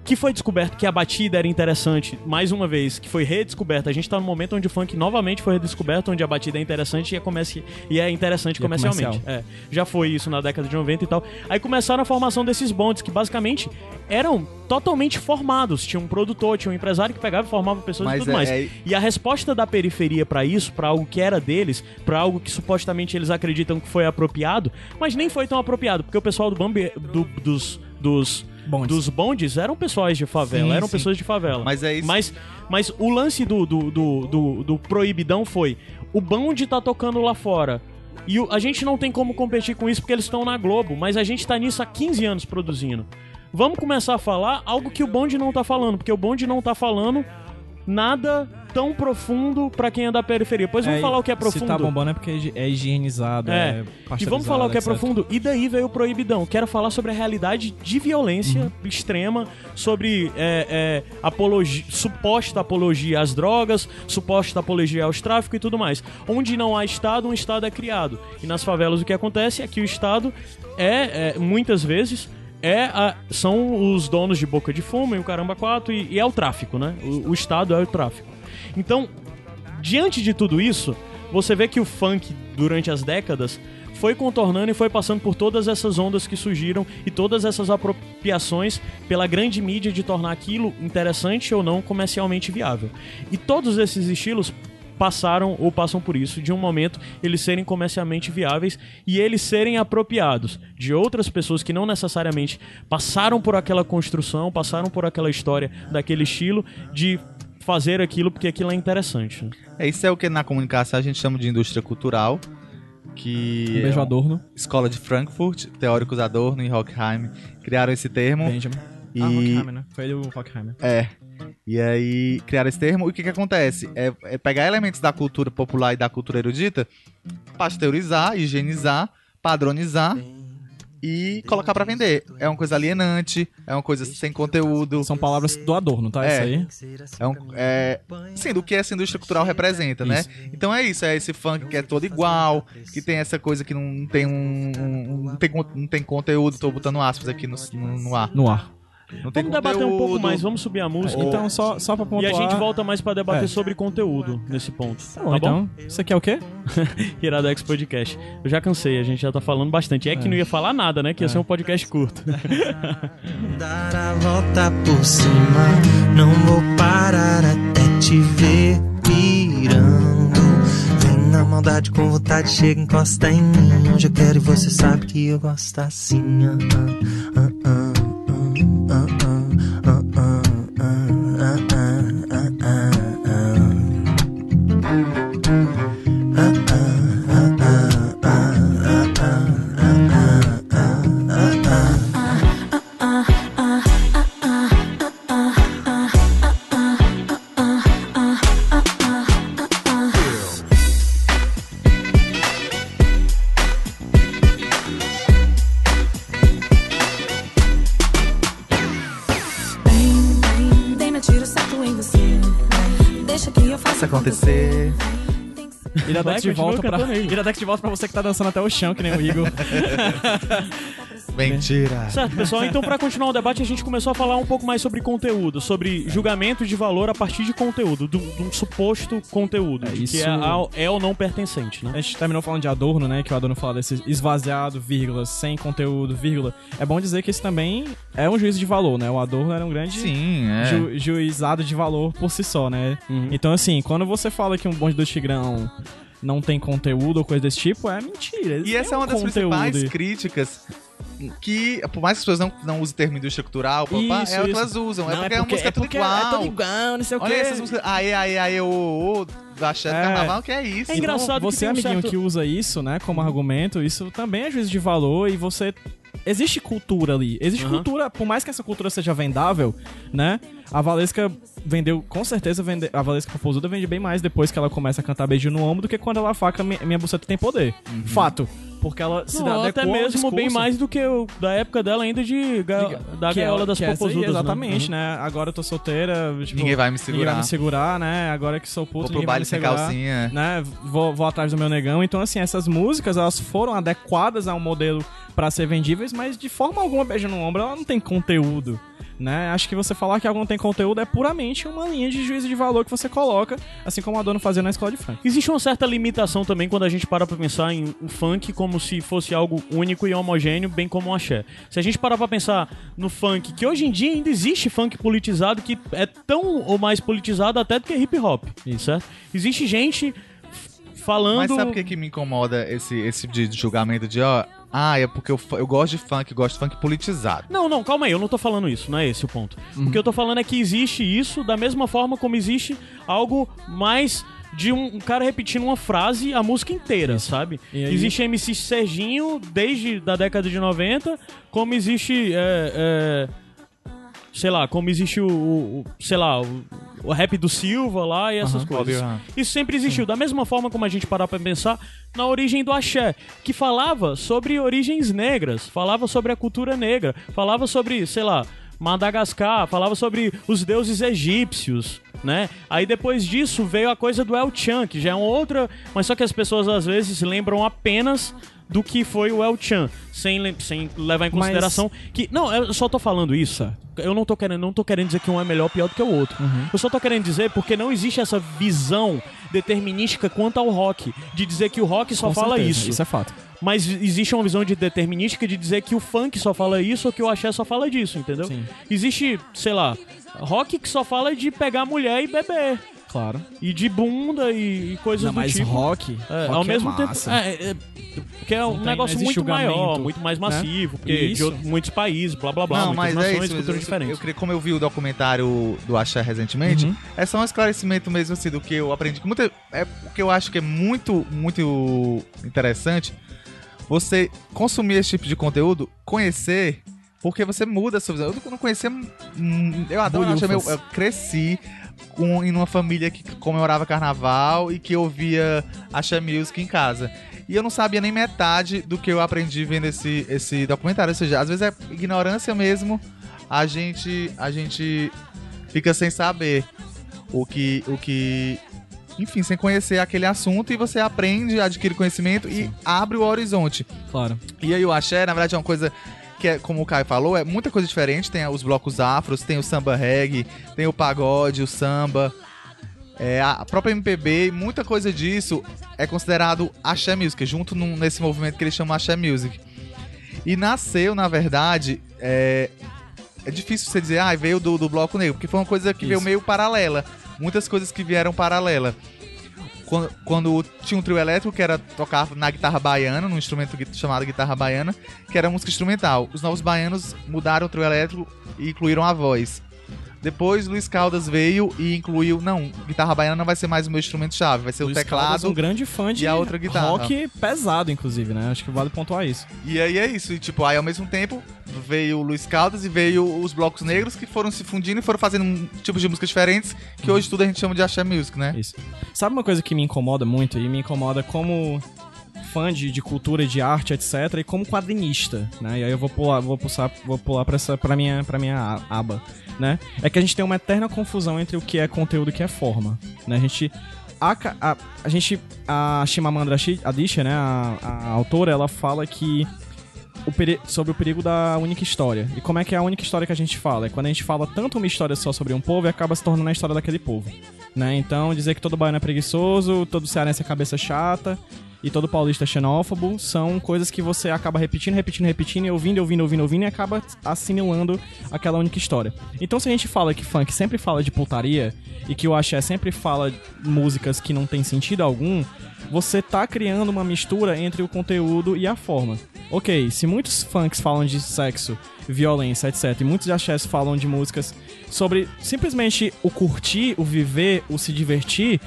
que foi descoberto que a batida era interessante, mais uma vez, que foi redescoberta. A gente tá no momento onde o funk novamente foi redescoberto, onde a batida é interessante e é, comerci... e é interessante E é comercialmente. comercial. É, já foi isso na década de 90 e tal. Aí começaram a formação desses bondes, que basicamente eram totalmente formados. Tinha um produtor, tinha um empresário que pegava e formava pessoas Mas e tudo é- mais. é- E a resposta da periferia pra isso, pra algo que era deles, pra algo que supostamente eles acreditam que foi apropriado, mas nem foi tão apropriado, porque o pessoal do Bambi, do- dos dos Bondes. dos bondes eram pessoas de favela, Sim, eram sim. pessoas de favela. Mas é isso. Mas, mas o lance do, do, do, do, do proibidão foi: o bonde tá tocando lá fora. E o- a gente não tem como competir com isso porque eles estão na Globo, mas a gente tá nisso há 15 anos produzindo. Vamos começar a falar algo que o bonde não tá falando, porque o bonde não tá falando nada tão profundo pra quem é da periferia. Pois vamos falar o que é profundo. Se tá bombando é porque é é higienizado, É. é, E vamos falar o que é etc. profundo. E daí veio o Proibidão. Quero falar sobre a realidade de violência Uhum. extrema, sobre é, é, apologia, suposta apologia às drogas, suposta apologia aos tráficos e tudo mais. Onde não há Estado, um Estado é criado. E nas favelas o que acontece é que o Estado é, é, muitas vezes, é a- são os donos de boca de fumo e o caramba quatro, e, e é o tráfico, né? O, o Estado é o tráfico. Então, diante de tudo isso, você vê que o funk, durante as décadas, foi contornando e foi passando por todas essas ondas que surgiram e todas essas apropriações pela grande mídia de tornar aquilo interessante ou não comercialmente viável. E todos esses estilos passaram ou passam por isso, de um momento eles serem comercialmente viáveis e eles serem apropriados de outras pessoas que não necessariamente passaram por aquela construção, passaram por aquela história daquele estilo de fazer aquilo porque aquilo é interessante. né? É, isso é o que na comunicação a gente chama de indústria cultural, que Um beijo é Adorno. escola de Frankfurt, teóricos Adorno e Horkheim criaram esse termo. Benjamin. E Ah, Horkheimer, né? Foi do Horkheimer. é. E aí criaram esse termo. E o que que acontece? É, é pegar elementos da cultura popular e da cultura erudita, pasteurizar, higienizar, padronizar e colocar pra vender. É uma coisa alienante, é uma coisa sem conteúdo. São palavras do Adorno, tá? É. Isso aí. É, um, é sim, do que essa indústria cultural representa, né? Então é isso, é esse funk que é todo igual, que tem essa coisa que não tem um, um- não, tem, não tem conteúdo, tô botando aspas aqui no, no, no ar. No ar. Não tem Vamos debater um pouco mais, vamos subir a música. Então, só, só pra E pontuar... a gente volta mais pra debater É. sobre conteúdo nesse ponto. Tá bom, então, você quer o quê? Iradex Podcast. Eu já cansei, a gente já tá falando bastante. É que não ia falar nada, né? Que ia ser um podcast curto. Dar a volta por cima, não vou parar até te ver pirando. Vem na maldade com vontade, chega, encosta em mim. Hoje eu quero e você sabe que eu gosto assim. ah, ah, ah, Iradex de volta pra... Iradex de volta pra você que tá dançando até o chão, que nem o Igor. Mentira. Certo, pessoal. Então, pra continuar o debate, a gente começou a falar um pouco mais sobre conteúdo, sobre julgamento de valor a partir de conteúdo, do- de um suposto conteúdo, É, isso- que é, é ou não pertencente, né? A gente terminou falando de Adorno, né? Que o Adorno fala desse esvaziado, vírgula, sem conteúdo, vírgula. É bom dizer que isso também é um juízo de valor, né? O Adorno era um grande Sim, é. ju- juizado de valor por si só, né? Uhum. Então, assim, quando você fala que um bonde do Tigrão não tem conteúdo ou coisa desse tipo, é mentira. Eles E essa é um uma das principais críticas que, por mais que as pessoas não, não usem o termo indústria cultural, papá, Isso, é o que elas usam. é Não, porque é, uma música tudo igual. É tudo igual, não sei o Olha quê. essas músicas. Aê, aê, aê, ô, ô, ô, axé do É. carnaval, que é isso. É engraçado Você, que tem um amiguinho certo- que usa isso, né, como argumento, isso também é juízo de valor e você. Existe cultura ali. Existe Aham. cultura, por mais que essa cultura seja vendável, né? A Valesca vendeu, com certeza, vende, a Valesca Popozuda vende bem mais depois que ela começa a cantar beijo no ombro do que quando ela faca minha, minha buceta tem poder. Fato. Porque ela se Não, dá até mesmo bem mais do que o da época dela ainda de ga- da que gaiola ela- das que é essa aí, popozudas. né? Exatamente, Uhum. né? Agora eu tô solteira. tipo, Ninguém vai me Ninguém segurar. vai me segurar, né? Agora que sou puto, Vou pro ninguém vai baile me sem segurar. calcinha. Né? Vou, vou atrás do meu negão. Então, assim, essas músicas, elas foram adequadas a um modelo pra ser vendíveis, mas de forma alguma, beijo no ombro, ela não tem conteúdo. Né? Acho que você falar que algo não tem conteúdo é puramente uma linha de juízo de valor que você coloca, assim como a dona fazia na escola de funk. Existe uma certa limitação também quando a gente para pra pensar em o funk como se fosse algo único e homogêneo, bem como o axé. Se a gente parar pra pensar no funk, que hoje em dia ainda existe funk politizado que é tão ou mais politizado até do que hip hop, certo? Existe gente falando... Mas sabe o que, que me incomoda esse, esse de julgamento de, ó, ah, é porque eu, eu gosto de funk, gosto de funk politizado. Não, não, calma aí, eu não tô falando isso, não é esse o ponto. O que eu tô falando é que existe isso da mesma forma como existe algo mais de um, um cara repetindo uma frase a música inteira, sabe? E aí- Existe MC Serginho desde da década de 90, como existe é, é, sei lá, como existe o, o- o- sei lá, o, o rap do Silva lá e essas Aham. coisas. Óbvio, aham. Isso sempre existiu. Da mesma forma como a gente parar pra pensar na origem do axé, que falava sobre origens negras, falava sobre a cultura negra, falava sobre, sei lá, Madagascar, falava sobre os deuses egípcios, né? Aí depois disso veio a coisa do El Chan, que já é uma outra, mas só que as pessoas às vezes lembram apenas do que foi o El Chan, sem, sem levar em Mas- consideração que não, eu só tô falando isso. Eu não tô querendo, não tô querendo dizer que um é melhor ou pior do que o outro. Eu só tô querendo dizer porque não existe essa visão determinística quanto ao rock, de dizer que o rock só Com fala certeza, isso. Isso é fato. Mas existe uma visão de determinística de dizer que o funk só fala isso ou que o axé só fala disso, entendeu? Sim. Existe, sei lá, rock que só fala de pegar mulher e beber. Claro. e de bunda e, e coisas Não, do mas tipo. rock, É, rock ao é mesmo tempo. É, é, porque é um tem- negócio muito maior, muito mais né? massivo, porque de Isso. outros- muitos países, blá blá blá, Não, muitas mas nações, é isso culturas Eu, diferentes. eu, creio- como eu vi o documentário do Axé recentemente, Uhum. é só um esclarecimento mesmo assim do que eu aprendi. Que muita, é o que eu acho que é muito, muito interessante você consumir esse tipo de conteúdo, conhecer, porque você muda a sua visão. Eu não conhecia. hum, Eu adoro Axé, meu, Bolhufas. eu cresci com, em uma família que comemorava carnaval e que ouvia Axé Music em casa. E eu não sabia nem metade do que eu aprendi vendo esse, esse documentário. Ou seja, às vezes é ignorância mesmo. A gente, a gente fica sem saber o que, o que. Enfim, sem conhecer aquele assunto e você aprende, adquire conhecimento e abre o horizonte. Claro. E aí o axé, na verdade, é uma coisa que é, como o Caio falou, é muita coisa diferente. Tem os blocos afros, tem o samba reggae, tem o pagode, o samba, é, a própria MPB, muita coisa disso é considerado axé music, junto num- nesse movimento que eles chamam axé music. E nasceu, na verdade, é, é difícil você dizer, ah, veio do, do bloco negro, porque foi uma coisa que veio Isso. meio paralela. Muitas coisas que vieram paralela. Quando, quando tinha um trio elétrico que era tocar na guitarra baiana, num instrumento chamado guitarra baiana, que era música instrumental. Os novos baianos mudaram o trio elétrico e incluíram a voz. Depois Luiz Caldas veio e incluiu, não, guitarra baiana não vai ser mais o meu instrumento chave, vai ser Luiz o Caldas teclado. um grande fã de e a outra guitarra. rock pesado, inclusive, né? Acho que vale pontuar isso. E aí é isso, e tipo, aí ao mesmo tempo veio o Luiz Caldas e veio os blocos negros que foram se fundindo e foram fazendo um tipos de músicas diferentes, que hoje tudo a gente chama de axé music, né? Isso. Sabe uma coisa que me incomoda muito? E me incomoda como fã de, de cultura de arte, etc. E como quadrinista, né? E aí eu vou pular, vou pular, vou pular pra, essa, pra, minha, pra minha aba, né? É que a gente tem uma eterna confusão entre o que é conteúdo e o que é forma, né? A gente... A, a, a gente... A Shimamanda Shi- Adichie, né? A, a autora, ela fala que o sobre o perigo da única história. E como é que é a única história que a gente fala? É quando a gente fala tanto uma história só sobre um povo e acaba se tornando a história daquele povo. Né? Então, dizer que todo baiano é preguiçoso, todo cearense é cabeça chata e todo paulista xenófobo são coisas que você acaba repetindo, repetindo, repetindo, e ouvindo, ouvindo, ouvindo, ouvindo e acaba assimilando aquela única história. Então, se a gente fala que funk sempre fala de putaria e que o axé sempre fala músicas que não tem sentido algum, você tá criando uma mistura entre o conteúdo e a forma. Ok, se muitos funks falam de sexo, violência, etc., e muitos axés falam de músicas sobre simplesmente o curtir, o viver, o se divertir,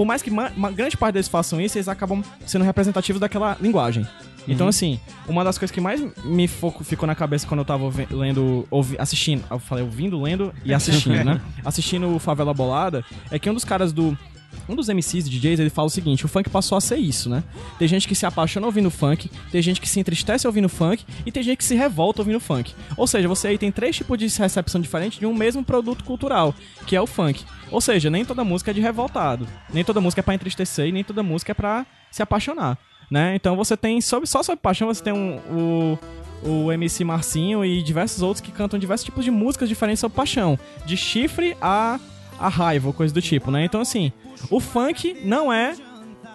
por mais que ma- uma grande parte deles façam isso, eles acabam sendo representativos daquela linguagem. Então, assim, uma das coisas que mais me foco, ficou na cabeça quando eu tava lendo, ouvi, assistindo, eu falei ouvindo, lendo e assistindo, né? Assistindo o Favela Bolada, é que um dos caras do. Um dos MCs DJs, ele fala o seguinte: o funk passou a ser isso, né? Tem gente que se apaixona ouvindo funk, tem gente que se entristece ouvindo funk e tem gente que se revolta ouvindo funk. Ou seja, você aí tem três tipos de recepção diferentes de um mesmo produto cultural, que é o funk. Ou seja, nem toda música é de revoltado, nem toda música é pra entristecer e nem toda música é pra se apaixonar, né? Então você tem, sobre, só sobre paixão, você tem um, o, o MC Marcinho e diversos outros que cantam diversos tipos de músicas diferentes sobre paixão, de chifre a, a raiva, ou coisa do tipo, né? Então, assim, o funk não é,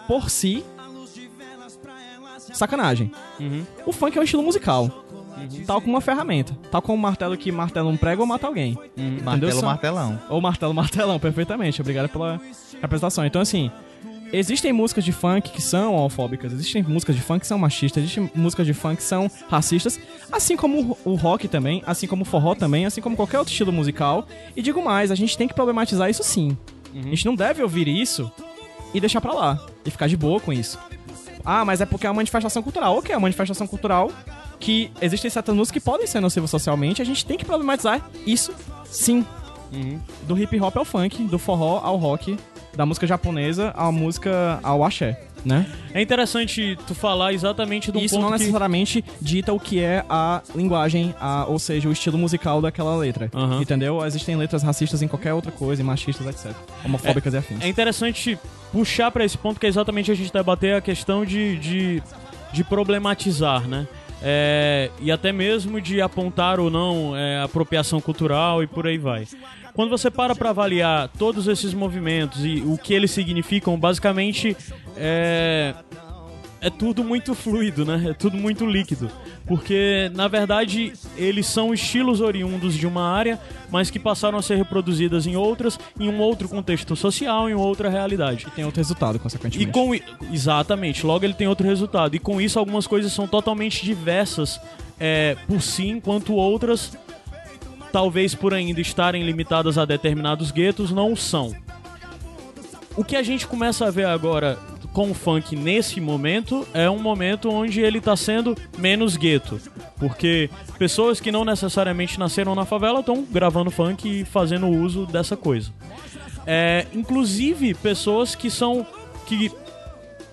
por si, sacanagem. O funk é um estilo musical. Tal como uma ferramenta. Tal como um martelo que martela um prego ou mata alguém. Entendeu? Martelo, São- martelão. ou martelo, martelão, perfeitamente. Obrigado pela representação. Então, assim, existem músicas de funk que são homofóbicas, existem músicas de funk que são machistas, existem músicas de funk que são racistas, assim como o rock também, assim como o forró também, assim como qualquer outro estilo musical. E digo mais, a gente tem que problematizar isso sim. A gente não deve ouvir isso e deixar pra lá. E ficar de boa com isso. Ah, mas é porque é uma manifestação cultural. Ok, é uma manifestação cultural que existem certas músicas que podem ser nocivas socialmente. A gente tem que problematizar isso sim. Do hip hop ao funk, do forró ao rock, da música japonesa à música ao axé, né? É interessante tu falar exatamente de um Isso ponto não que... necessariamente dita o que é a linguagem, a, ou seja, o estilo musical daquela letra. Aham. Entendeu? Existem letras racistas em qualquer outra coisa, machistas, etc. Homofóbicas e afins. É interessante puxar pra esse ponto que é exatamente a gente debater a questão de, de, de problematizar, né? É, e até mesmo de apontar ou não é, apropriação cultural e por aí vai. Quando você para pra avaliar todos esses movimentos e o que eles significam, basicamente é, é tudo muito fluido, né? É tudo muito líquido. Porque, na verdade, eles são estilos oriundos de uma área, mas que passaram a ser reproduzidas em outras, em um outro contexto social, em outra realidade. E tem outro resultado, E consequentemente. com i- exatamente, logo ele tem outro resultado. E com isso algumas coisas são totalmente diversas é, por si, enquanto outras, talvez por ainda estarem limitadas a determinados guetos, não o são. O que a gente começa a ver agora com o funk nesse momento é um momento onde ele está sendo menos gueto. Porque pessoas que não necessariamente nasceram na favela estão gravando funk e fazendo uso dessa coisa. É, inclusive pessoas que são que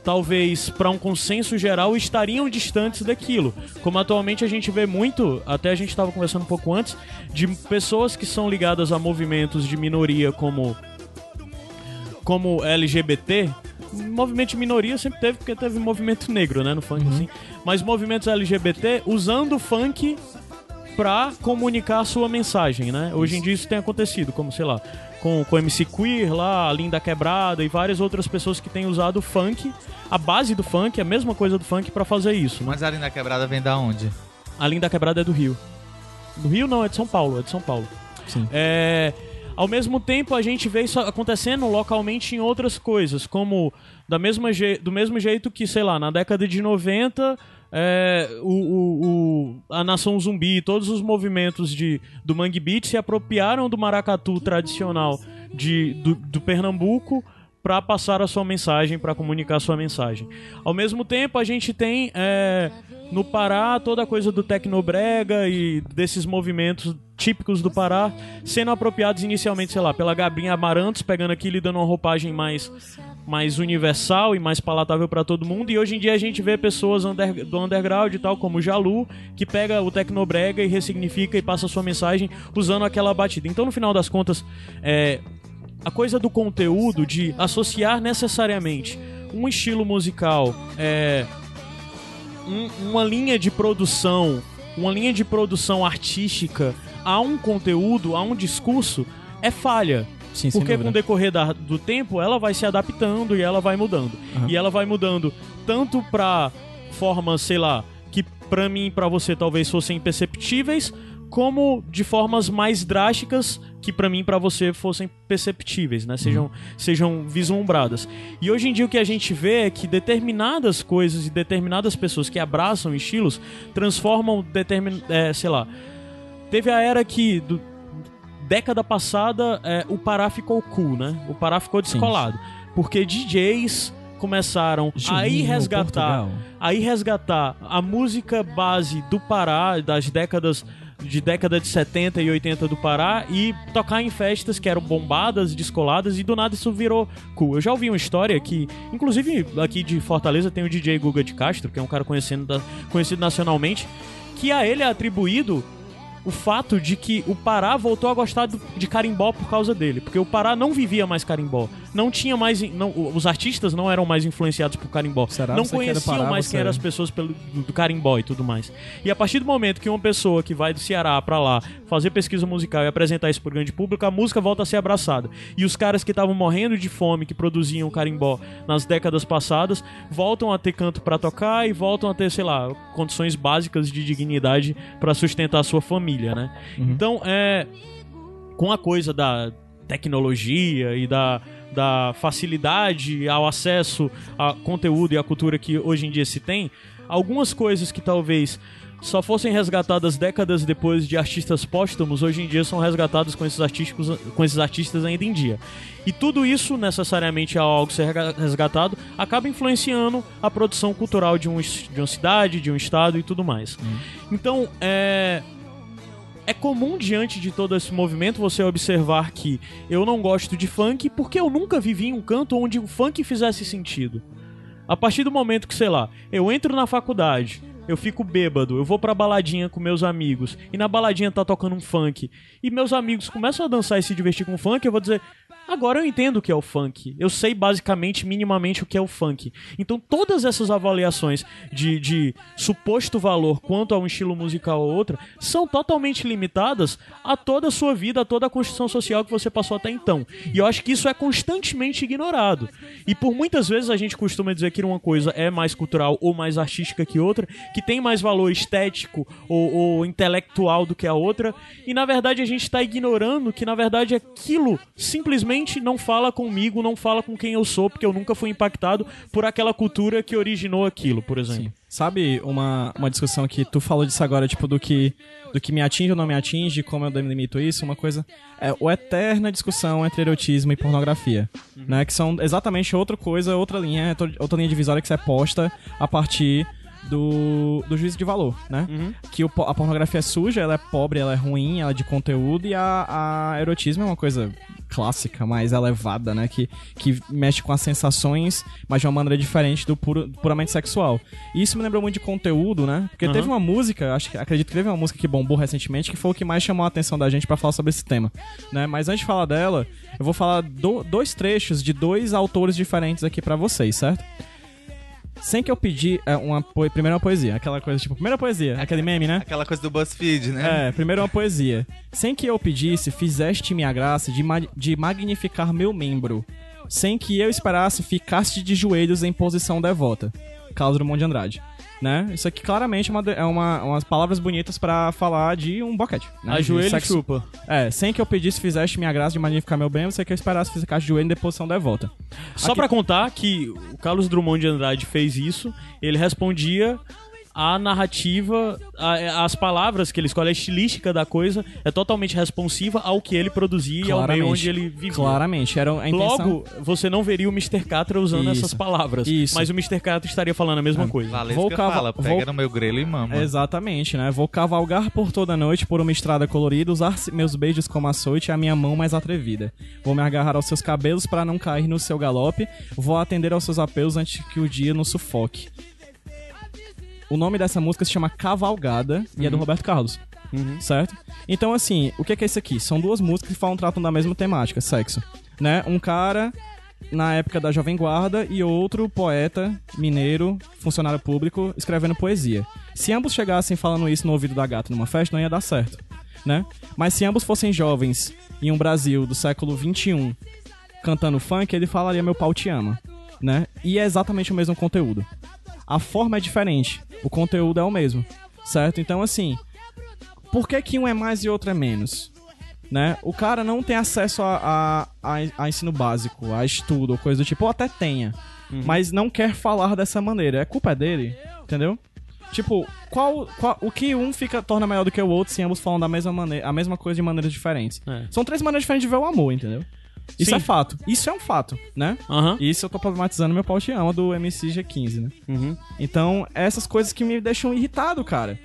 talvez para um consenso geral estariam distantes daquilo. Como atualmente a gente vê muito, até a gente estava conversando um pouco antes, de pessoas que são ligadas a movimentos de minoria como como LGBT. Movimento de minoria sempre teve, porque teve movimento negro, né, no funk, assim. Mas movimentos LGBT usando o funk pra comunicar a sua mensagem, né? Hoje em dia isso tem acontecido, como, sei lá, com, com o MC Queer lá, a Linda Quebrada e várias outras pessoas que têm usado o funk, a base do funk, a mesma coisa do funk pra fazer isso, né? Mas a Linda Quebrada vem da onde? A Linda Quebrada é do Rio. Do Rio não, é de São Paulo, é de São Paulo. Sim. É, ao mesmo tempo, a gente vê isso acontecendo localmente em outras coisas, como da mesma do mesmo jeito que, sei lá, na década de 90, é, o, o- o- a Nação Zumbi, todos os movimentos de, do Mangue Beat se apropriaram do maracatu tradicional de, do, do Pernambuco para passar a sua mensagem, para comunicar a sua mensagem. Ao mesmo tempo, a gente tem é, no Pará toda a coisa do tecnobrega e desses movimentos típicos do Pará sendo apropriados inicialmente, sei lá, pela Gabrinha Amarantos, pegando aquilo e dando uma roupagem mais mais universal e mais palatável para todo mundo. E hoje em dia a gente vê pessoas under- do underground e tal, como Jalu, que pega o tecnobrega e ressignifica e passa a sua mensagem usando aquela batida. Então, no final das contas, é, a coisa do conteúdo, de associar necessariamente um estilo musical, é, um- uma linha de produção, uma linha de produção artística a um conteúdo, a um discurso, é falha. Sim, Porque com o decorrer da- do tempo, ela vai se adaptando e ela vai mudando. E ela vai mudando tanto pra formas, sei lá, que pra mim e pra você talvez fossem imperceptíveis, como de formas mais drásticas que pra mim e pra você fossem perceptíveis, né? Sejam, sejam vislumbradas. E hoje em dia o que a gente vê é que determinadas coisas e determinadas pessoas que abraçam estilos transformam determin, é, sei lá, teve a era que do, década passada é, o Pará ficou cool, né? O Pará ficou descolado. Porque DJs começaram a ir resgatar, a ir resgatar a música base do Pará, das décadas de década de 70 e 80 do Pará e tocar em festas que eram bombadas, descoladas e do nada isso virou cool. Eu já ouvi uma história que, inclusive aqui de Fortaleza tem o DJ Guga de Castro, que é um cara conhecido, conhecido nacionalmente, que a ele é atribuído o fato de que o Pará voltou a gostar de carimbó por causa dele, porque o Pará não vivia mais carimbó, não tinha mais, não, os artistas não eram mais influenciados por carimbó, Será? não conheciam Pará, mais quem eram as pessoas pelo, do, do carimbó e tudo mais. E a partir do momento que uma pessoa que vai do Ceará pra lá fazer pesquisa musical e apresentar isso pro grande público, a música volta a ser abraçada. E os caras que estavam morrendo de fome, que produziam carimbó nas décadas passadas, voltam a ter canto pra tocar e voltam a ter, sei lá, condições básicas de dignidade pra sustentar a sua família, né? Então, é com a coisa da tecnologia e da, da facilidade ao acesso a conteúdo e a cultura que hoje em dia se tem, algumas coisas que talvez só fossem resgatadas décadas depois de artistas póstumos, hoje em dia são resgatadas com esses, artísticos, com esses artistas ainda em dia. E tudo isso, necessariamente ao algo ser resgatado, acaba influenciando a produção cultural de, um, de uma cidade, de um estado e tudo mais. Então, é, é comum diante de todo esse movimento você observar que eu não gosto de funk porque eu nunca vivi em um canto onde o funk fizesse sentido. A partir do momento que, sei lá, eu entro na faculdade, eu fico bêbado, eu vou pra baladinha com meus amigos, e na baladinha tá tocando um funk, e meus amigos começam a dançar e se divertir com funk, eu vou dizer, Agora eu entendo o que é o funk. Eu sei basicamente, minimamente, o que é o funk. Então todas essas avaliações de, de suposto valor quanto a um estilo musical ou outro são totalmente limitadas a toda a sua vida, a toda a construção social que você passou até então. E eu acho que isso é constantemente ignorado. E por muitas vezes a gente costuma dizer que uma coisa é mais cultural ou mais artística que outra, que tem mais valor estético ou, ou intelectual do que a outra. E na verdade a gente está ignorando que na verdade aquilo simplesmente não fala comigo, não fala com quem eu sou, porque eu nunca fui impactado por aquela cultura que originou aquilo, por exemplo. Sabe uma, uma discussão que tu falou disso agora, tipo, do que, do que me atinge ou não me atinge, como eu delimito isso, uma coisa. É a eterna discussão entre erotismo e pornografia. Né? Que são exatamente outra coisa, outra linha, outra linha divisória que você é posta a partir do, do juízo de valor, né? Que o a pornografia é suja, ela é pobre, ela é ruim, ela é de conteúdo, e a, a erotismo é uma coisa clássica, mais elevada, né? Que, que mexe com as sensações, mas de uma maneira diferente do puro, puramente sexual. E isso me lembrou muito de conteúdo, né? Porque teve uma música, acho que acredito que teve uma música que bombou recentemente, que foi o que mais chamou a atenção da gente pra falar sobre esse tema, né? Mas antes de falar dela, eu vou falar do- dois trechos de dois autores diferentes aqui pra vocês, certo? Sem que eu pedir é, uma po- primeiro uma poesia, aquela coisa tipo, primeira poesia, aquele meme, né? Aquela coisa do BuzzFeed, né? É, primeiro uma poesia. Sem que eu pedisse, fizeste-me a graça de, ma- de magnificar meu membro. Sem que eu esperasse, ficaste de joelhos em posição devota. Carlos Drummond de Andrade. Né? Isso aqui claramente é, uma, é uma- umas palavras bonitas pra falar de um boquete. Né? A De joelho e sexo- chupa. É, sem que eu pedisse, fizeste minha graça de magnificar meu membro, sem que eu esperasse, ficaste de joelho em posição devota. Só Aqui- pra contar que o Carlos Drummond de Andrade fez isso, ele respondia a narrativa, a- as palavras que ele escolhe, a estilística da coisa é totalmente responsiva ao que ele produzia e ao meio onde ele vivia. Claramente, era a intenção... Logo, você não veria o Mr. Catra usando Isso. essas palavras. Isso. Mas o Mr. Catra estaria falando a mesma coisa. Valesca Vou cava- fala, pega vou- no meu grelo e mama. Exatamente, né? Vou cavalgar por toda noite por uma estrada colorida, usar meus beijos como açoite e a minha mão mais atrevida. Vou me agarrar aos seus cabelos para não cair no seu galope. Vou atender aos seus apelos antes que o dia nos sufoque. O nome dessa música se chama Cavalgada e é do Roberto Carlos. Certo? Então, assim, o que é, que é isso aqui? São duas músicas que falam, tratam da mesma temática, sexo. Né? Um cara na época da Jovem Guarda e outro poeta, mineiro, funcionário público, escrevendo poesia. Se ambos chegassem falando isso no ouvido da gata numa festa, não ia dar certo, né? Mas se ambos fossem jovens em um Brasil do século XXI cantando funk, ele falaria meu pau te ama, né? E é exatamente o mesmo conteúdo. A forma é diferente, o conteúdo é o mesmo, certo? Então, assim, por que que um é mais e outro é menos? Né? O cara não tem acesso a, a, a- ensino básico, a estudo, ou coisa do tipo, ou até tenha, mas não quer falar dessa maneira. É culpa dele, entendeu? Tipo, qual, qual, o que um fica torna melhor do que o outro se ambos falam da mesma maneira, a mesma coisa de maneiras diferentes? É. São três maneiras diferentes de ver o amor, entendeu? Isso Sim. é fato. Isso é um fato, né? Aham. Isso eu tô problematizando meu pau te ama do MC G15, né? Uhum. Então, essas coisas que me deixam irritado, cara.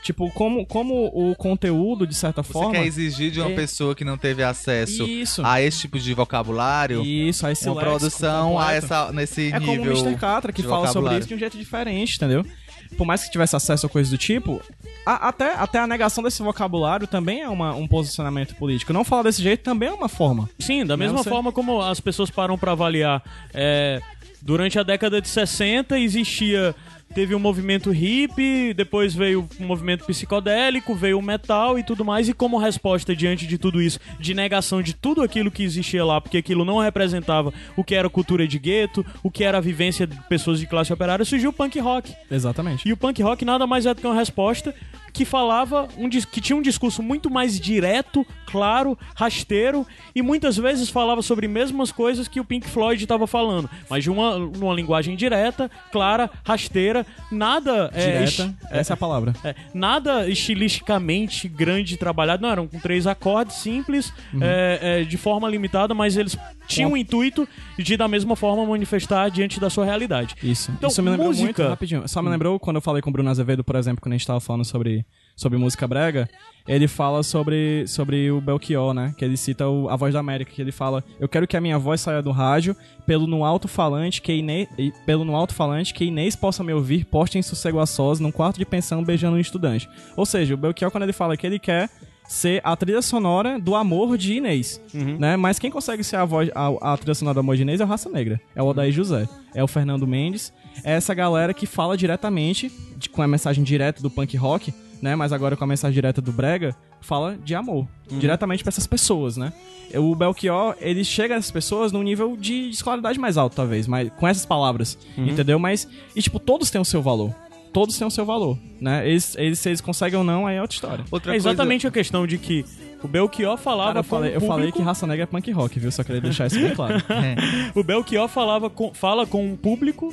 Tipo, como, como o conteúdo, de certa Você forma. quer exigir de uma é- pessoa que não teve acesso Isso. a esse tipo de vocabulário Isso, a esse uma produção a essa, nesse É como nível o Mr. Catra, que fala sobre isso de um jeito diferente, entendeu? Por mais que tivesse acesso a coisas do tipo, a- até, até a negação desse vocabulário também é uma, um posicionamento político. Não falar desse jeito também é uma forma. Sim, da mesma você- forma como as pessoas param pra avaliar. é, durante a década de 60 existia. Teve um movimento hippie, depois veio um movimento psicodélico, veio o metal e tudo mais, e como resposta diante de tudo isso, de negação de tudo aquilo que existia lá, porque aquilo não representava o que era cultura de gueto, o que era a vivência de pessoas de classe operária, surgiu o punk rock. Exatamente. E o punk rock nada mais é do que uma resposta que falava, um, que tinha um discurso muito mais direto, claro, rasteiro, e muitas vezes falava sobre mesmas coisas que o Pink Floyd estava falando, mas de uma, numa linguagem direta, clara, rasteira, nada é, Direta, es- essa é a palavra. é, nada estilisticamente grande trabalhado, não, eram com três acordes simples, Uhum. é, é, de forma limitada, mas eles tinham o intuito de, da mesma forma, manifestar diante da sua realidade. Isso. Então, Isso me lembrou música- muito, rapidinho. Só me lembrou quando eu falei com o Bruno Azevedo, por exemplo, quando a gente tava falando sobre, sobre música brega, ele fala sobre, sobre o Belchior, né? Que ele cita o, a voz da América, que ele fala: Eu quero que a minha voz saia do rádio pelo no alto-falante que Inês, pelo no alto-falante que Inês possa me ouvir, poste em sossego a sós, num quarto de pensão beijando um estudante. Ou seja, o Belchior, quando ele fala que ele quer ser a trilha sonora do amor de Inês, Uhum. né? Mas quem consegue ser a, voz, a, a trilha sonora do amor de Inês é o Raça Negra, é o Odair José, é o Fernando Mendes, é essa galera que fala diretamente, de- com a mensagem direta do punk rock, né? Mas agora com a mensagem direta do brega, fala de amor, Uhum. diretamente pra essas pessoas, né? O Belchior, ele chega a essas pessoas num nível de escolaridade mais alto, talvez, mas com essas palavras, Uhum. entendeu? Mas, e tipo, todos têm o seu valor. Todos têm o seu valor, né? Eles, eles, se eles conseguem ou não, aí é outra história. Outra É exatamente a questão de que o Belchior falava Cara, eu com falei, o eu falei que público- raça negra é punk rock, viu? Só queria deixar isso bem claro. O Belchior falava com, fala com um público,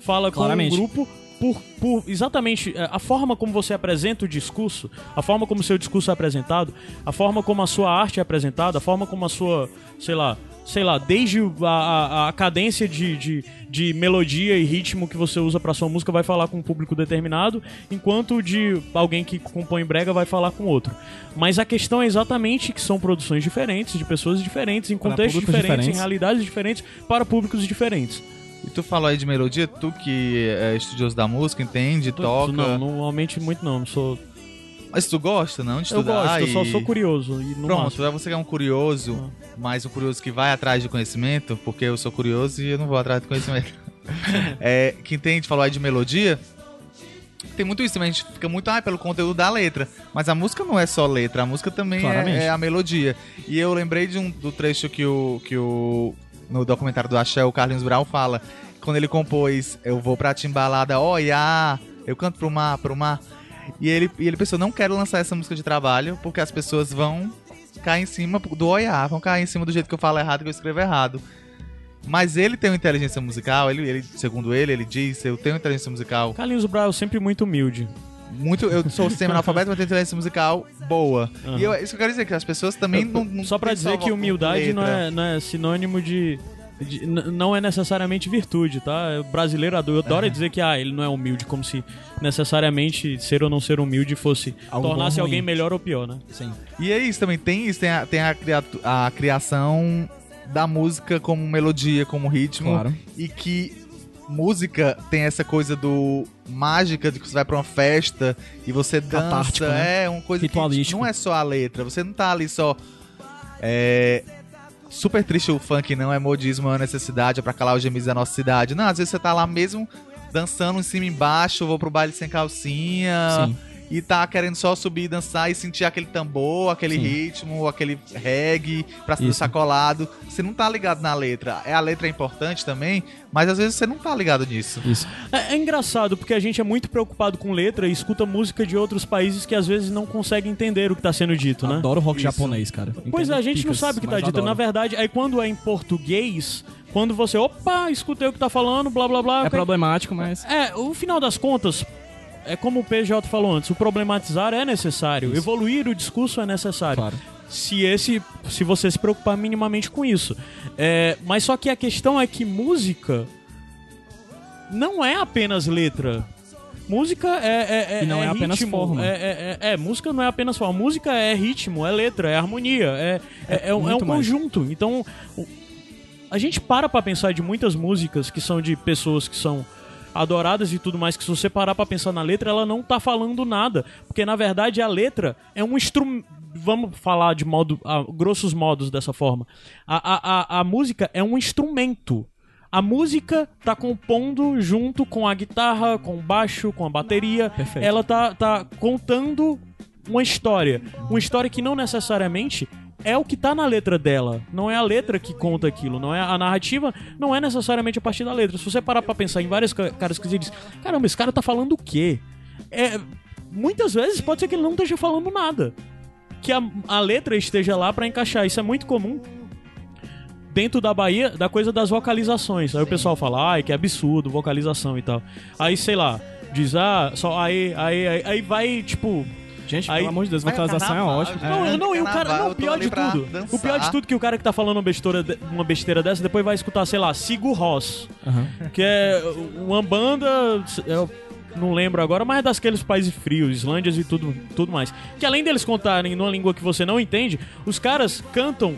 fala com Claramente. um grupo, por, por exatamente é, a forma como você apresenta o discurso, a forma como o seu discurso é apresentado, a forma como a sua arte é apresentada, a forma como a sua, sei lá, sei lá, desde a, a, a cadência de, de, de melodia e ritmo que você usa pra sua música vai falar com um público determinado, enquanto de alguém que compõe brega vai falar com outro. Mas a questão é exatamente que são produções diferentes, de pessoas diferentes, em Para contextos públicos diferentes, em diferentes. realidades diferentes, para públicos diferentes. E tu falou aí de melodia, tu que é estudioso da música, entende, toca. Não, normalmente muito não. não Sou, Mas tu gosta, não? De eu estudar gosto, eu só e- sou curioso. E Pronto, máximo. é você que é um curioso, mas um curioso que vai atrás de conhecimento, porque eu sou curioso e eu não vou atrás de conhecimento. é, que entende, falou aí de melodia. Tem muito isso também, a gente fica muito ah, pelo conteúdo da letra. Mas a música não é só letra, a música também é, é a melodia. E eu lembrei de um do trecho que o. Que o no documentário do Axé, o Carlinhos Brau fala. Quando ele compôs Eu vou pra timbalada, olha, eu canto pro mar, pro mar. E ele, e ele pensou, não quero lançar essa música de trabalho, porque as pessoas vão cair em cima do olhar, vão cair em cima do jeito que eu falo errado, que eu escrevo errado. Mas ele tem uma inteligência musical, ele, ele segundo ele, ele diz, eu tenho inteligência musical Carlinhos Brau é sempre muito humilde. Muito. Eu sou semi-analfabeto, mas tenho inteligência musical boa. Aham. E eu, isso que eu quero dizer, que as pessoas também não. não Só pra dizer que humildade não é, não é sinônimo de. de- não é necessariamente virtude, tá? O brasileiro adora, adora dizer que ah, ele não é humilde, como se necessariamente ser ou não ser humilde fosse Algo tornasse alguém melhor ou pior, né? Sim. E é isso também, tem isso, tem a, tem a, a criação da música como melodia, como ritmo. Claro. E que música tem essa coisa do mágica de que você vai pra uma festa e você dança. Catártico, né? É uma coisa que não é só a letra. Você não tá ali só. É. Super triste o funk, não é modismo, é uma necessidade, é pra calar os gemidos da nossa cidade. Não, às vezes você tá lá mesmo dançando em cima e embaixo, vou pro baile sem calcinha. Sim. E tá querendo só subir e dançar e sentir aquele tambor, aquele Sim. ritmo, aquele reggae, pra ser sacolado. Você não tá ligado na letra. É a letra é importante também, mas às vezes você não tá ligado nisso. Isso. É, é engraçado porque a gente é muito preocupado com letra e escuta música de outros países que às vezes não consegue entender o que tá sendo dito, né? Adoro rock Isso. japonês, cara. Pois é, Entendo a gente não picas, sabe o que tá dito. adoro. Na verdade, aí quando é em português, quando você, opa, escutei o que tá falando, blá blá blá. É ok. problemático, mas. É, o final das contas, é como o PJ falou antes, o problematizar é necessário, Isso. evoluir o discurso é necessário. Claro. Se esse, se você se preocupar minimamente com isso. É, mas só que a questão é que música não é apenas letra. Música é, é, é E não é apenas ritmo, forma. É, é, é- é, música não é apenas forma. Música é ritmo, é letra, é harmonia, é, é, é um, é um conjunto. Então, a gente para pra pensar de muitas músicas que são de pessoas que são adoradas e tudo mais, que se você parar pra pensar na letra, ela não tá falando nada. Porque, na verdade, a letra é um instrumento... Vamos falar de modo... A grossos modos dessa forma. A, a, a, a música é um instrumento. A música tá compondo junto com a guitarra, com o baixo, com a bateria. Perfeito. Ela tá, tá contando uma história. Uma história que não necessariamente é o que tá na letra dela. Não é a letra que conta aquilo. Não é a narrativa, não é necessariamente a partir da letra. Se você parar pra pensar em vários ca- caras que você diz, caramba, esse cara tá falando o quê? É, muitas vezes pode ser que ele não esteja falando nada. Que a, a letra esteja lá pra encaixar. Isso é muito comum dentro da Bahia, da coisa das vocalizações. Aí o pessoal fala, ai, que absurdo, vocalização e tal. Aí, sei lá, diz, ah, só aí, aí, aí, aí vai, tipo. Gente, Aí- pelo amor de Deus, Vai vocalização é carnaval, ótimo. gente. Não, É, não, e o cara. Não, eu o pior de tudo. dançar. O pior de tudo é que o cara que tá falando uma besteira, uma besteira dessa, depois vai escutar, sei lá, Sigur Ross. Aham. Que é uma banda. Eu não lembro agora, mas é daqueles países frios, Islândias e tudo, tudo mais. Que além deles contarem numa língua que você não entende, os caras cantam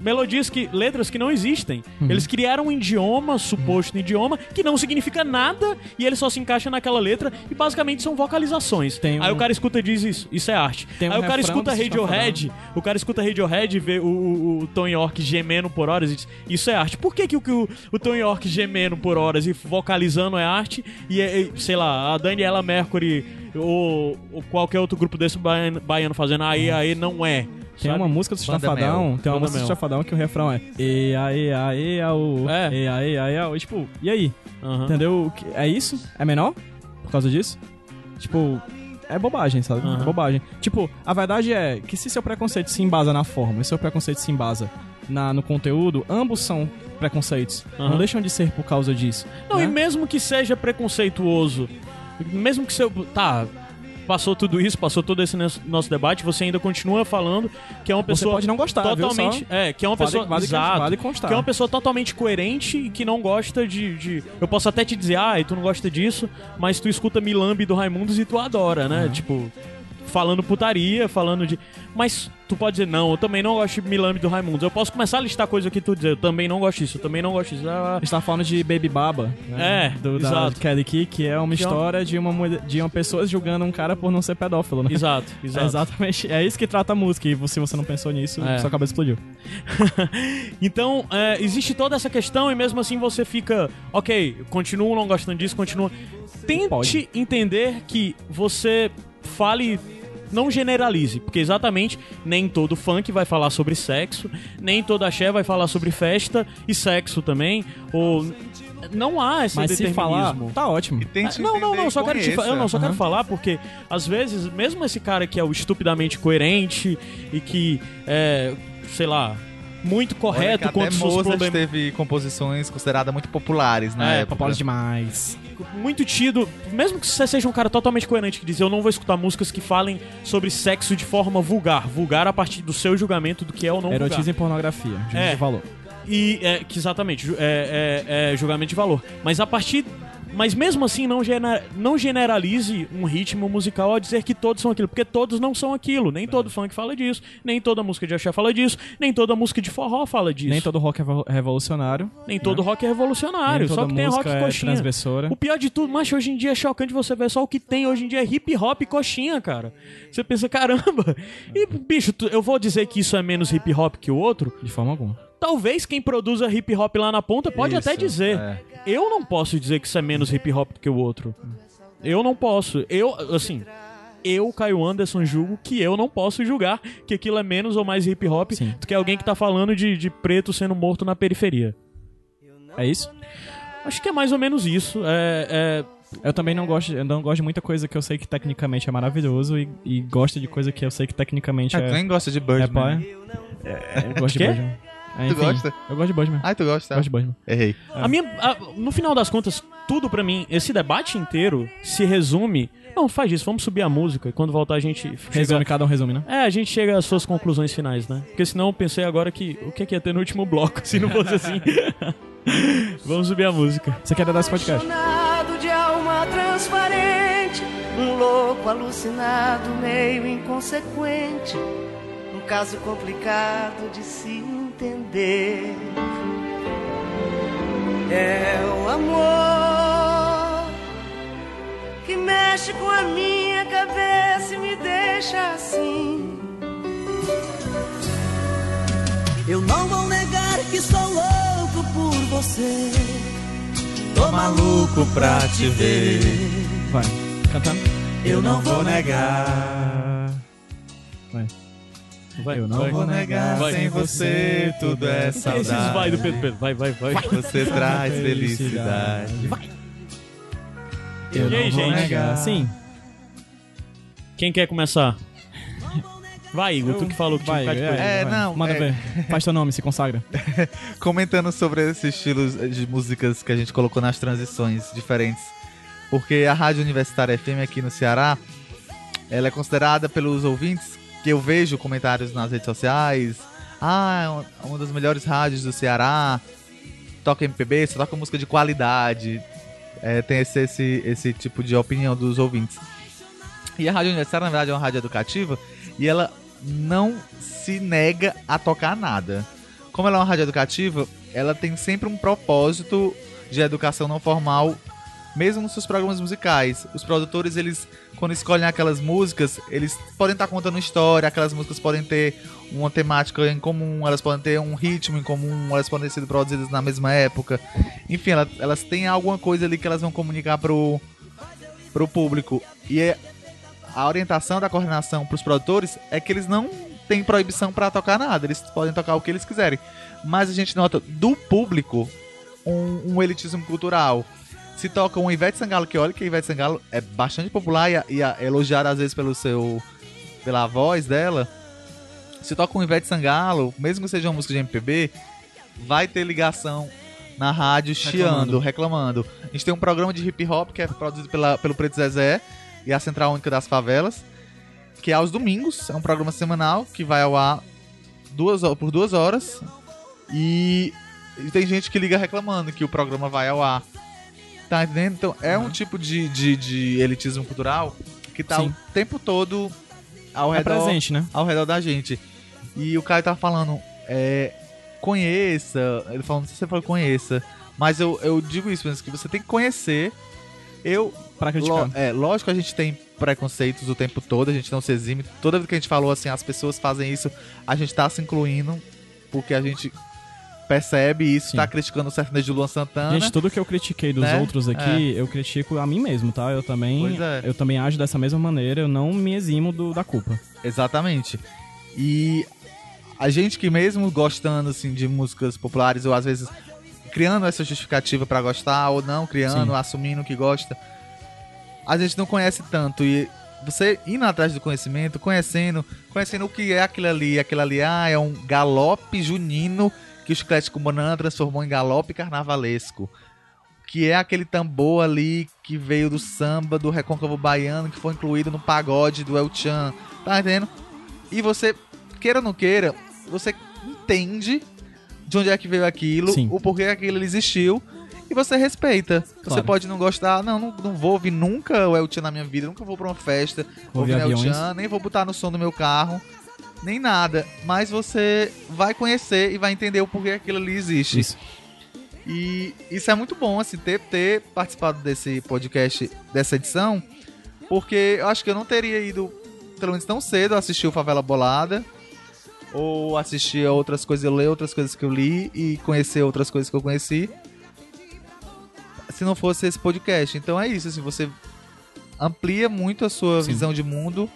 melodias que. letras que não existem. Uhum. Eles criaram um idioma, suposto idioma, que não significa nada e ele só se encaixa naquela letra e basicamente são vocalizações. Tem Aí um- o cara escuta e diz isso, isso é arte. Tem um Aí o cara escuta Radiohead, o cara escuta Radiohead e vê o, o, o Tom York gemendo por horas e diz, isso é arte. Por que, que, o, que o, o Tom York gemendo por horas e vocalizando é arte e, é- e, sei lá, a Daniela Mercury ou, ou qualquer outro grupo desse baiano, baiano fazendo aí, aí não é. Tem uma música do Chafadão, tem uma música do. Chafadão que o refrão é E aí, aí, au, É. e aí, aí. E, Tipo, e aí? Aham. Entendeu? O É isso? É menor? Por causa disso? Tipo, é bobagem, sabe? Aham. É bobagem. Tipo, a verdade é que se seu preconceito se embasa na forma e seu preconceito se embasa na, no conteúdo, ambos são preconceitos. Aham. Não deixam de ser por causa disso. Não, né? e mesmo que seja preconceituoso, mesmo que seu. Tá. Passou tudo isso, passou todo esse nosso- debate, você ainda continua falando que é uma Você pessoa. pode não gostar, viu? totalmente. Só É, que é uma vale- pessoa. vale- exato, vale constar. Que é uma pessoa totalmente coerente e que não gosta de, de- Eu posso até te dizer, ah, tu não gosta disso, mas tu escuta Milambi do Raimundos e tu adora, né? Tipo. Falando putaria, falando de. Mas tu pode dizer, não, eu também não gosto de Milambi do Raimundos. Eu posso começar a listar coisa que tu dizer, eu também não gosto disso, eu também não gosto disso. Ah, A gente tá falando de Baby Baba, né? É, do, da exato. Kelly Key, que é uma Que é história de, uma, mulher- de uma pessoa julgando um cara por não ser pedófilo, né? Exato, É exato. exatamente. É isso que trata a música. E se você não pensou nisso, É. sua cabeça explodiu. então, é, existe toda essa questão e mesmo assim você fica, ok, continuo não gostando disso, continua. Tente Pode. entender que você fale. Não generalize, porque exatamente nem todo funk vai falar sobre sexo, nem todo axé vai falar sobre festa e sexo também, ou não há esse Mas se falar, determinismo. tá ótimo. Não, não, não, só quero te eu não só quero Aham. falar porque às vezes mesmo esse cara que é o estupidamente coerente e que é, sei lá, muito Olha correto até quanto seus Mozart problemas, teve composições consideradas muito populares na É, época. Populares demais. muito tido, mesmo que você seja um cara totalmente coerente que diz eu não vou escutar músicas que falem sobre sexo de forma vulgar, vulgar a partir do seu julgamento do que é ou não vulgar. Erotismo e pornografia. É. de valor. E é, que exatamente, é, é- é julgamento de valor. Mas a partir. Mas mesmo assim, não, gena- não generalize um ritmo musical ao dizer que todos são aquilo, porque todos não são aquilo. Nem todo funk fala disso, nem toda música de axé fala disso, nem toda música de forró fala disso. Nem todo rock é revo- revolucionário. Nem todo rock é revolucionário, só que tem rock é coxinha. transgressora. O pior de tudo, mas hoje em dia é chocante você ver só o que tem hoje em dia é hip hop e coxinha, cara. Você pensa, caramba. E, bicho, eu vou dizer que isso é menos hip hop que o outro? De forma alguma. Talvez quem produza hip hop lá na ponta pode Isso, até dizer. é. Eu não posso dizer que isso é menos hip hop do que o outro. Eu não posso. Eu, assim, eu, Caio Anderson, julgo que eu não posso julgar que aquilo é menos ou mais hip hop Sim. do que alguém que tá falando de, de preto sendo morto na periferia. É isso? Acho que é mais ou menos isso. É, Eu também não gosto, eu não gosto de muita coisa que eu sei que tecnicamente é maravilhoso e, e gosto de coisa que eu sei que tecnicamente é. tu nem gosta de é Birdman. pai. É, eu gosto de? Birdman. É, Tu gosta? Eu gosto de Birdman. Ah, tu gosta? Gosto de Birdman. Errei. é, a minha, a- no final das contas, tudo pra mim, esse debate inteiro se resume. Não, faz isso, vamos subir a música e quando voltar a gente. chega- Resume, cada um resume, né? É, a gente chega às suas conclusões finais, né? Porque senão eu pensei agora que o que, que ia ter no último bloco, se não fosse assim. Vamos subir a música. Você quer dar esse podcast? De alma transparente, um louco alucinado, meio inconsequente, um caso complicado de se entender. É o amor que mexe com a minha cabeça e me deixa assim. Eu não vou negar que sou louco por você. Tô maluco pra te ver. Vai. Cantando. Eu não vou negar. Vai. Vai, Eu não vai. vou negar. Vai. Sem você tudo é Esses saudade. vai do Pedro Pedro. Vai, vai, vai. Você traz felicidade. Eu E aí, gente? negar. Sim. Quem quer começar? Vai, Igor, tu que falou que tinha Vai, bocado de coisa. É, vai. não, Manda é- ver. Faz teu nome, se consagra. Comentando sobre esses estilos de músicas que a gente colocou nas transições diferentes. Porque a Rádio Universitária FM aqui no Ceará, ela é considerada pelos ouvintes, que eu vejo comentários nas redes sociais, ah, é uma- das melhores rádios do Ceará, toca MPB, só toca música de qualidade. É, tem esse, esse, esse tipo de opinião dos ouvintes. E a Rádio Universitária, na verdade, é uma rádio educativa e ela não se nega a tocar nada. como ela é uma rádio educativa, ela tem sempre um propósito de educação não formal, mesmo nos seus programas musicais. Os produtores, eles, quando escolhem aquelas músicas, eles podem estar contando história, aquelas músicas podem ter uma temática em comum, elas podem ter um ritmo em comum, elas podem ter sido produzidas na mesma época. Enfim, ela- elas têm alguma coisa ali que elas vão comunicar pro, pro público. E é, a orientação da coordenação pros produtores é que eles não têm proibição pra tocar nada, eles podem tocar o que eles quiserem. Mas a gente nota do público um, um elitismo cultural. Se toca um Ivete Sangalo, que olha que a Ivete Sangalo é bastante popular e, a- e a- elogiada às vezes pelo seu pela voz dela. Se toca um Ivete Sangalo, mesmo que seja uma música de MPB, vai ter ligação na rádio chiando, reclamando. A gente tem um programa de hip hop que é produzido pela, pelo Preto Zezé e a Central Única das Favelas, que é aos domingos, é um programa semanal que vai ao ar duas, por duas horas e, e tem gente que liga reclamando que o programa vai ao ar. Tá entendendo? Então é um tipo de, de, de elitismo cultural que tá Sim. o tempo todo ao É redor presente, né? ao redor da gente. E o Caio tá falando, é, conheça. Ele falando, não sei se você falou conheça. Mas eu, eu digo isso, mas que você tem que conhecer. Eu. Pra criticar. lo- é, lógico que a gente tem preconceitos o tempo todo, a gente não se exime. Toda vez que a gente falou assim, as pessoas fazem isso, a gente tá se incluindo, porque a gente percebe isso, Sim. tá criticando o sertanejo de Luan Santana. Gente, tudo que eu critiquei dos Né? outros aqui, eu critico a mim mesmo, tá? Eu também, é. eu também ajo dessa mesma maneira, eu não me eximo do- da culpa. Exatamente. E a gente que mesmo gostando assim de músicas populares ou às vezes criando essa justificativa pra gostar ou não criando, Sim. assumindo que gosta, a gente não conhece tanto e você indo atrás do conhecimento, conhecendo, conhecendo o que é aquilo ali, aquilo ali ah, é um galope junino que o Chiclete com Banana transformou em galope carnavalesco. Que é aquele tambor ali que veio do samba, do recôncavo baiano, que foi incluído no pagode do El Chan. Tá entendendo? E você, queira ou não queira, você entende de onde é que veio aquilo, Sim. o porquê aquilo existiu, e você respeita. Você Claro. pode não gostar, não, não, não vou ouvir nunca o El Chan na minha vida, nunca vou pra uma festa, Ouvir ouvir El. Chan, nem vou botar no som do meu carro, nem nada. Mas você vai conhecer e vai entender o porquê aquilo ali existe. Isso. E isso é muito bom, assim, ter, ter participado desse podcast, dessa edição, porque eu acho que eu não teria ido, pelo menos tão cedo, assistir o Favela Bolada, ou assistir a outras coisas, eu ler outras coisas que eu li e conhecer outras coisas que eu conheci, se não fosse esse podcast. Então é isso, assim, você amplia muito a sua Sim. visão de mundo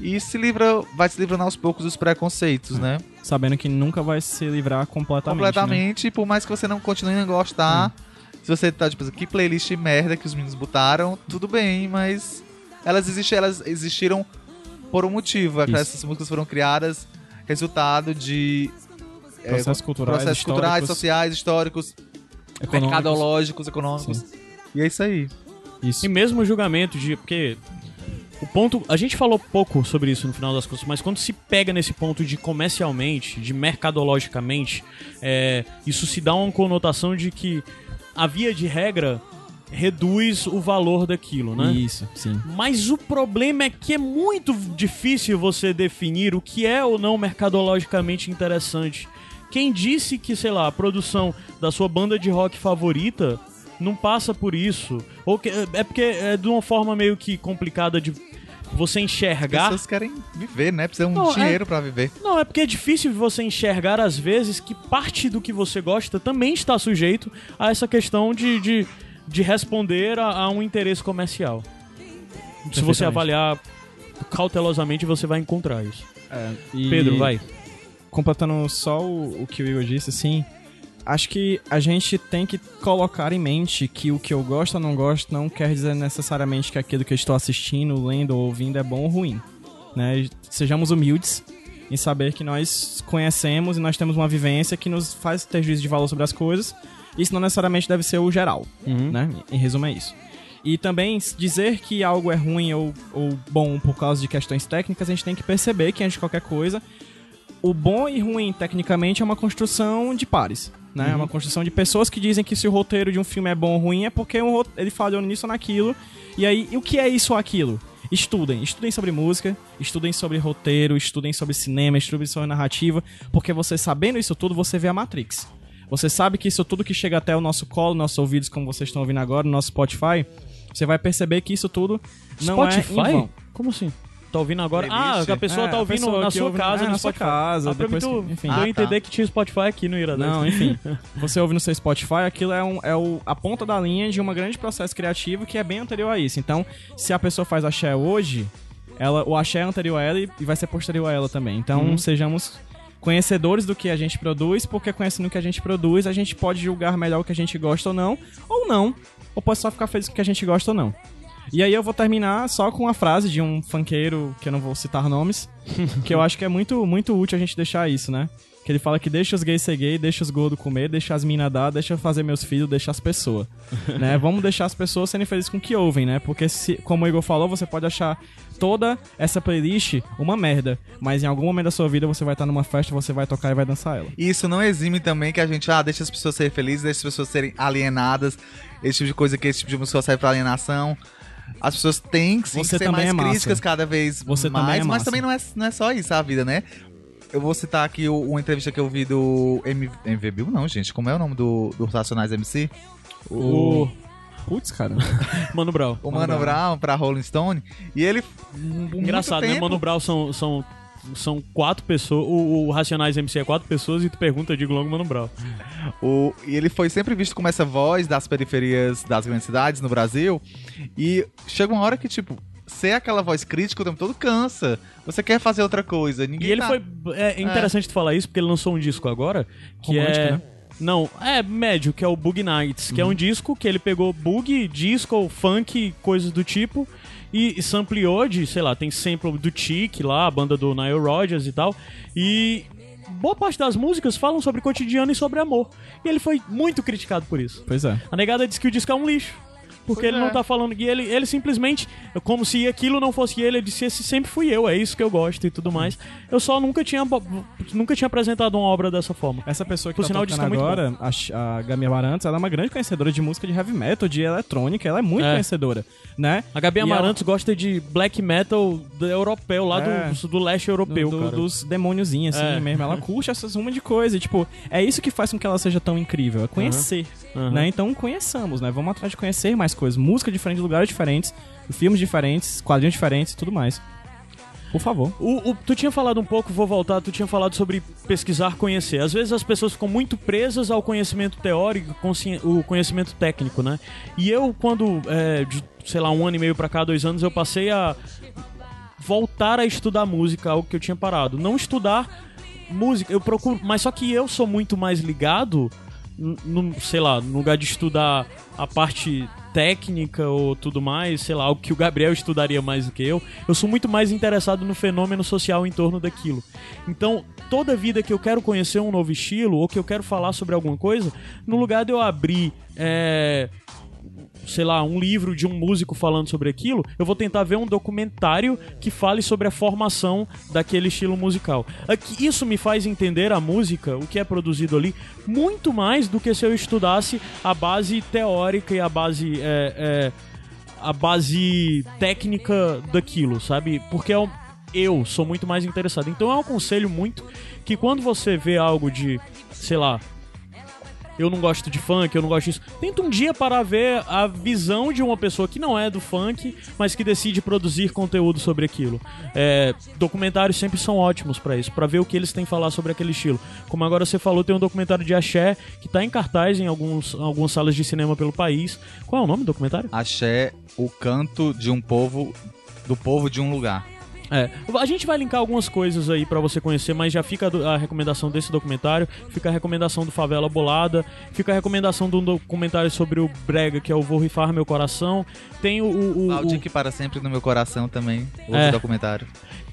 e se livra, vai se livrando aos poucos dos preconceitos, né? Sabendo que nunca vai se livrar completamente. né? completamente, por mais que você não continue a gostar. Se você tá, tipo, que playlist merda que os meninos botaram, tudo bem, mas elas, existi elas existiram por um motivo. Isso. Essas músicas foram criadas resultado de é, Processos culturais, processos culturais, sociais, históricos, econômicos. mercadológicos, econômicos. E é isso aí. Isso. E mesmo o julgamento de. Porque. O ponto. A gente falou pouco sobre isso no final das contas, mas quando se pega nesse ponto de comercialmente, de mercadologicamente, é, isso se dá uma conotação de que a via de regra reduz o valor daquilo, né? Isso, sim. Mas o problema é que é muito difícil você definir o que é ou não mercadologicamente interessante. Quem disse que, sei lá, a produção da sua banda de rock favorita não passa por isso? Ou que, é porque é de uma forma meio que complicada de você As enxergar. pessoas querem viver, né? Precisam Não, de dinheiro pra viver. Não, é porque é difícil você enxergar às vezes que parte do que você gosta também está sujeito a essa questão de, de, de responder a, a um interesse comercial. Se você avaliar cautelosamente, você vai encontrar isso. E- Pedro, vai. completando só o, o que o Igor disse, assim, acho que a gente tem que colocar em mente que o que eu gosto ou não gosto não quer dizer necessariamente que aquilo que eu estou assistindo, lendo ou ouvindo é bom ou ruim. Né? Sejamos humildes em saber que nós conhecemos e nós temos uma vivência que nos faz ter juízo de valor sobre as coisas. Isso não necessariamente deve ser o geral, né? Em resumo é isso. E também dizer que algo é ruim ou, ou bom por causa de questões técnicas, a gente tem que perceber que antes de qualquer coisa, o bom e ruim tecnicamente é uma construção de pares. Né? É uma construção de pessoas que dizem que se o roteiro de um filme é bom ou ruim é porque um ele falhou nisso ou naquilo. E aí, e o que é isso ou aquilo? estudem. Estudem sobre música, estudem sobre roteiro, estudem sobre cinema, estudem sobre narrativa, porque você sabendo isso tudo, você vê a Matrix. Você sabe que isso tudo que chega até o nosso colo, nossos ouvidos, como vocês estão ouvindo agora, no nosso Spotify, você vai perceber que isso tudo não é em Spotify? vão. Como assim? Tá ouvindo agora? Playlist? Ah, a pessoa É, tá ouvindo pessoa na sua ouve- casa, é, no na sua casa, Ah, depois tu, que- enfim. Ah, tá. entender que tinha Spotify aqui no Iradex. Não, enfim. Você ouve no seu Spotify, aquilo é, um, é o, a ponta da linha de um grande processo criativo que é bem anterior a isso. Então, se a pessoa faz axé hoje, ela, o axé é anterior a ela e, e vai ser posterior a ela também. Então, Uhum. sejamos conhecedores do que a gente produz, porque conhecendo o que a gente produz, a gente pode julgar melhor o que a gente gosta ou não, ou não. Ou pode só ficar feliz com o que a gente gosta ou não. E aí eu vou terminar só com uma frase de um funkeiro, que eu não vou citar nomes, que eu acho que é muito, muito útil a gente deixar isso, né? Que ele fala que deixa os gays ser gay, deixa os gordos comer, deixa as minas dar, deixa eu fazer meus filhos, deixa as pessoas. né? Vamos deixar as pessoas serem felizes com o que ouvem, né? Porque, se, como o Igor falou, você pode achar toda essa playlist uma merda, mas em algum momento da sua vida você vai estar numa festa, você vai tocar e vai dançar ela. E Isso não exime também que a gente, ah, deixa as pessoas serem felizes, deixa as pessoas serem alienadas, esse tipo de coisa que esse tipo de música serve pra alienação. As pessoas têm que sim, Você ser também mais é críticas cada vez Você mais, também é mas também não é, não é só isso a vida, né? Eu vou citar aqui o- uma entrevista que eu vi do M MV Bill, não, gente. Como é o nome do, do Racionais MC? O Putz, cara. Mano Brown. O Mano Brown pra Rolling Stone. E ele. Engraçado, muito né? tempo- Mano Brown são, são, são quatro pessoas. O, o Racionais MC é quatro pessoas e tu pergunta, eu digo logo Mano Brown. O, e ele foi sempre visto como essa voz das periferias das grandes cidades no Brasil. E chega uma hora que, tipo, ser aquela voz crítica o tempo todo cansa. Você quer fazer outra coisa. Ninguém E ele tá- foi. É interessante tu falar isso, porque ele lançou um disco agora. Que Romântico, é. né? Não, é médio, que é o Bug Nights, que é um disco que ele pegou bug, disco, funk, coisas do tipo, e sampleou de, sei lá, tem sample do Chic lá, a banda do Nile Rodgers e tal, e boa parte das músicas falam sobre cotidiano e sobre amor. E ele foi muito criticado por isso. Pois é. A negada diz que o disco é um lixo. Porque Pois ele é. não tá falando. E ele, ele simplesmente, como se aquilo não fosse ele, ele disse: esse sempre fui eu, é isso que eu gosto e tudo mais. Eu só nunca tinha, nunca tinha apresentado uma obra dessa forma. Essa pessoa que Por tá sinal, tocando é muito agora, a, a Gabi Amarantos, ela é uma grande conhecedora de música de heavy metal, de eletrônica, ela é muito É. conhecedora, né? A Gabi Amarantos gosta de black metal do- europeu, lá É. do, do leste ela- europeu, do- do- dos demôniozinhos, assim É. mesmo. Ela curte essas uma de coisa. E, tipo, é isso que faz com que ela seja tão incrível, é conhecer. Aham. Né? Então conheçamos, né? Vamos atrás de conhecer mais coisas. Música diferente, lugares diferentes, filmes diferentes, quadrinhos diferentes e tudo mais. Por favor. O, o- tu tinha falado um pouco, vou voltar, tu tinha falado sobre pesquisar, conhecer. Às vezes as pessoas ficam muito presas ao conhecimento teórico, o conhecimento técnico, né? E eu, quando, é, de, sei lá, um ano e meio pra cá, dois anos, eu passei a voltar a estudar música, algo que eu tinha parado. Não estudar música, eu procuro, mas só que eu sou muito mais ligado, no, sei lá, no lugar de estudar a parte técnica ou tudo mais, sei lá, algo que o Gabriel estudaria mais do que eu, eu sou muito mais interessado no fenômeno social em torno daquilo. Então, toda vida que eu quero conhecer um novo estilo ou que eu quero falar sobre alguma coisa, no lugar de eu abrir é, sei lá, um livro de um músico falando sobre aquilo, eu vou tentar ver um documentário que fale sobre a formação daquele estilo musical. Aqui, isso me faz entender a música, o que é produzido ali, muito mais do que se eu estudasse a base teórica e a base. é, é, a base técnica daquilo, sabe? Porque é um- eu sou muito mais interessado. Então eu aconselho muito que quando você vê algo de, sei lá, eu não gosto de funk, eu não gosto disso. Tenta um dia para ver a visão de uma pessoa que não é do funk, mas que decide produzir conteúdo sobre aquilo. É, documentários sempre são ótimos para isso, para ver o que eles têm a falar sobre aquele estilo. Como agora você falou, tem um documentário de axé que tá em cartaz em alguns, algumas salas de cinema pelo país. Qual é o nome do documentário? Axé, o canto de um povo, do povo de um lugar. É, a gente vai linkar algumas coisas aí pra você conhecer, mas já fica a recomendação desse documentário, fica a recomendação do Favela Bolada, fica a recomendação de um documentário sobre o Brega, que é o Vou Rifar Meu Coração. Tem o, o- o- Aldir que para sempre no meu coração também, outro É. documentário.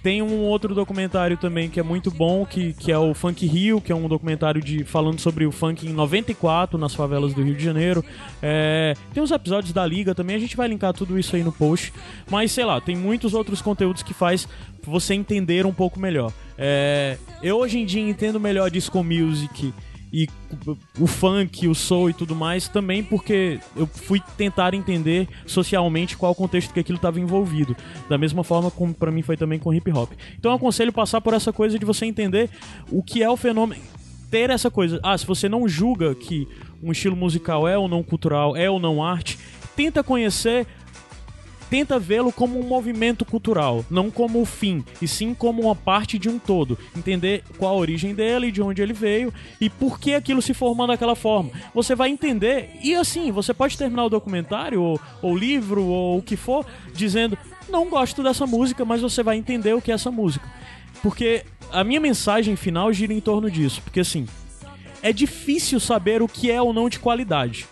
Tem um outro documentário também que é muito bom, que, que é o Funk Rio, que é um documentário de falando sobre o funk em 94 nas favelas do Rio de Janeiro. É, tem os episódios da Liga também, a gente vai linkar tudo isso aí no post. Mas sei lá, tem muitos outros conteúdos que faz você entender um pouco melhor. É, eu hoje em dia entendo melhor disco music e o funk, o soul e tudo mais, também porque eu fui tentar entender socialmente qual o contexto que aquilo estava envolvido. Da mesma forma como pra mim foi também com hip hop. Então eu aconselho passar por essa coisa de você entender o que é o fenômeno. Ter essa coisa. Ah, se você não julga que um estilo musical é ou não cultural, é ou não arte, tenta conhecer tenta vê-lo como um movimento cultural, não como o fim, e sim como uma parte de um todo. Entender qual a origem dele, de onde ele veio e por que aquilo se formou daquela forma. Você vai entender, e assim, você pode terminar o documentário, ou, ou livro, ou o que for, dizendo: Não gosto dessa música, mas você vai entender o que é essa música. Porque a minha mensagem final gira em torno disso. Porque assim, é difícil saber o que é ou não de qualidade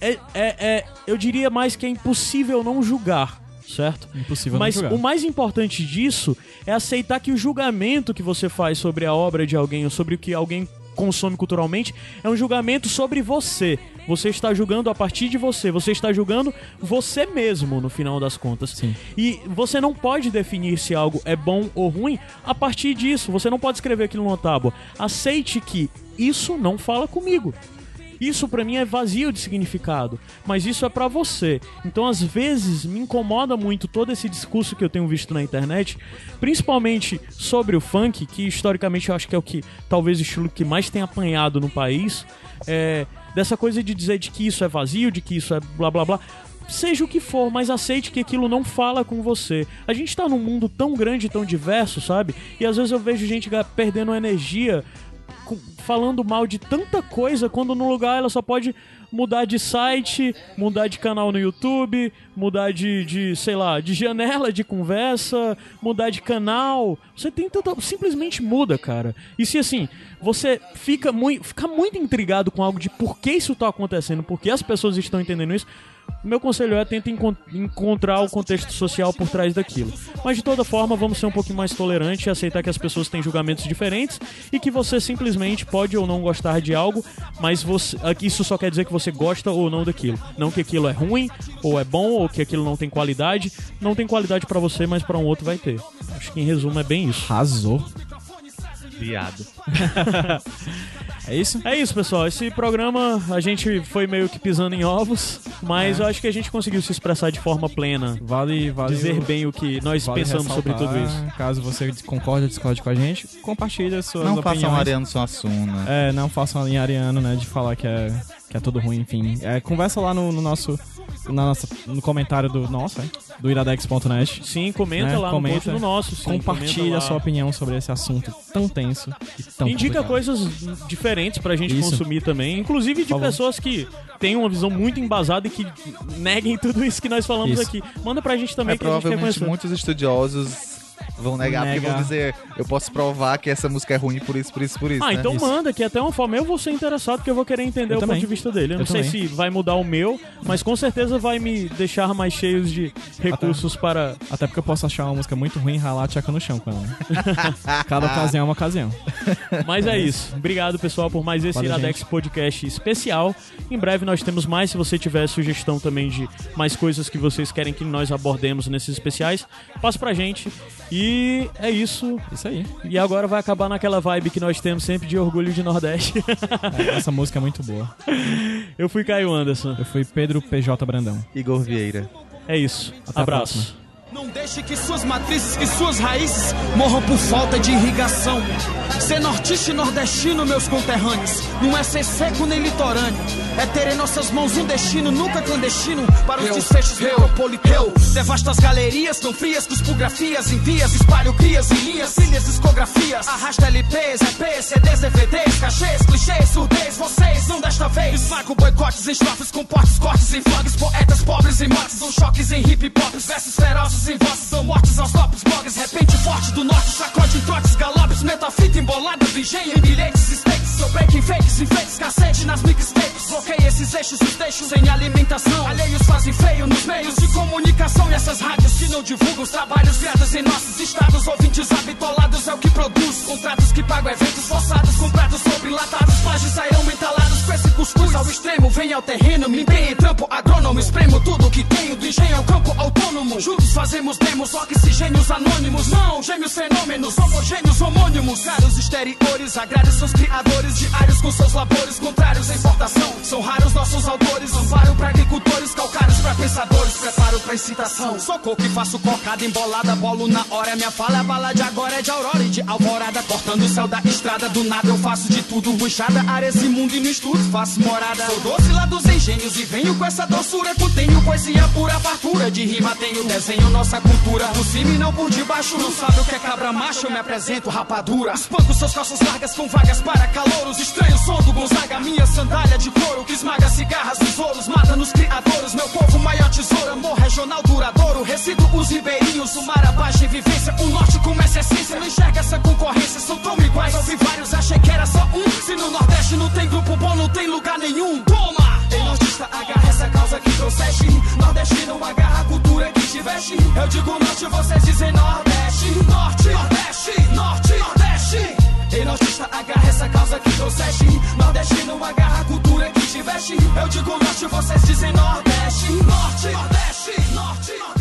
é, é, é- eu diria mais que é impossível não julgar, certo? Impossível não Mas julgar. o mais importante disso é aceitar que o julgamento que você faz sobre a obra de alguém ou sobre o que alguém consome culturalmente é um julgamento sobre você. Você está julgando a partir de você. Você está julgando você mesmo, no final das contas. Sim. E você não pode definir se algo é bom ou ruim a partir disso. Você não pode escrever aquilo numa tábua. Aceite que isso não fala comigo. Isso pra mim é vazio de significado, mas isso é pra você. Então às vezes me incomoda muito todo esse discurso que eu tenho visto na internet, principalmente sobre o funk, que historicamente eu acho que é o que talvez o estilo que mais tem apanhado no país, é, dessa coisa de dizer de que isso é vazio, de que isso é blá blá blá. Seja o que for, mas aceite que aquilo não fala com você. A gente tá num mundo tão grande, tão diverso, sabe? E às vezes eu vejo gente perdendo energia falando mal de tanta coisa quando no lugar ela só pode mudar de site, mudar de canal no YouTube, mudar de, de sei lá, de janela de conversa, mudar de canal. Você tem tanta. Simplesmente muda, cara. E se assim, você fica muito, fica muito intrigado com algo de por que isso tá acontecendo, por que as pessoas estão entendendo isso. Meu conselho é tenta encon- encontrar o contexto social por trás daquilo. Mas de toda forma, vamos ser um pouquinho mais tolerantes e aceitar que as pessoas têm julgamentos diferentes e que você simplesmente pode ou não gostar de algo, mas você, aqui isso só quer dizer que você gosta ou não daquilo. Não que aquilo é ruim ou é bom ou que aquilo não tem qualidade. Não tem qualidade pra você, mas pra um outro vai ter. Acho que em resumo é bem isso. Arrasou. Viado. É isso? É isso, pessoal. Esse programa a gente foi meio que pisando em ovos, mas eu acho que a gente conseguiu se expressar de forma plena. Vale, vale Dizer o- bem o que nós vale pensamos sobre tudo isso. Caso você concorde ou discorde com a gente, compartilha suas Não opiniões. façam Ariano Suassuna. É, não façam a linha ariano, né? De falar que é, que é tudo ruim, enfim. É, conversa lá no, no nosso. Na nossa, no comentário do nosso, é, do iradex.net. Sim, comenta né? lá Comenta, no post do nosso. Sim, Compartilha a sua opinião sobre esse assunto tão tenso e tão Indica complicado. coisas diferentes pra gente Isso. consumir também. Inclusive de pessoas que têm uma visão muito embasada e que neguem tudo isso que nós falamos Isso. aqui. Manda pra gente também É que a gente quer provavelmente conhecer. muitos estudiosos vão negar, porque Negar. vão dizer, eu posso provar que essa música é ruim por isso, por isso, por isso. Ah, né? então Isso. manda, que é até uma forma. Eu vou ser interessado, porque eu vou querer entender Eu o também. ponto de vista dele. Eu, não Eu sei também. se vai mudar o meu, mas com certeza vai me deixar mais cheios de recursos para. Até porque eu posso achar uma música muito ruim e ralar a tcheca no chão com ela. né? Cada ocasião é uma ocasião. Mas é isso. Obrigado, pessoal, por mais esse Valeu, Iradex gente. Podcast especial. Em breve nós temos mais. Se você tiver sugestão também de mais coisas que vocês querem que nós abordemos nesses especiais, passa pra gente. E é isso. Isso aí. E agora vai acabar naquela vibe que nós temos sempre de orgulho de Nordeste. É, essa música é muito boa. Eu fui Caio Anderson. Eu fui Pedro PJ Brandão. Igor Vieira. É isso. Até a Abraço. Não deixe que suas matrizes, que suas raízes morram por falta de irrigação. Ser nortista e nordestino, meus conterrâneos, não é ser seco nem litorâneo. É ter em nossas mãos um destino nunca clandestino para os desfechos metropoliteu. Devasta as galerias tão frias, cuspografias, envias, espalho crias em linhas, ilhas, discografias. Arrasta LPs, EPs, CDs, DVDs, cachês, clichês, surdez. Vocês não desta vez. Esmago boicotes em estrofes, com portes, cortes em flags, poetas pobres em motes, são choques em hip hop, versos ferozes em vozes, são mortes aos tops, blogs. Repente forte do norte, sacode em trotes, galopes, metafita embolada do engenho em bilhetes, stakes. Sou breaking fakes, enfeites, cacete nas mixtapes. Bloqueei esses eixos, os deixo sem alimentação. Alheios fazem feio nos meios de comunicação e essas rádios que não divulgam os trabalhos criados em nossos estados. Ouvintes habitolados é o que produz. Contratos que pagam eventos forçados, comprados sobre enlatados. Plágios sairão entalados com esse cuscuz ao extremo. Vem ao terreno, me empenho em trampo agrônomo. Espremo tudo que tenho do engenho ao campo autônomo. Juntos fazemos demos, oxigênios anônimos. Não, gêmeos fenômenos, homogêneos, homônios. Ótimos, caros exteriores, agrade seus criadores diários com seus labores contrários à importação. São raros nossos autores, amparo pra agricultores, calcários pra pensadores, preparo pra excitação. Sou coco e faço cocada embolada, bolo na hora. Minha fala é bala de agora é de aurora e de alvorada, cortando o céu da estrada. Do nada eu faço de tudo, buchada, área esse mundo e no estudo faço morada. Sou doce lá dos engenhos e venho com essa doçura. Contenho poesia pura, fartura de rima, tenho desenho, nossa cultura. Por cima e não por debaixo, não sabe o que é cabra macho, eu me apresento rapadura. Espanco seus calças largas com vagas para calouros. Estranho som do Gonzaga, minha sandália de couro. Que esmaga cigarras dos ouros, mata nos criadores. Meu povo, maior tesouro, amor regional duradouro. Resido os ribeirinhos, o mar abaixo em vivência. O norte começa a essência, não enxerga essa concorrência. São tão iguais, ouvi vários, achei que era só um. Se no Nordeste não tem grupo bom, não tem lugar nenhum. Toma! Ei, nordista, agarra essa causa que trouxeste. Nordestino, agarra a cultura que te veste. Eu digo norte, vocês dizem Nordeste. Norte, Nordeste, Norte, Nordeste. Ei, nordista, agarra essa causa que trouxeste. Nordestino, agarra a cultura que te veste. Eu digo norte, vocês dizem Nordeste. Norte, Nordeste.